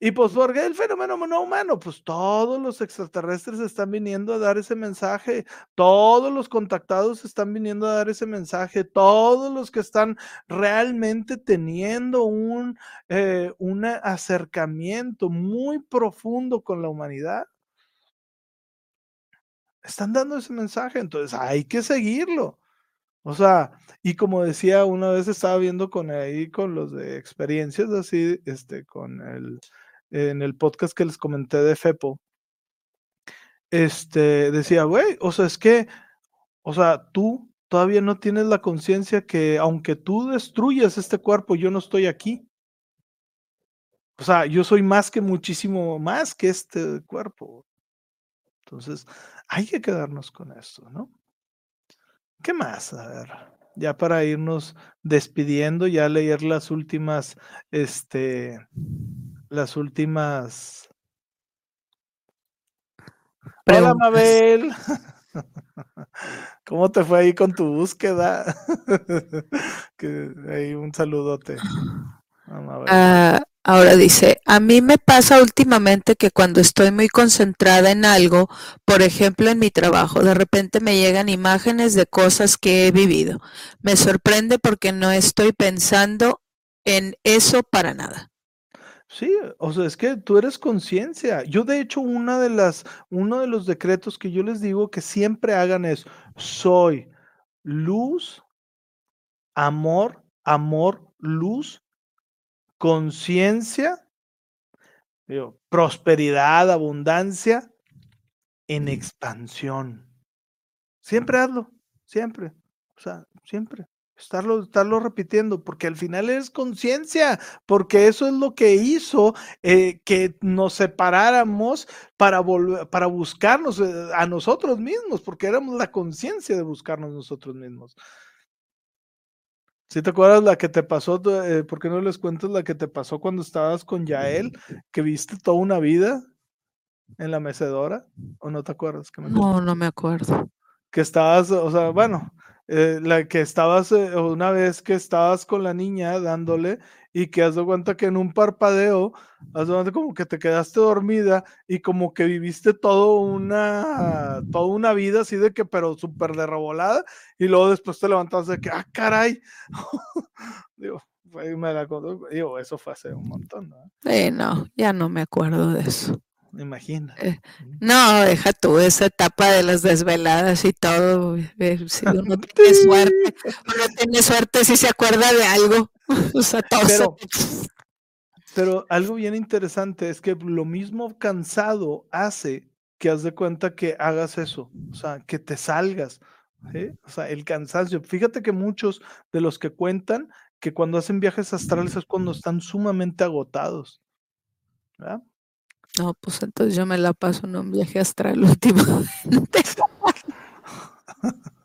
y pues, ¿por qué el fenómeno no humano? Pues todos los extraterrestres están viniendo a dar ese mensaje, todos los contactados están viniendo a dar ese mensaje, todos los que están realmente teniendo un eh, un acercamiento muy profundo con la humanidad están dando ese mensaje, entonces hay que seguirlo. O sea, y como decía, una vez estaba viendo con ahí con los de experiencias así, este, con el, en el podcast que les comenté de FEPO, este, decía, güey, o sea, es que, o sea, tú todavía no tienes la conciencia que aunque tú destruyas este cuerpo, yo no estoy aquí. O sea, yo soy más que muchísimo más que este cuerpo. Entonces, hay que quedarnos con esto, ¿no? ¿Qué más? A ver, ya para irnos despidiendo, ya leer las últimas, este, las últimas. Hola, Mabel. ¿Cómo te fue ahí con tu búsqueda? que, ahí un saludote. Ah, Ahora dice, a mí me pasa últimamente que cuando estoy muy concentrada en algo, por ejemplo en mi trabajo, de repente me llegan imágenes de cosas que he vivido. Me sorprende porque no estoy pensando en eso para nada. Sí, o sea, es que tú eres conciencia. Yo de hecho una de las uno de los decretos que yo les digo que siempre hagan es soy luz, amor, amor, luz conciencia, prosperidad, abundancia en expansión. Siempre hazlo, siempre. O sea, siempre. Estarlo, estarlo repitiendo, porque al final es conciencia, porque eso es lo que hizo eh, que nos separáramos para, para buscarnos eh, a nosotros mismos, porque éramos la conciencia de buscarnos nosotros mismos. Si te acuerdas la que te pasó, eh, ¿por qué no les cuentas la que te pasó cuando estabas con Yael, que viste toda una vida en la mecedora? ¿O no te acuerdas? Que no, no me acuerdo. Que estabas, o sea, bueno, eh, la que estabas, eh, una vez que estabas con la niña dándole y que has de cuenta que en un parpadeo, has de cuenta como que te quedaste dormida y como que viviste todo una, toda una vida así de que, pero súper de y luego después te levantaste de que, ah, caray. digo, eso fue hace un montón, ¿no? Eh, no, ya no me acuerdo de eso. Imagina. Eh, no, deja tú esa etapa de las desveladas y todo. Eh, si uno tiene suerte, uno tiene suerte si se acuerda de algo. O sea, todo pero, pero algo bien interesante es que lo mismo cansado hace que haz de cuenta que hagas eso, o sea, que te salgas. O sea, el cansancio. Fíjate que muchos de los que cuentan que cuando hacen viajes astrales es cuando están sumamente agotados. ¿verdad? No, pues entonces yo me la paso en un viaje astral últimamente.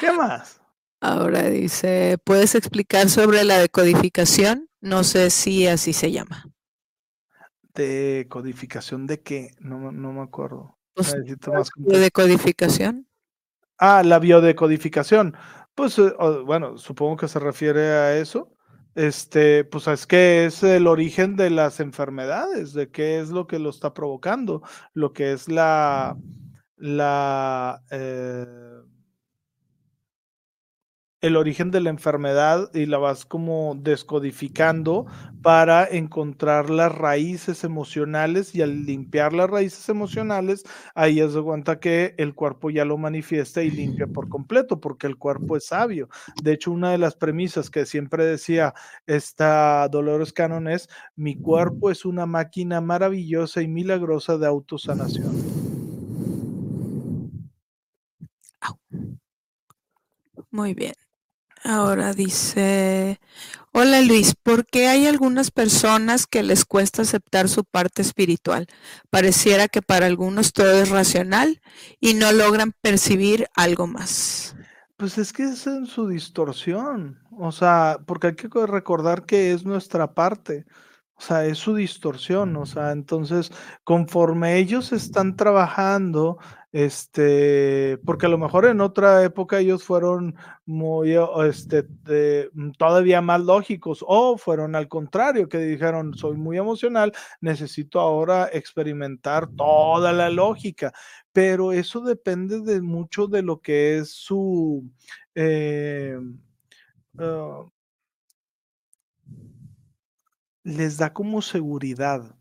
¿Qué más? Ahora dice, ¿puedes explicar sobre la decodificación? No sé si así se llama. ¿Decodificación de qué? No, no me acuerdo. Pues, ¿De decodificación? Ah, la biodecodificación. Pues eh, bueno, supongo que se refiere a eso. Este, pues es que es el origen de las enfermedades, de qué es lo que lo está provocando, lo que es la, la, eh, el origen de la enfermedad y la vas como descodificando para encontrar las raíces emocionales y al limpiar las raíces emocionales, ahí es de cuenta que el cuerpo ya lo manifiesta y limpia por completo, porque el cuerpo es sabio. De hecho, una de las premisas que siempre decía esta Dolores Cannon es, mi cuerpo es una máquina maravillosa y milagrosa de autosanación. Muy bien. Ahora dice, hola Luis, ¿por qué hay algunas personas que les cuesta aceptar su parte espiritual? Pareciera que para algunos todo es racional y no logran percibir algo más. Pues es que es en su distorsión, o sea, porque hay que recordar que es nuestra parte. O sea, es su distorsión, o sea, entonces, conforme ellos están trabajando, este, porque a lo mejor en otra época ellos fueron muy, este, mm, todavía más lógicos, o fueron al contrario, que dijeron, soy muy emocional, necesito ahora experimentar toda la lógica, pero eso depende de mucho de lo que es su... Eh, ah, les da como seguridad.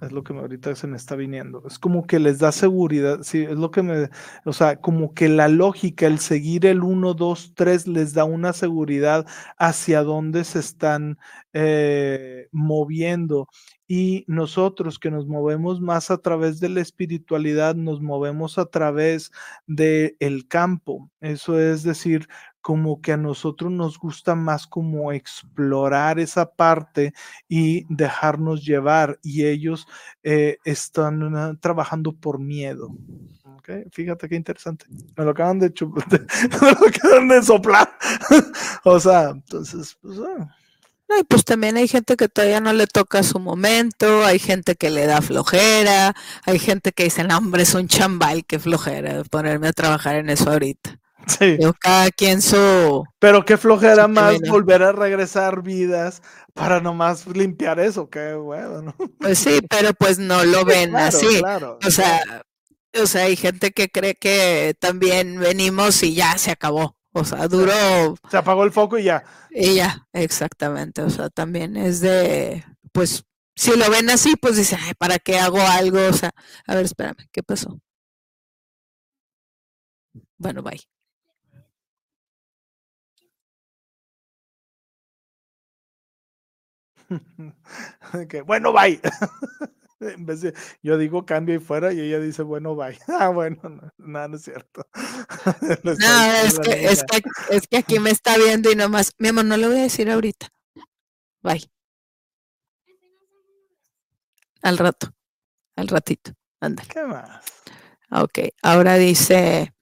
Es lo que ahorita se me está viniendo. Es como que les da seguridad. Sí, es lo que me. O sea, como que la lógica, el seguir el 1, 2, 3 les da una seguridad hacia dónde se están eh, moviendo. Y nosotros que nos movemos más a través de la espiritualidad, nos movemos a través del el campo. Eso es decir, como que a nosotros nos gusta más como explorar esa parte y dejarnos llevar y ellos eh, están trabajando por miedo. Okay, fíjate qué interesante. Me lo acaban de, me lo acaban de soplar. o sea, entonces, pues, ah. No, y pues también hay gente que todavía no le toca su momento, hay gente que le da flojera, hay gente que dice, no, hombre, es un chambal, qué flojera ponerme a trabajar en eso ahorita. Sí. cada quien su. Pero qué flojera más volver a regresar vidas para nomás limpiar eso, qué bueno. Pues sí, pero pues no lo ven así. o sea, o sea, hay gente que cree que también venimos y ya se acabó. O sea, duró. Se apagó el foco y ya. Y ya, exactamente. O sea, también es de, pues, si lo ven así, pues dicen, ay, ¿para qué hago algo? O sea, a ver, espérame, ¿qué pasó? Bueno, bye. bueno, bye. En vez de, yo digo cambio y fuera y ella dice, bueno, bye. Ah, bueno, no, no, no es cierto. no, es que, es, que, es que aquí me está viendo y nomás, mi amor, no le voy a decir ahorita. Bye. Al rato, al ratito. Anda. ¿Qué más? Ok, ahora dice,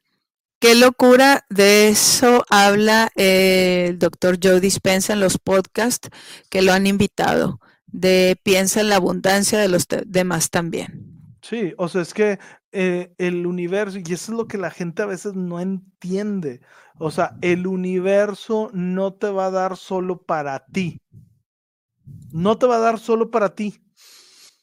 qué locura, de eso habla el doctor Joe Dispensa en los podcasts que lo han invitado, de piensa en la abundancia de los demás también. Sí, o sea, es que eh, el universo, y eso es lo que la gente a veces no entiende, o sea, el universo no te va a dar solo para ti, no te va a dar solo para ti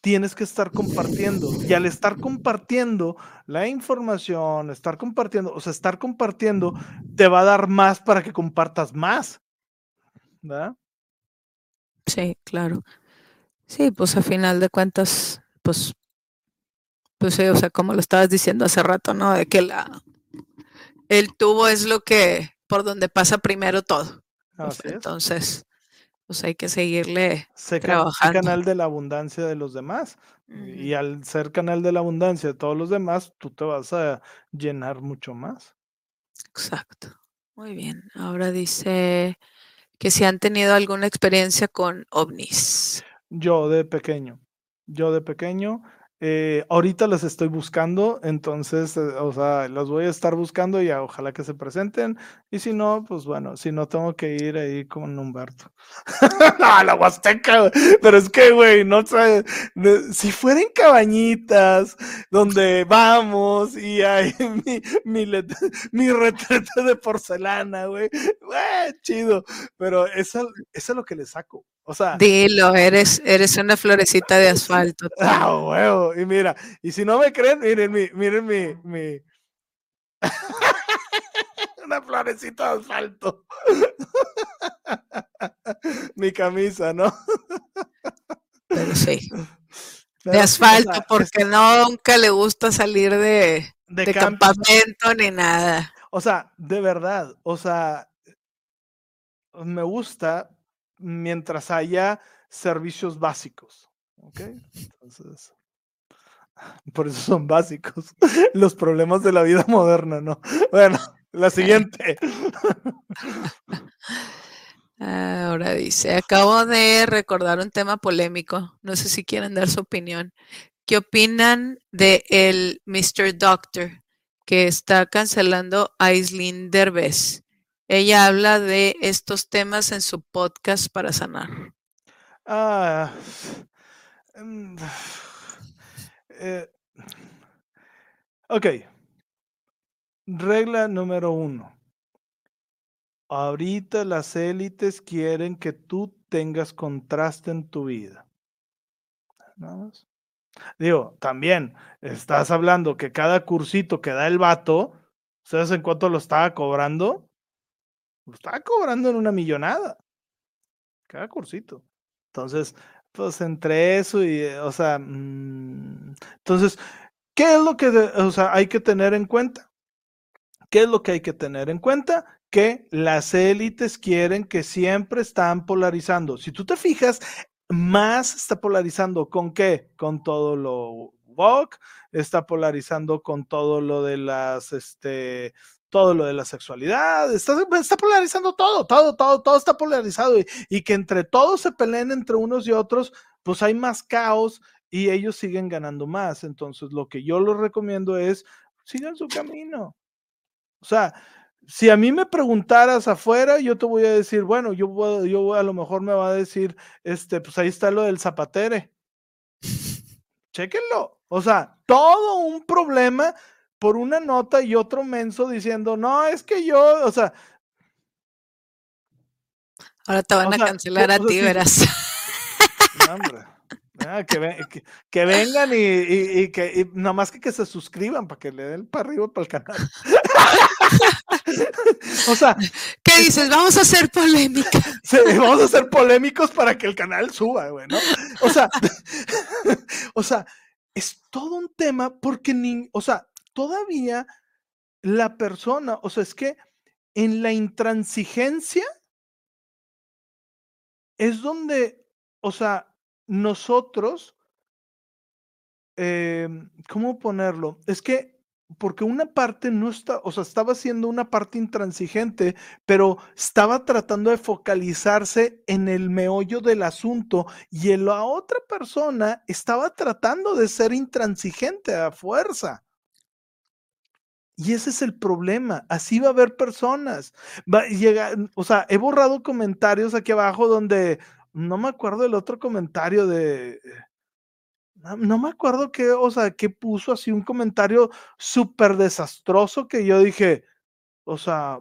tienes que estar compartiendo. Y al estar compartiendo la información, estar compartiendo, o sea, estar compartiendo te va a dar más para que compartas más. ¿Verdad? Sí, claro. Sí, pues a final de cuentas, pues, pues sí, o sea, como lo estabas diciendo hace rato, ¿no? De que la el tubo es lo que por donde pasa primero todo. entonces, pues hay que seguirle trabajando. canal de la abundancia de los demás. Y al ser canal de la abundancia de todos los demás, tú te vas a llenar mucho más. Exacto. Muy bien. Ahora dice que si han tenido alguna experiencia con ovnis. Yo de pequeño. Yo de pequeño eh, ahorita las estoy buscando, entonces, eh, o sea, las voy a estar buscando y ojalá que se presenten. Y si no, pues bueno, si no, tengo que ir ahí con Humberto. no, la Huasteca, pero es que, güey, no sé, si fueran cabañitas donde vamos y hay mi, mi, mi retrete de porcelana, güey, chido, pero eso, eso es lo que le saco. O sea. Dilo, eres, eres una florecita de asfalto. Ah, huevo. Y mira, y si no me creen, miren mi, miren mi, mi. una florecita de asfalto. mi camisa, ¿no? Pero sí. de asfalto, porque nunca le gusta salir de, de, campamento ni nada. O sea, de verdad, o sea, me gusta mientras haya servicios básicos. ¿Ok? Entonces, por eso son básicos los problemas de la vida moderna, ¿no? Bueno, la siguiente. Ahora dice, acabo de recordar un tema polémico, no sé si quieren dar su opinión. ¿Qué opinan de el Mr. Doctor que está cancelando a Aislinn Derbez? Ella habla de estos temas en su podcast para sanar. Ah, mm, eh, ok. Regla número uno. Ahorita las élites quieren que tú tengas contraste en tu vida. Digo, también estás hablando que cada cursito que da el vato, ¿sabes en cuánto lo estaba cobrando? Lo estaba cobrando en una millonada. Cada cursito. Entonces, pues entre eso y, o sea, mm, entonces, ¿qué es lo que o sea, hay que tener en cuenta? ¿Qué es lo que hay que tener en cuenta? Que las élites quieren que siempre están polarizando. Si tú te fijas, más está polarizando con qué? Con todo lo woke, está polarizando con todo lo de las, este, todo lo de la sexualidad, está, está polarizando todo, todo, todo, todo está polarizado y, que entre todos se peleen entre unos y otros, pues hay más caos y ellos siguen ganando más. Entonces, lo que yo les recomiendo es, sigan su camino. O sea, si a mí me preguntaras afuera, yo te voy a decir, bueno, yo, voy, yo a lo mejor me va a decir, este, pues ahí está lo del zapatere. Chéquenlo. O sea, todo un problema por una nota y otro menso diciendo, no, es que yo, o sea. Ahora te van a cancelar a ti, verás. hombre. Ah, que, vengan y, que nada más que, que se suscriban para que le den para arriba para el canal. o sea, ¿qué dices? Vamos a ser polémicos. vamos a ser polémicos para que el canal suba, güey, ¿no? O sea, o sea, es todo un tema porque ni, o sea, todavía la persona, o sea, es que en la intransigencia es donde, o sea, nosotros em, ¿cómo ponerlo? Es que porque una parte no está, o sea, estaba siendo una parte intransigente, pero estaba tratando de focalizarse en el meollo del asunto y la otra persona estaba tratando de ser intransigente a fuerza. Y ese es el problema. Así va a haber personas. Va, llega, o sea, he borrado comentarios aquí abajo donde no me acuerdo el otro comentario de. No, me acuerdo qué, o sea, qué puso así un comentario súper desastroso que yo dije, o sea,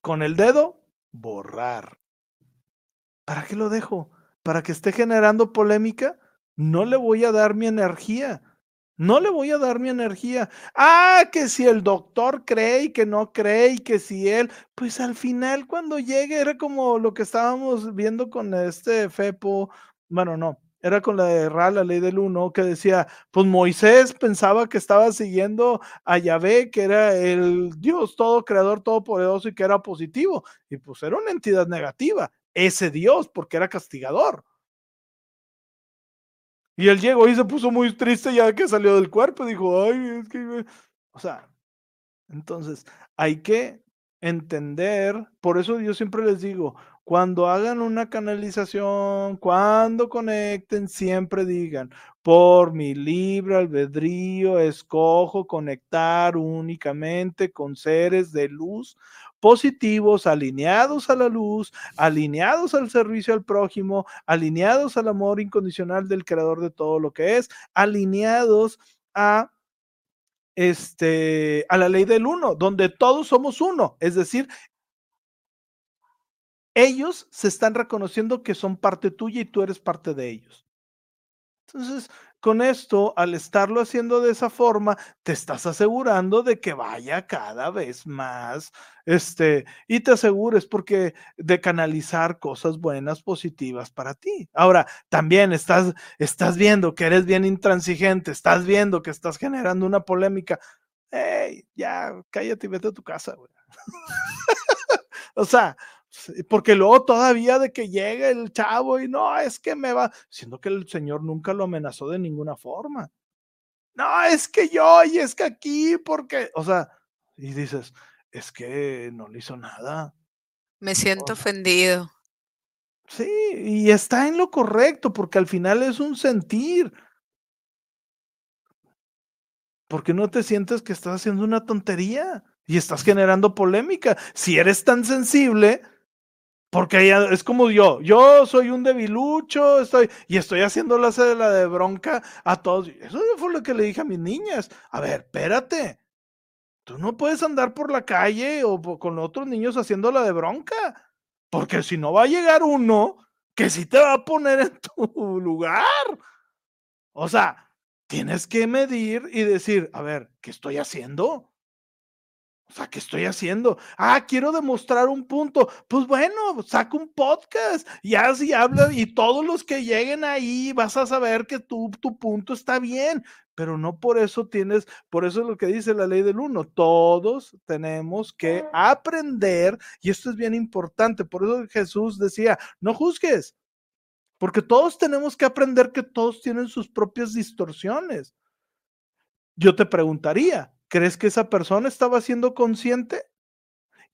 con el dedo, borrar. ¿Para qué lo dejo? ¿Para que esté generando polémica? No le voy a dar mi energía. No le voy a dar mi energía. Ah, que si el doctor cree y que no cree y que si él, pues al final cuando llegue era como lo que estábamos viendo con este Fepo, bueno, no, era con la de Ra, la ley del uno, que decía, pues Moisés pensaba que estaba siguiendo a Yahvé, que era el Dios todo creador, todopoderoso y que era positivo, y pues era una entidad negativa, ese Dios, porque era castigador. Y él llegó y se puso muy triste ya que salió del cuerpo. Dijo, ay, es que... O sea, entonces hay que entender, por eso yo siempre les digo, cuando hagan una canalización, cuando conecten, siempre digan, por mi libre albedrío, escojo conectar únicamente con seres de luz positivos, alineados a la luz, alineados al servicio al prójimo, alineados al amor incondicional del creador de todo lo que es, alineados a este a la ley del uno, donde todos somos uno, es decir, ellos se están reconociendo que son parte tuya y tú eres parte de ellos. Entonces, con esto, al estarlo haciendo de esa forma, te estás asegurando de que vaya cada vez más, este, y te asegures porque de canalizar cosas buenas, positivas para ti. Ahora, también estás, estás viendo que eres bien intransigente, estás viendo que estás generando una polémica. Hey, ya, cállate y vete a tu casa, güey. o sea, porque luego todavía de que llegue el chavo y no, es que me va, siendo que el Señor nunca lo amenazó de ninguna forma. No, es que yo, y es que aquí, porque, o sea, y dices, es que no le hizo nada. Me siento ofendido. Sí, y está en lo correcto, porque al final es un sentir. Porque no te sientes que estás haciendo una tontería y estás generando polémica. Si eres tan sensible, porque es como yo, yo soy un debilucho, estoy, y estoy haciendo la la de bronca a todos. Eso fue lo que le dije a mis niñas. A ver, espérate. Tú no puedes andar por la calle o con otros niños haciendo la de bronca. Porque si no va a llegar uno que sí te va a poner en tu lugar. O sea, tienes que medir y decir, a ver, ¿qué estoy haciendo? O sea, ¿qué estoy haciendo? Ah, quiero demostrar un punto. Pues bueno, saca un podcast y así habla y todos los que lleguen ahí vas a saber que tu, tu punto está bien, pero no por eso tienes, por eso es lo que dice la ley del uno. Todos tenemos que aprender y esto es bien importante. Por eso Jesús decía, no juzgues, porque todos tenemos que aprender que todos tienen sus propias distorsiones. Yo te preguntaría, ¿Crees que esa persona estaba siendo consciente?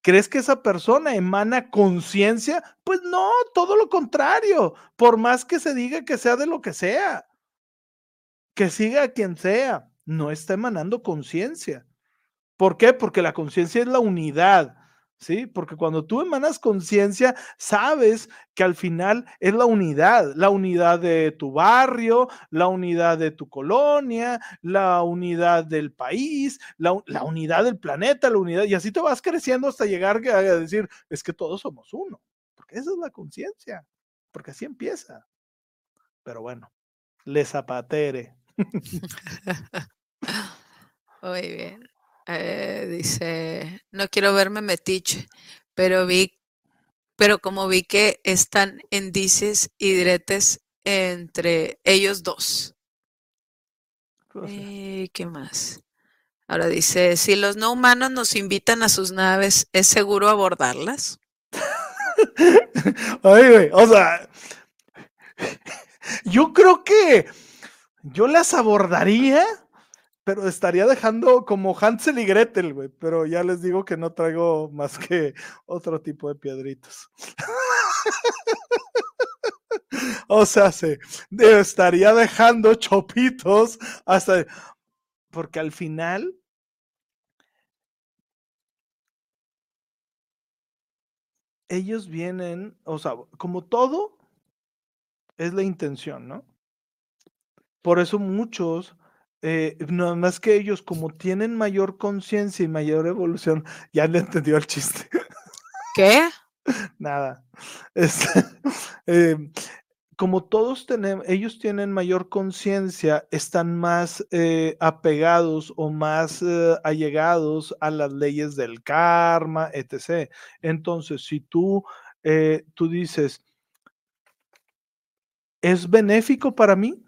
¿Crees que esa persona emana conciencia? Pues no, todo lo contrario. Por más que se diga que sea de lo que sea, que siga a quien sea, no está emanando conciencia. ¿Por qué? Porque la conciencia es la unidad. ¿Sí? Porque cuando tú emanas conciencia, sabes que al final es la unidad, la unidad de tu barrio, la unidad de tu colonia, la unidad del país, la, unidad del planeta, la unidad, y así te vas creciendo hasta llegar a decir, es que todos somos uno, porque esa es la conciencia, porque así empieza. Pero bueno, le zapatere. Muy bien. Eh, dice, no quiero verme metiche, pero vi, pero como vi que están en dices y diretes entre ellos dos. Eh, ¿Qué más? Ahora dice, si los no humanos nos invitan a sus naves, ¿es seguro abordarlas? Ay, güey, o sea, yo creo que yo las abordaría, pero estaría dejando como Hansel y Gretel, güey. Pero ya les digo que no traigo más que otro tipo de piedritos. o sea, se estaría dejando chopitos hasta. Porque al final. Ellos vienen, o sea, como todo, es la intención, ¿no? Por eso muchos, eh, nada más que ellos, como tienen mayor conciencia y mayor evolución, ya le entendió el chiste. ¿Qué? Nada. Este, em, como todos tenemos, ellos tienen mayor conciencia, están más eh, apegados o más eh, allegados a las leyes del karma, etc. Entonces, si tú, tú dices, ¿es benéfico para mí?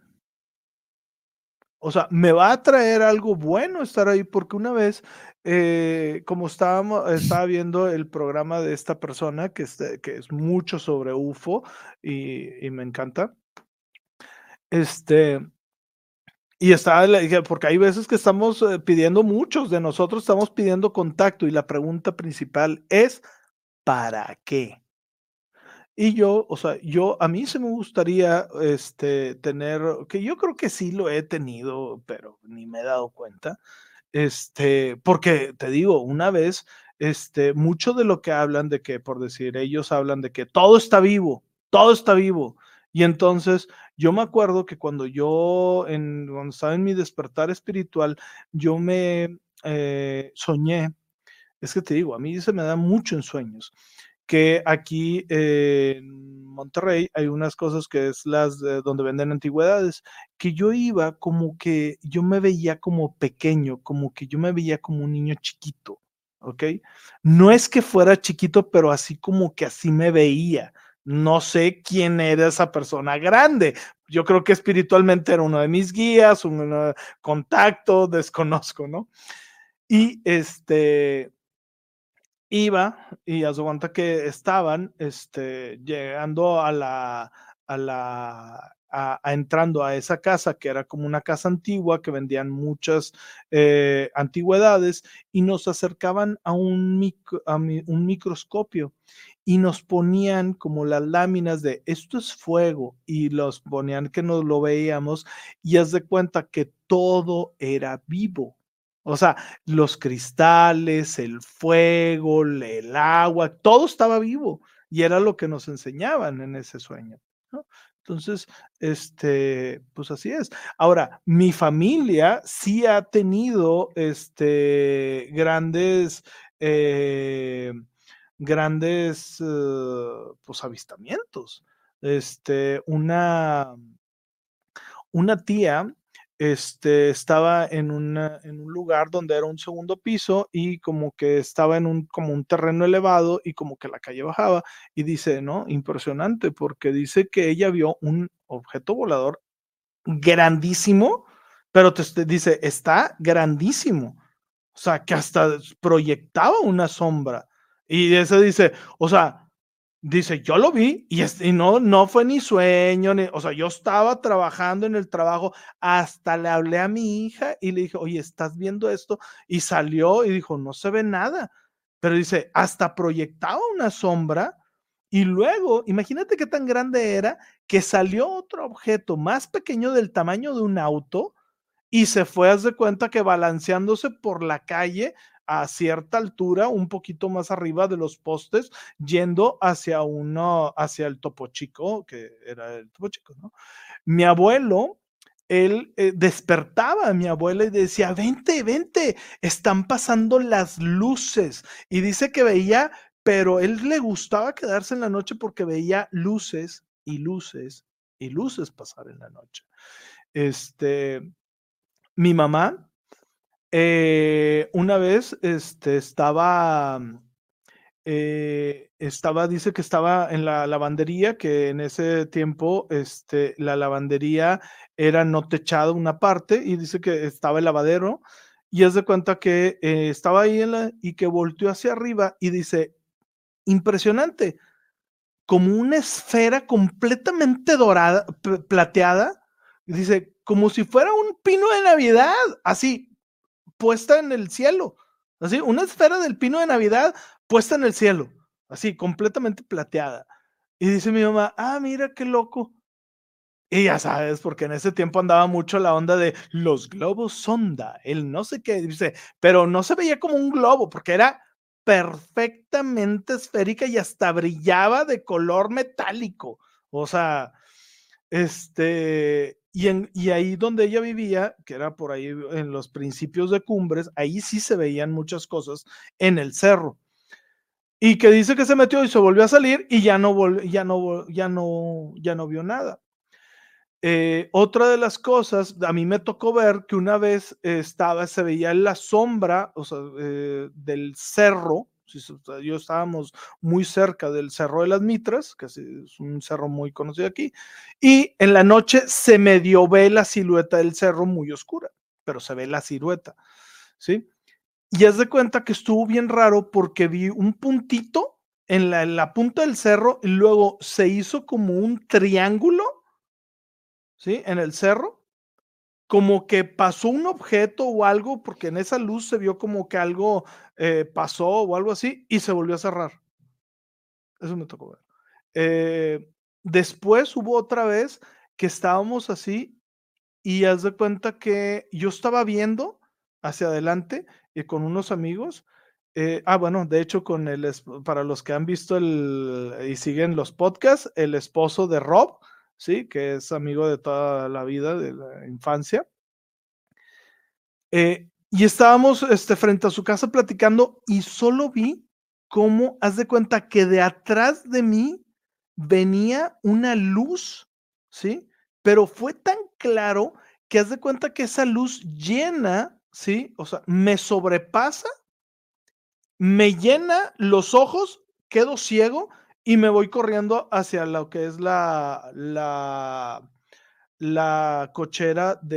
O sea, me va a traer algo bueno estar ahí, porque una vez, eh, como estábamos, estaba viendo el programa de esta persona, que es, que es mucho sobre UFO y, me encanta. Este, y estaba, porque hay veces que estamos eh, pidiendo muchos de nosotros, estamos pidiendo contacto y la pregunta principal es, ¿para qué? Y yo, o sea, yo, a mí se me gustaría, este, tener, que yo creo que sí lo he tenido, pero ni me he dado cuenta, este, porque te digo, una vez, este, mucho de lo que hablan de que, por decir, ellos hablan de que todo está vivo, todo está vivo. Y entonces, yo me acuerdo que cuando yo, en, cuando estaba en mi despertar espiritual, yo me eh, soñé, es que te digo, a mí se me da mucho en sueños que aquí en Monterrey hay unas cosas que es las donde venden antigüedades, que yo iba como que yo me veía como pequeño, como que yo me veía como un niño chiquito, ¿ok? No es que fuera chiquito, pero así como que así me veía. No sé quién era esa persona grande. Yo creo que espiritualmente era uno de mis guías, un contacto, desconozco, ¿no? Y este, iba y a su cuenta que estaban este, llegando a la, a la, a, entrando a esa casa que era como una casa antigua que vendían muchas eh, antigüedades y nos acercaban a un, a un microscopio y nos ponían como las láminas de esto es fuego y los ponían que nos lo veíamos y haz de cuenta que todo era vivo o sea, los cristales, el fuego, el agua, todo estaba vivo y era lo que nos enseñaban en ese sueño. Entonces, este, pues así es. Ahora, mi familia sí ha tenido este, grandes, eh, grandes, eh, pues avistamientos. Este, una, una tía este, estaba en, en un lugar donde era un segundo piso y como que estaba en un, como un terreno elevado y como que la calle bajaba y dice, ¿no? Impresionante porque dice que ella vio un objeto volador grandísimo, pero te, dice, está grandísimo. O sea, que hasta proyectaba una sombra. Y eso dice, o sea, Dice, yo lo vi y, no, no fue ni sueño, ni, o sea, yo estaba trabajando en el trabajo, hasta le hablé a mi hija y le dije, oye, ¿estás viendo esto? Y salió y dijo, no se ve nada, pero dice, hasta proyectaba una sombra y luego, imagínate qué tan grande era que salió otro objeto más pequeño del tamaño de un auto y se fue, a de cuenta que balanceándose por la calle a cierta altura, un poquito más arriba de los postes, yendo hacia uno, hacia el Topo Chico, que era el Topo Chico, ¿no? Mi abuelo, él eh, despertaba a mi abuela y decía, vente, vente, están pasando las luces. Y dice que veía, pero él le gustaba quedarse en la noche porque veía luces y luces y luces pasar en la noche. Este, mi mamá eh, una vez este, estaba, eh, estaba, dice que estaba en la lavandería, que en ese tiempo este, la lavandería era no techada una parte y dice que estaba el lavadero y es de cuenta que eh, estaba ahí y que volteó hacia arriba y dice, impresionante, como una esfera completamente dorada, plateada, dice, como si fuera un pino de Navidad, así, puesta en el cielo, así, una esfera del pino de Navidad puesta en el cielo, así, completamente plateada. Y dice mi mamá, ah, mira qué loco. Y ya sabes, porque en ese tiempo andaba mucho la onda de los globos sonda, el no sé qué, dice, pero no se veía como un globo, porque era perfectamente esférica y hasta brillaba de color metálico. O sea, este, y, en, y ahí donde ella vivía, que era por ahí en los principios de Cumbres, ahí sí se veían muchas cosas en el cerro. Y que dice que se metió y se volvió a salir y ya no, ya no, ya no, ya no vio nada. Eh, otra de las cosas, a mí me tocó ver que una vez estaba, se veía la sombra o sea, eh, del cerro, yo estábamos muy cerca del Cerro de las Mitras, que es un cerro muy conocido aquí, y en la noche se medio ve la silueta del cerro muy oscura, pero se ve la silueta, ¿sí? Y es de cuenta que estuvo bien raro porque vi un puntito en la, en la punta del cerro y luego se hizo como un triángulo ¿sí? En el cerro, como que pasó un objeto o algo, porque en esa luz se vio como que algo eh, pasó o algo así, y se volvió a cerrar. Eso me tocó ver. Eh, después hubo otra vez que estábamos así y haz de cuenta que yo estaba viendo hacia adelante y con unos amigos. Eh, ah, bueno, de hecho, con el, para los que han visto el, y siguen los podcasts, el esposo de Rob, ¿sí? Que es amigo de toda la vida, de la infancia. Eh, y estábamos este, frente a su casa platicando y solo vi cómo, haz de cuenta que de atrás de mí venía una luz, ¿sí? Pero fue tan claro que haz de cuenta que esa luz llena, ¿sí? O sea, me sobrepasa, me llena los ojos, quedo ciego y me voy corriendo hacia lo que es la, la, la cochera de